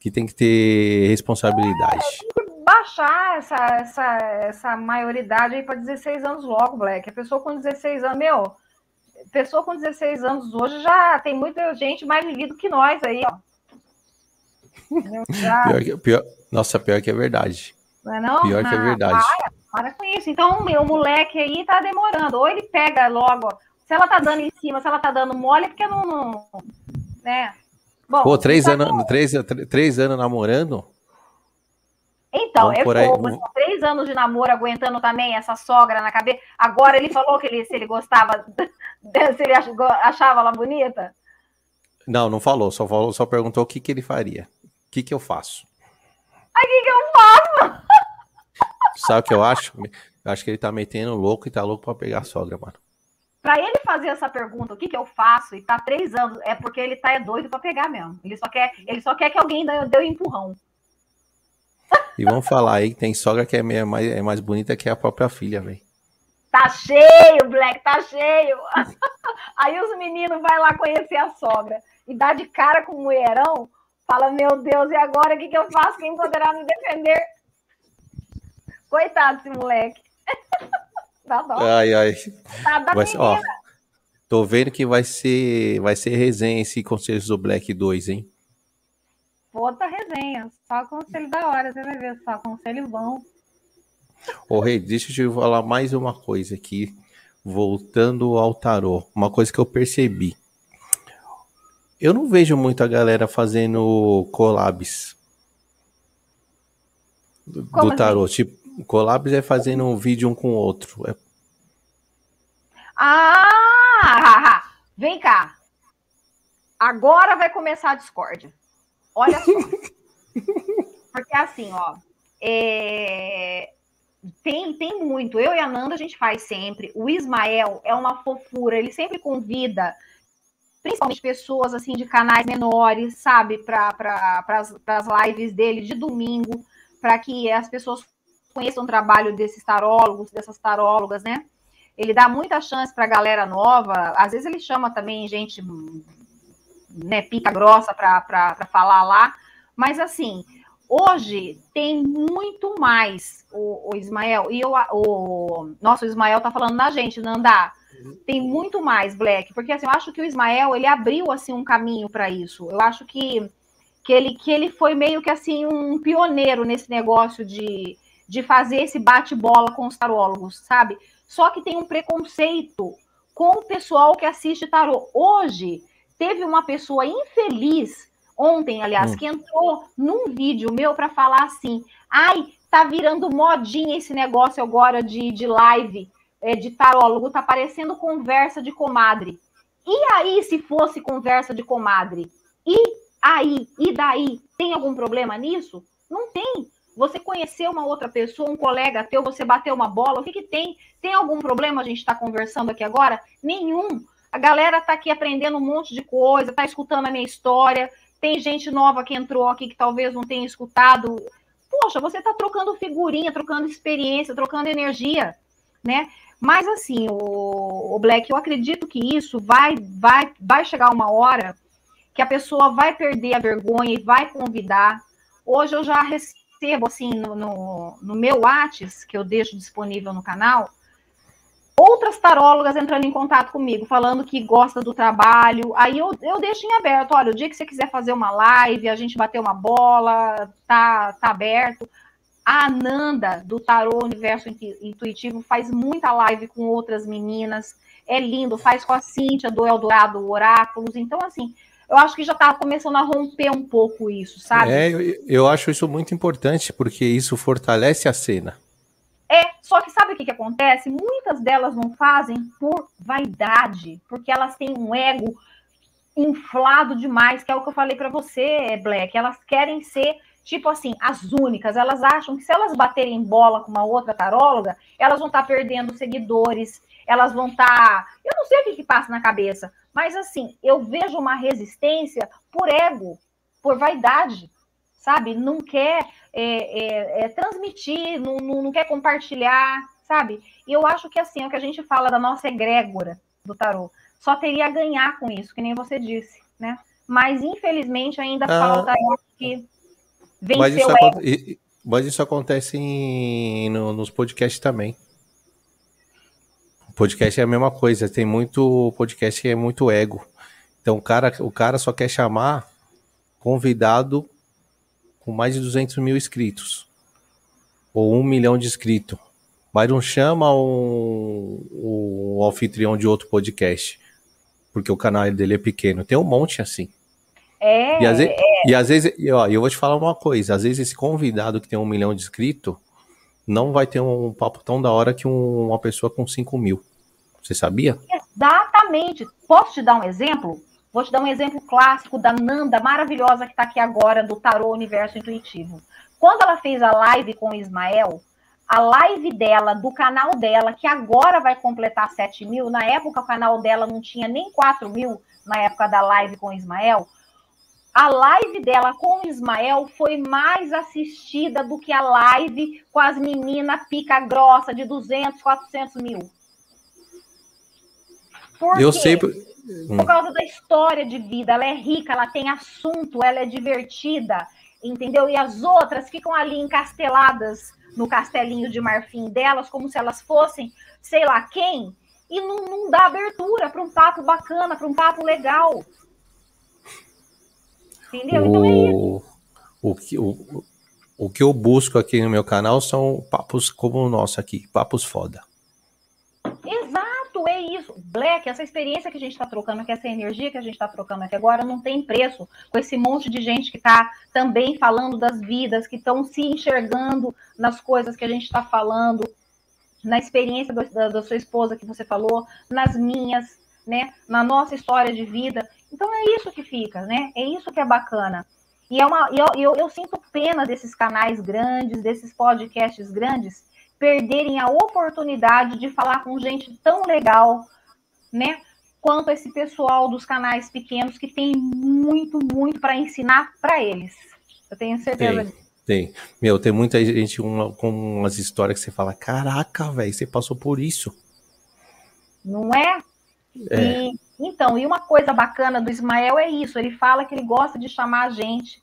que tem que ter responsabilidade. É, baixar essa, essa, essa maioridade aí para 16 anos logo, Black. A pessoa com 16 anos, meu, pessoa com 16 anos hoje já tem muita gente mais vivido que nós aí, ó. *laughs* Já... Pior que, pior, nossa, pior que é verdade. Não é não? Pior que é verdade. Para, para com isso. Então, o meu moleque aí tá demorando. Ou ele pega logo. Se ela tá dando em cima, se ela tá dando mole, é porque não. não né? Bom, Pô, três, tá anos, três, três anos namorando? Então, Vamos é pouco. Aí. Três anos de namoro aguentando também essa sogra na cabeça. Agora ele falou que ele, se ele gostava, *laughs* se ele achava ela bonita? Não, não falou. Só, falou, só perguntou o que, que ele faria. O que, que eu faço? Aí o que, que eu faço? Sabe o que eu acho? Eu acho que ele tá metendo louco e tá louco pra pegar a sogra, mano. Pra ele fazer essa pergunta, o que que eu faço, e tá três anos, é porque ele tá é doido pra pegar mesmo. Ele só quer, ele só quer que alguém dê um empurrão. E vamos falar aí, tem sogra que é mais, é mais bonita que a própria filha, velho. Tá cheio, Black, tá cheio. *laughs* Aí os meninos vai lá conhecer a sogra e dá de cara com o mulherão, fala, meu Deus, e agora o que, que eu faço? Quem poderá me defender? Coitado desse moleque. *laughs* Dá dó. Ai, ai. Tá da vai, ó, tô vendo que vai ser, vai ser resenha esse Conselhos do Black 2, hein? Outra resenha. Só conselho da hora, você vai ver. Só conselho bom. Ô, Rei, deixa eu te falar mais uma coisa aqui. Voltando ao tarô. Uma coisa que eu percebi. eu não vejo muita galera fazendo collabs do, do Como tarô. Tipo, collabs é fazendo um vídeo um com o outro. É- Ah! *laughs* Vem cá. Agora vai começar a discórdia. Olha só. *laughs* Porque assim, ó. é, Tem, tem muito. Eu e a Nanda a gente faz sempre. O Ismael é uma fofura. Ele sempre convida, principalmente pessoas assim de canais menores, sabe, para pra, as lives dele de domingo, para que as pessoas conheçam o trabalho desses tarólogos, dessas tarólogas, né? Ele dá muita chance para a galera nova. Às vezes ele chama também gente, né, pica grossa para falar lá. Mas assim, hoje tem muito mais o, o Ismael e eu, o nosso Ismael tá falando na gente, Nandá. Tem muito mais Black, porque assim, eu acho que o Ismael ele abriu assim um caminho para isso. Eu acho que que ele, que ele foi meio que assim um pioneiro nesse negócio de, de fazer esse bate-bola com os tarólogos, sabe? Só que tem um preconceito com o pessoal que assiste tarô. Hoje, teve uma pessoa infeliz, ontem, aliás, Hum. que entrou num vídeo meu para falar assim: ai, tá virando modinha esse negócio agora de, de live, é, de tarólogo, tá parecendo conversa de comadre. E aí, se fosse conversa de comadre? E aí, e daí? Tem algum problema nisso? Não tem. Você conheceu uma outra pessoa, um colega teu, você bateu uma bola, o que, que tem? Tem algum problema a gente estar conversando aqui agora? Nenhum. A galera tá aqui aprendendo um monte de coisa, tá escutando a minha história. Tem gente nova que entrou aqui que talvez não tenha escutado. Poxa, você tá trocando figurinha, trocando experiência, trocando energia, né? Mas assim, o, o Black, eu acredito que isso vai, vai, vai chegar uma hora que a pessoa vai perder a vergonha e vai convidar. Hoje eu já recebo, assim, no, no, no meu Whats, que eu deixo disponível no canal, outras tarólogas entrando em contato comigo, falando que gosta do trabalho. Aí eu, eu deixo em aberto. Olha, o dia que você quiser fazer uma live, a gente bater uma bola, tá, tá aberto. A Ananda, do Tarô Universo Intuitivo, faz muita live com outras meninas. É lindo, faz com a Cíntia do Eldorado Oráculos. Então, assim, eu acho que já tá começando a romper um pouco isso, sabe? É, eu, eu acho isso muito importante, porque isso fortalece a cena. É, só que sabe o que, que acontece? Muitas delas não fazem por vaidade, porque elas têm um ego inflado demais, que é o que eu falei para você, Black. Elas querem ser, tipo assim, as únicas. Elas acham que se elas baterem bola com uma outra taróloga, elas vão estar tá perdendo seguidores, elas vão estar. Tá... Eu não sei o que, que passa na cabeça, mas assim, eu vejo uma resistência por ego, por vaidade, sabe? Não quer é, é, é, transmitir, não, não, não, quer compartilhar, sabe? E eu acho que assim, é o que a gente fala da nossa egrégora do tarô, só teria a ganhar com isso, que nem você disse, né? Mas infelizmente ainda ah, falta que venceu mas isso. Mas isso acontece em, no, nos podcasts também. O podcast é a mesma coisa, tem muito podcast que é muito ego. Então o cara, o cara só quer chamar convidado com mais de 200 mil inscritos. Ou um milhão de inscritos. Mas não chama um, um anfitrião de outro podcast. Porque o canal dele é pequeno. Tem um monte assim. É. E às vezes, é. e às vezes ó, eu vou te falar uma coisa. Às vezes esse convidado que tem um milhão de inscritos não vai ter um papo tão da hora que um, uma pessoa com 5 mil. Você sabia? Exatamente. Posso te dar um exemplo? Vou te dar um exemplo clássico da Nanda, maravilhosa, que está aqui agora, do Tarô Universo Intuitivo. Quando ela fez a live com o Ismael, a live dela, do canal dela, que agora vai completar 7 mil, na época o canal dela não tinha nem 4 mil, na época da live com o Ismael, a live dela com o Ismael foi mais assistida do que a live com as meninas pica grossa de 200, 400 mil. Por eu quê? sei. Por... por causa da história de vida, ela é rica, ela tem assunto, ela é divertida, entendeu? E as outras ficam ali encasteladas no castelinho de marfim delas, como se elas fossem, sei lá quem, e não, não dá abertura para um papo bacana, para um papo legal. Entendeu? O, então é isso. O que, o, o que eu busco aqui no meu canal são papos como o nosso aqui, papos foda. Black, essa experiência que a gente está trocando aqui, essa energia que a gente está trocando aqui agora, não tem preço com esse monte de gente que está também falando das vidas, que estão se enxergando nas coisas que a gente está falando, na experiência do, da, da sua esposa que você falou, nas minhas, né, na nossa história de vida. Então é isso que fica, né? É isso que é bacana. E é uma, eu, eu, eu sinto pena desses canais grandes, desses podcasts grandes, perderem a oportunidade de falar com gente tão legal, né? Quanto esse pessoal dos canais pequenos que tem muito, muito para ensinar para eles. Eu tenho certeza disso. Tem. Meu, tem muita gente com, com umas histórias que você fala: caraca, velho, você passou por isso. Não é? é. E, então, e uma coisa bacana do Ismael é isso: ele fala que ele gosta de chamar a gente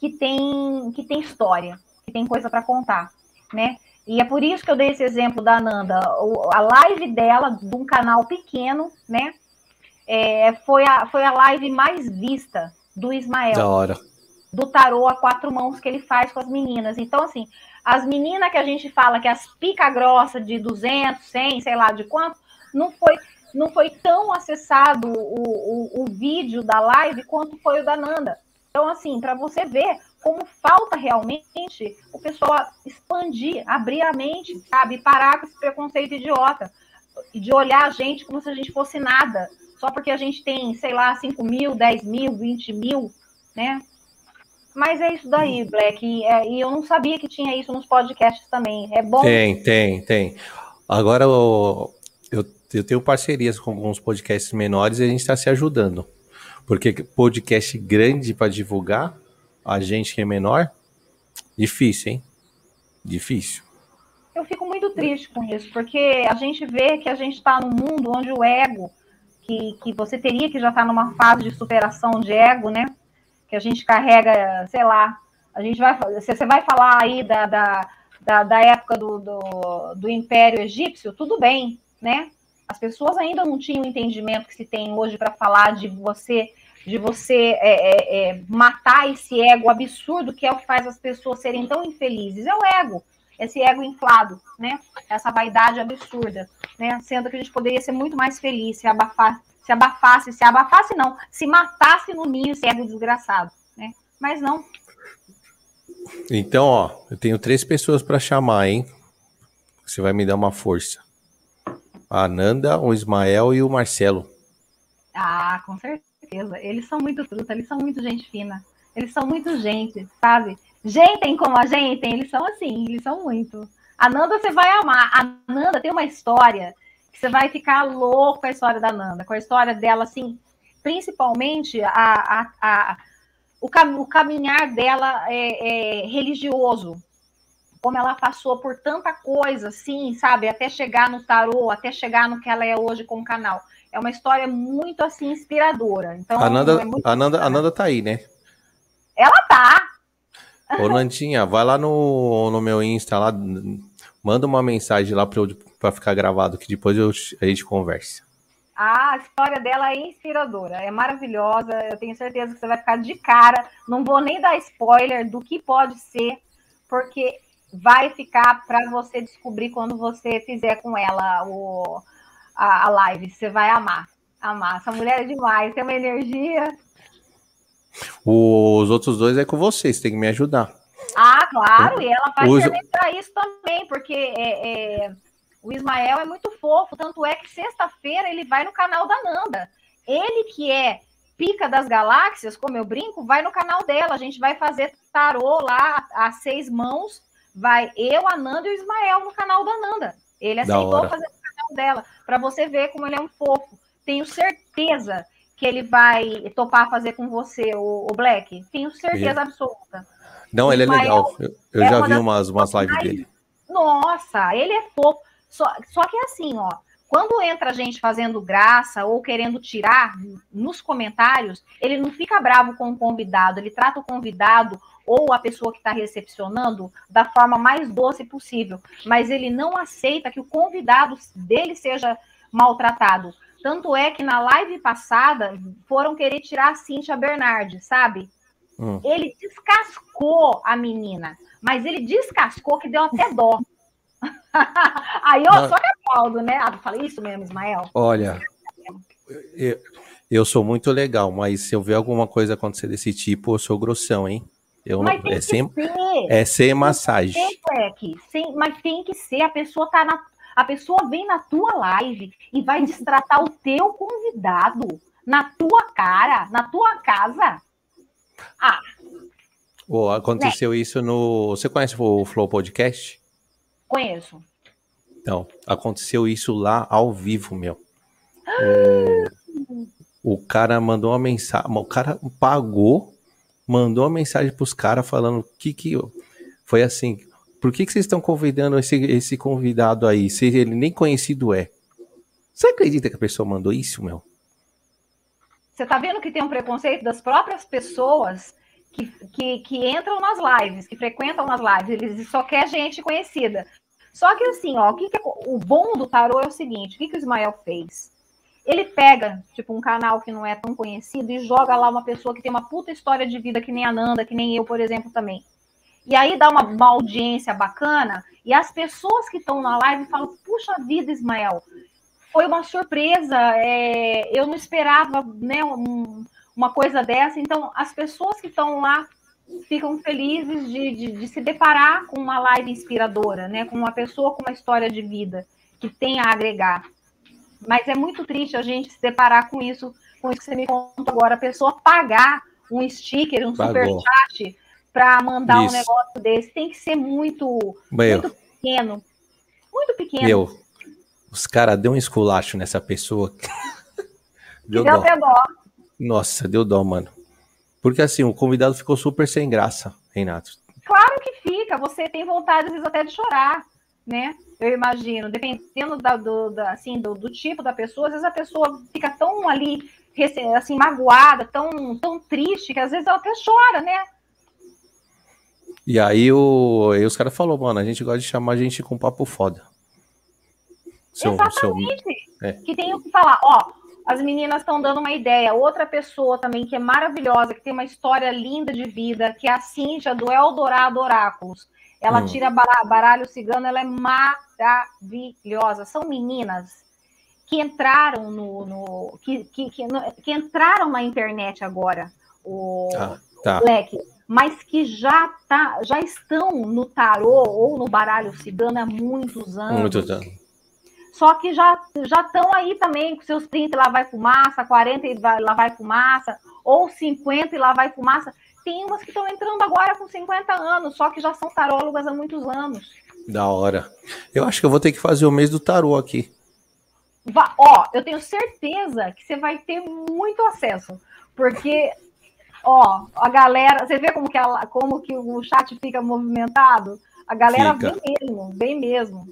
que tem, que tem história, que tem coisa para contar, né? E é por isso que eu dei esse exemplo da Nanda. a live dela, de um canal pequeno, né? É, foi, a, foi a live mais vista do Ismael. Da hora. Do tarô a quatro mãos que ele faz com as meninas. Então, assim, as meninas que a gente fala que as pica grossa de 200, 100, sei lá de quanto, não foi, não foi tão acessado o, o, o vídeo da live quanto foi o da Nanda. Então, assim, para você ver como falta realmente o pessoal expandir, abrir a mente, sabe? Parar com esse preconceito idiota de olhar a gente como se a gente fosse nada, só porque a gente tem, sei lá, 5 mil, 10 mil, 20 mil, né? Mas é isso daí, Black. E, é, e eu não sabia que tinha isso nos podcasts também. É bom. Tem, tem, tem. Agora eu, eu, eu tenho parcerias com alguns podcasts menores e a gente está se ajudando. Porque podcast grande para divulgar a gente que é menor, difícil, hein? Difícil. Eu fico muito triste com isso, porque a gente vê que a gente está num mundo onde o ego, que, que você teria que já estar tá numa fase de superação de ego, né? Que a gente carrega, sei lá, a gente vai. Você vai falar aí da, da, da, da época do, do, do Império Egípcio, tudo bem, né? As pessoas ainda não tinham o entendimento que se tem hoje para falar de você de você é, é, é, matar esse ego absurdo que é o que faz as pessoas serem tão infelizes. É o ego, esse ego inflado, né? Essa vaidade absurda, né? Sendo que a gente poderia ser muito mais feliz se abafar, se abafasse, se abafasse não, se matasse no ninho esse ego desgraçado, né? Mas não. Então, ó, eu tenho três pessoas para chamar, hein? Você vai me dar uma força. A Nanda, o Ismael e o Marcelo. Ah, com certeza certeza. Eles são muito fruta, eles são muito gente fina. Eles são muito gente, sabe? Gentem como a gente, eles são assim, eles são muito. A Nanda você vai amar. A Nanda tem uma história que você vai ficar louco com a história da Nanda, com a história dela, assim, principalmente a, a, a o, cam, o caminhar dela é, é religioso, como ela passou por tanta coisa, assim, sabe? Até chegar no tarô, até chegar no que ela é hoje com o canal é uma história muito assim inspiradora. Então, a Nanda, é a Nanda, a Nanda tá aí, né? Ela tá. Ô, Nandinha, vai lá no, no meu Insta lá, manda uma mensagem lá para ficar gravado, que depois eu, a gente conversa. a história dela é inspiradora, é maravilhosa. Eu tenho certeza que você vai ficar de cara. Não vou nem dar spoiler do que pode ser, porque vai ficar para você descobrir quando você fizer com ela o, a, a live. Você vai amar. Amar. Essa mulher é demais, tem uma energia. Os outros dois é com vocês, tem que me ajudar. Ah, claro, e ela vai Uso... para isso também, porque é, é, o Ismael é muito fofo, tanto é que sexta-feira ele vai no canal da Nanda. Ele que é pica das galáxias, como eu brinco, vai no canal dela. A gente vai fazer tarô lá a seis mãos. Vai eu, a Nanda e o Ismael no canal da Nanda. Ele aceitou fazer dela para você ver como ele é um fofo. Tenho certeza que ele vai topar fazer com você, o, o Black. Tenho certeza absoluta. Não, ele é legal. Eu, eu é já vi umas, umas lives mais... dele. Nossa, ele é fofo. Só, só que é assim, ó. Quando entra gente fazendo graça ou querendo tirar nos comentários, ele não fica bravo com o convidado, ele trata o convidado ou a pessoa que está recepcionando da forma mais doce possível, mas ele não aceita que o convidado dele seja maltratado. Tanto é que na live passada foram querer tirar a Cíntia Bernardi, sabe? Hum. Ele descascou a menina, mas ele descascou que deu até dó. *laughs* Aí eu só Capaldo, né? Ah, falei isso mesmo, Ismael. Olha, Eu, eu sou muito legal, mas se eu ver alguma coisa acontecer desse tipo, eu sou grossão, hein? Eu Mas não, é, que sem, ser. é sem massagem. Tem, Black. Sim, mas tem que ser. A pessoa tá na. A pessoa vem na tua live e vai destratar o teu convidado na tua cara, na tua casa. Ah, Ô, aconteceu isso no. Você conhece o Flow Podcast? conheço. Então, aconteceu isso lá ao vivo, meu. O, o cara mandou uma mensagem. O cara pagou, mandou uma mensagem pros caras falando que que. Foi assim. Por que, que vocês estão convidando esse, esse convidado aí, se ele nem conhecido é? Você acredita que a pessoa mandou isso, meu? Você tá vendo que tem um preconceito das próprias pessoas que, que, que entram nas lives, que frequentam nas lives, eles só quer gente conhecida. Só que assim, ó, o, que que- o bom do tarô é o seguinte: o que, que o Ismael fez? Ele pega, tipo, um canal que não é tão conhecido e joga lá uma pessoa que tem uma puta história de vida, que nem a Nanda, que nem eu, por exemplo, também. E aí dá uma, uma audiência bacana, e as pessoas que estão na live falam: puxa vida, Ismael, foi uma surpresa, é, eu não esperava né, um- uma coisa dessa. Então, as pessoas que estão lá ficam felizes de, de- de se deparar com uma live inspiradora, né, com uma pessoa com uma história de vida que tem a agregar. Mas é muito triste a gente se deparar com isso, com isso que você me contou agora, a pessoa pagar um sticker, um Pagou. superchat para mandar Isso. um negócio desse. Tem que ser muito, Meu, muito pequeno. Muito pequeno. meu, os caras deu um esculacho nessa pessoa. *laughs* deu Deu dó. dó. Nossa, deu dó, mano. Porque assim, o convidado ficou super sem graça, Renato. Claro que fica, você tem vontade, às vezes, até de chorar, né? Eu imagino, dependendo da- do, da- assim, do, do tipo da pessoa, às vezes a pessoa fica tão ali, assim, magoada, tão, tão triste, que às vezes ela até chora, né? E aí, o, aí os caras falaram, mano, a gente gosta de chamar a gente com papo foda. Seu, seu, Exatamente. é. Que tem o que falar, ó, as meninas estão dando uma ideia. Outra pessoa também que é maravilhosa, que tem uma história linda de vida, que é a Cíntia do Eldorado Oráculos. Ela Hum. tira bara- baralho cigano, ela é maravilhosa. São meninas que entraram no. no- que, que, que, que entraram na internet agora, o Ah, tá. Leque, mas que já, tá, já estão no tarô ou no baralho cigano há muitos anos. Muito dano. Só que já já estão aí também com seus 30 e lá vai fumaça, 40 e lá vai fumaça, ou 50 e lá vai fumaça. Tem umas que estão entrando agora com 50 anos, só que já são tarólogas há muitos anos. Da hora. Eu acho que eu vou ter que fazer o mês do tarô aqui. Ó, eu tenho certeza que você vai ter muito acesso, porque ó, a galera, você vê como que, ela, como que o chat fica movimentado? A galera Fica. vem mesmo, vem mesmo.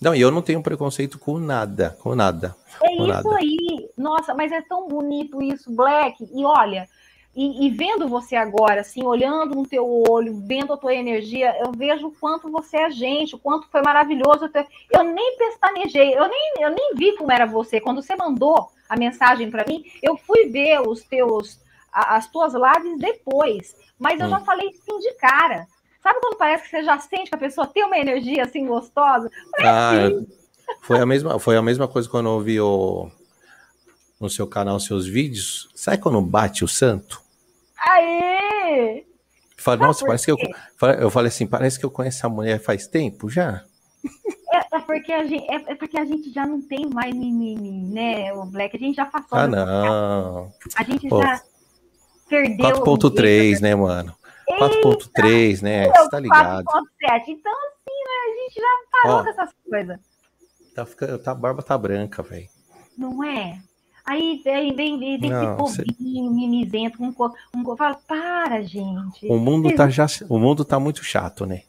Não, e eu não tenho preconceito com nada, com nada. É Com isso nada. aí. Nossa, mas é tão bonito isso, Black. E olha, e, e vendo você agora, assim, olhando no teu olho, vendo a tua energia, eu vejo o quanto você é gente, o quanto foi maravilhoso. Eu nem pestanejei, eu nem, eu nem vi como era você. Quando você mandou a mensagem para mim, eu fui ver os teus, as tuas lives depois. Mas eu Hum. já falei sim de cara. Sabe quando parece que você já sente que a pessoa tem uma energia assim gostosa? Ah, foi a mesma, foi a mesma coisa quando eu vi o, no seu canal seus vídeos. Sabe quando bate o santo? Aê! Fala, nossa, parece que eu, eu falei assim, parece que eu conheço essa mulher faz tempo já. É, é porque a gente, é, é porque a gente já não tem mais mimimi, né, o Black? A gente já passou. Ah, não. A gente Pô, já perdeu. 4.3, né, mano? 4.3, né? Você tá ligado? 4.7. Então, assim, né, a gente já parou Ó. com essas coisas, Tá ficando, tá, a barba tá branca, velho. não é? Aí vem, vem, vem, vem Não, esse povinho mimizento, com cor. Um fala, para, gente. O mundo tá já, o mundo tá muito chato, né?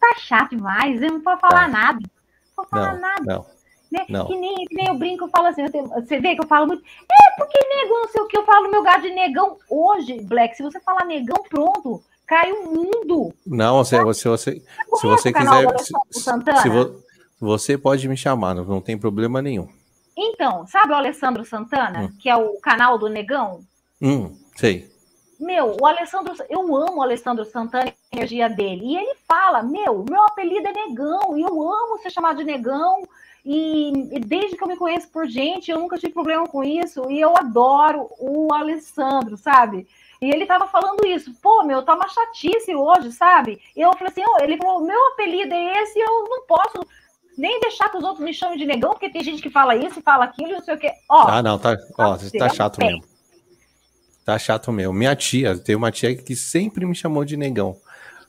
Tá chato demais, eu não posso falar Tá. nada. Não posso falar Não, nada. não. né? Não. Que, nem, que nem eu brinco, eu falo assim, tenho- você vê que eu falo muito, é porque negão, não sei o que, eu falo meu gado de negão hoje, Black, se você falar negão, pronto, cai o mundo. Não, se você, você, se você o canal do quiser, se, se vo- você pode me chamar, não, não tem problema nenhum. Então, sabe o Alessandro Santana, Hum. que é o canal do negão? Hum, sei. Meu, o Alessandro, eu amo o Alessandro Santana e a energia dele. E ele fala: Meu, meu apelido é negão, e eu amo ser chamado de negão. E, e, desde que eu me conheço por gente, eu nunca tive problema com isso. E eu adoro o Alessandro, sabe? E ele tava falando isso. Pô, meu, tá uma chatice hoje, sabe? E eu falei assim, ele falou, meu apelido é esse, eu não posso nem deixar que os outros me chamem de negão, porque tem gente que fala isso, fala aquilo, não sei o quê. Ó, ah, não, tá, ó, tá chato mesmo. Tá chato mesmo. Minha tia, tem uma tia que sempre me chamou de negão.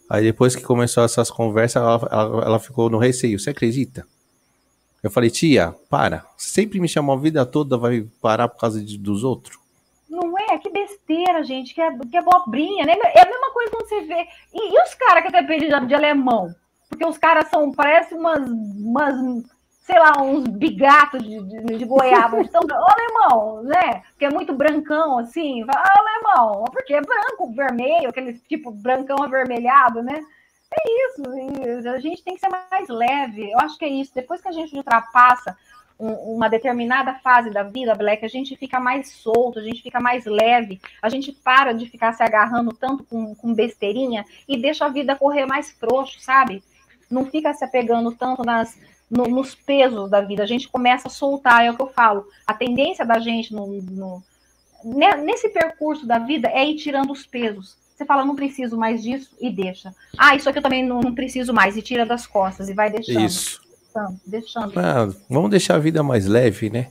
Aí depois que começou essas conversas, ela, ela, ela ficou no receio. Você acredita? Eu falei, tia, para. Sempre me chamou a vida toda, vai parar por causa de, dos outros? Não é? Que besteira, gente. Que é, que é bobrinha, né? É a mesma coisa quando você vê. E, e os caras que até pedem de alemão? Porque os caras são, parece umas, umas sei lá, uns bigatos de, de, de goiaba. Então, alemão, né? Que é muito brancão, assim. Fala, alemão, porque é branco, vermelho, aquele tipo brancão avermelhado, né? É isso, a gente tem que ser mais leve. Eu acho que é isso. Depois que a gente ultrapassa uma determinada fase da vida, Black, a gente fica mais solto, a gente fica mais leve, a gente para de ficar se agarrando tanto com, com besteirinha e deixa a vida correr mais frouxo, sabe? Não fica se apegando tanto nas, no, nos pesos da vida, a gente começa a soltar, é o que eu falo. A tendência da gente no, no, né, nesse percurso da vida é ir tirando os pesos. Você fala, não preciso mais disso e deixa. Ah, isso aqui eu também não, não preciso mais, e tira das costas e vai deixando. Isso. Deixando. deixando. Ah, vamos deixar a vida mais leve, né?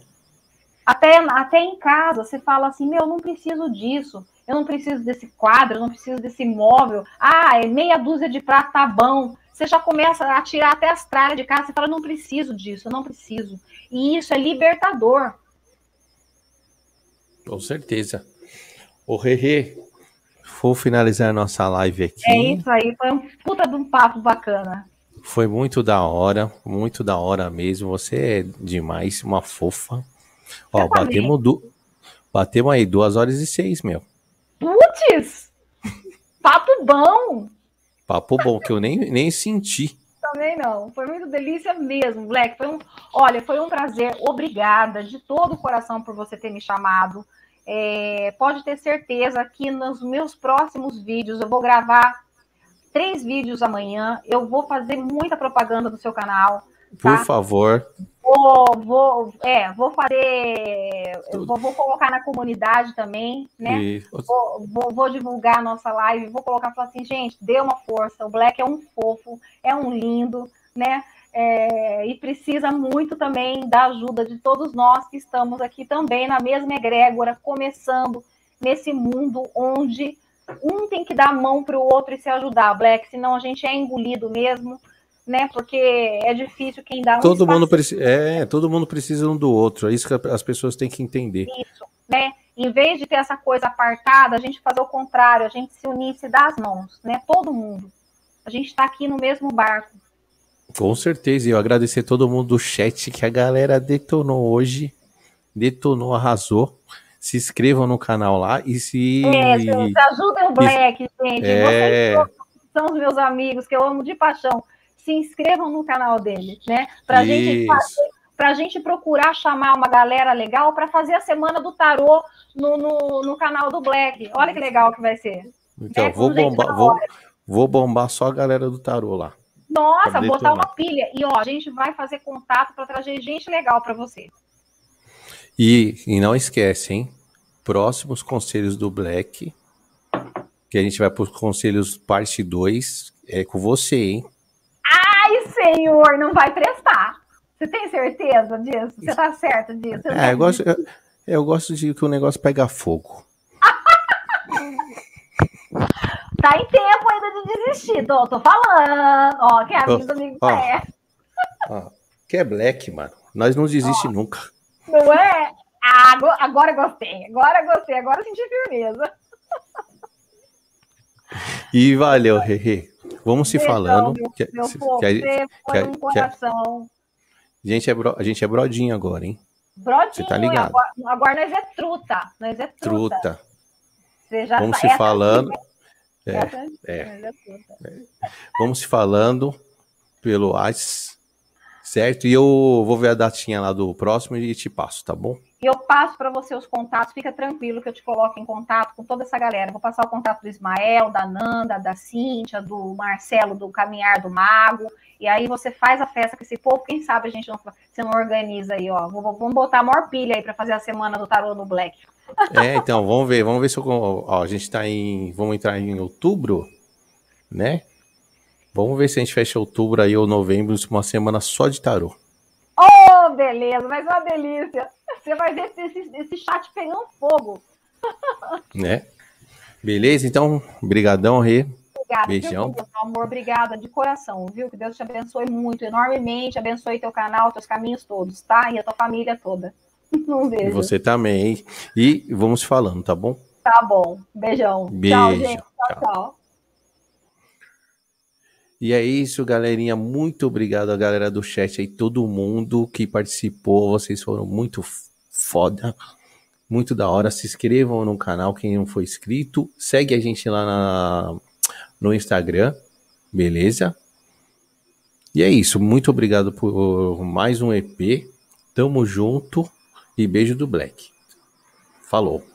Até, até em casa, você fala assim, meu, eu não preciso disso, eu não preciso desse quadro, eu não preciso desse móvel. Ah, é meia dúzia de prato tá bom você já começa a tirar até as tralhas de casa, você fala, não preciso disso, eu não preciso. E isso é libertador. Com certeza. O Rerê, vou finalizar a nossa live aqui. É isso aí, foi um puta de um papo bacana. Foi muito da hora, muito da hora mesmo. Você é demais, uma fofa. Ó, batemos, du... batemos aí duas horas e seis, meu. Putz! Papo bom! Papo bom, que eu nem, nem senti. Também não. Foi muito delícia mesmo, Black. Foi um, olha, foi um prazer. Obrigada de todo o coração por você ter me chamado. É, pode ter certeza que nos meus próximos vídeos eu vou gravar três vídeos amanhã. Eu vou fazer muita propaganda do seu canal. Tá? Por favor. Vou, vou, é, vou fazer, vou, vou, colocar na comunidade também, né? Vou, vou, vou, divulgar a nossa live, vou colocar, falar assim, gente, dê uma força, o Black é um fofo, é um lindo, né? É, e precisa muito também da ajuda de todos nós que estamos aqui também na mesma egrégora, começando nesse mundo onde um tem que dar a mão para o outro e se ajudar, Black, senão a gente é engolido mesmo né? Porque é difícil quem dá um todo mundo precisa, é, todo mundo precisa um do outro. É isso que as pessoas têm que entender. Isso, né? Em vez de ter essa coisa apartada, a gente fazer o contrário, a gente se unir, se dar as mãos, né? Todo mundo. A gente está aqui no mesmo barco. Com certeza, e eu agradecer todo mundo do chat que a galera detonou hoje, detonou, arrasou. Se inscrevam no canal lá e se. É, ajudem o Black, gente. É... Vocês são os meus amigos que eu amo de paixão se inscrevam no canal dele, né? Para gente para a gente procurar chamar uma galera legal para fazer a semana do tarô no, no, no, canal do Black. Olha que legal que vai ser. Então, é, vou bombar, vou, vou bombar só a galera do tarô lá. Nossa, botar uma pilha. E ó, a gente vai fazer contato para trazer gente legal para você. E, e não esquece, hein? Próximos conselhos do Black, que a gente vai para os conselhos parte 2, é com você, hein? Senhor, não vai prestar. Você tem certeza disso? Você tá certo disso? É, eu gosto, eu, eu gosto de que o negócio pega fogo. *laughs* tá em tempo ainda de desistir, tô, tô falando. Ó, que é amigo do amigo ó, ó, Que é black, mano. Nós não desiste nunca. Não é? Ah, agora, agora gostei, agora gostei, agora senti firmeza. E valeu, Rê. Vamos se falando. Meu, que, meu que, povo, que, que, um coração. a, gente é bro, a gente é brodinho agora, hein? Brodinho, Você tá ligado? Agora, agora nós é truta. Nós é truta. truta. Você já Vamos tá, se falando. É, é, é, é. Vamos se falando pelo WhatsApp, certo? E eu vou ver a datinha lá do próximo e te passo, tá bom? E eu passo para você os contatos, fica tranquilo que eu te coloco em contato com toda essa galera. Vou passar o contato do Ismael, da Nanda, da Cíntia, do Marcelo, do Caminhar do Mago. E aí você faz a festa com esse povo, quem sabe a gente não, você não organiza aí, ó. Vamos botar a maior pilha aí para fazer a semana do tarô no Black. *laughs* É, então, vamos ver, vamos ver se eu, ó, a gente tá em, vamos entrar em outubro, né? Vamos ver se a gente fecha outubro aí ou novembro, uma semana só de tarô. Oh, beleza, mas uma delícia. Você vai ver esse, esse chat pegando fogo. Né? Beleza, então, brigadão, Rê. Obrigada, Beijão. Viu, amor, obrigada de coração, viu? Que Deus te abençoe muito, enormemente, abençoe teu canal, teus caminhos todos, tá? E a tua família toda. *laughs* Um beijo. E você também. E vamos falando, tá bom? Tá bom. Beijão. Beijo. Tchau, gente. tchau. tchau. tchau. E é isso, galerinha. Muito obrigado a galera do chat aí, todo mundo que participou. Vocês foram muito foda. Muito da hora. Se inscrevam no canal, quem não for inscrito. Segue a gente lá na, no Instagram. Beleza? E é isso. Muito obrigado por mais um EP. Tamo junto e beijo do Black. Falou.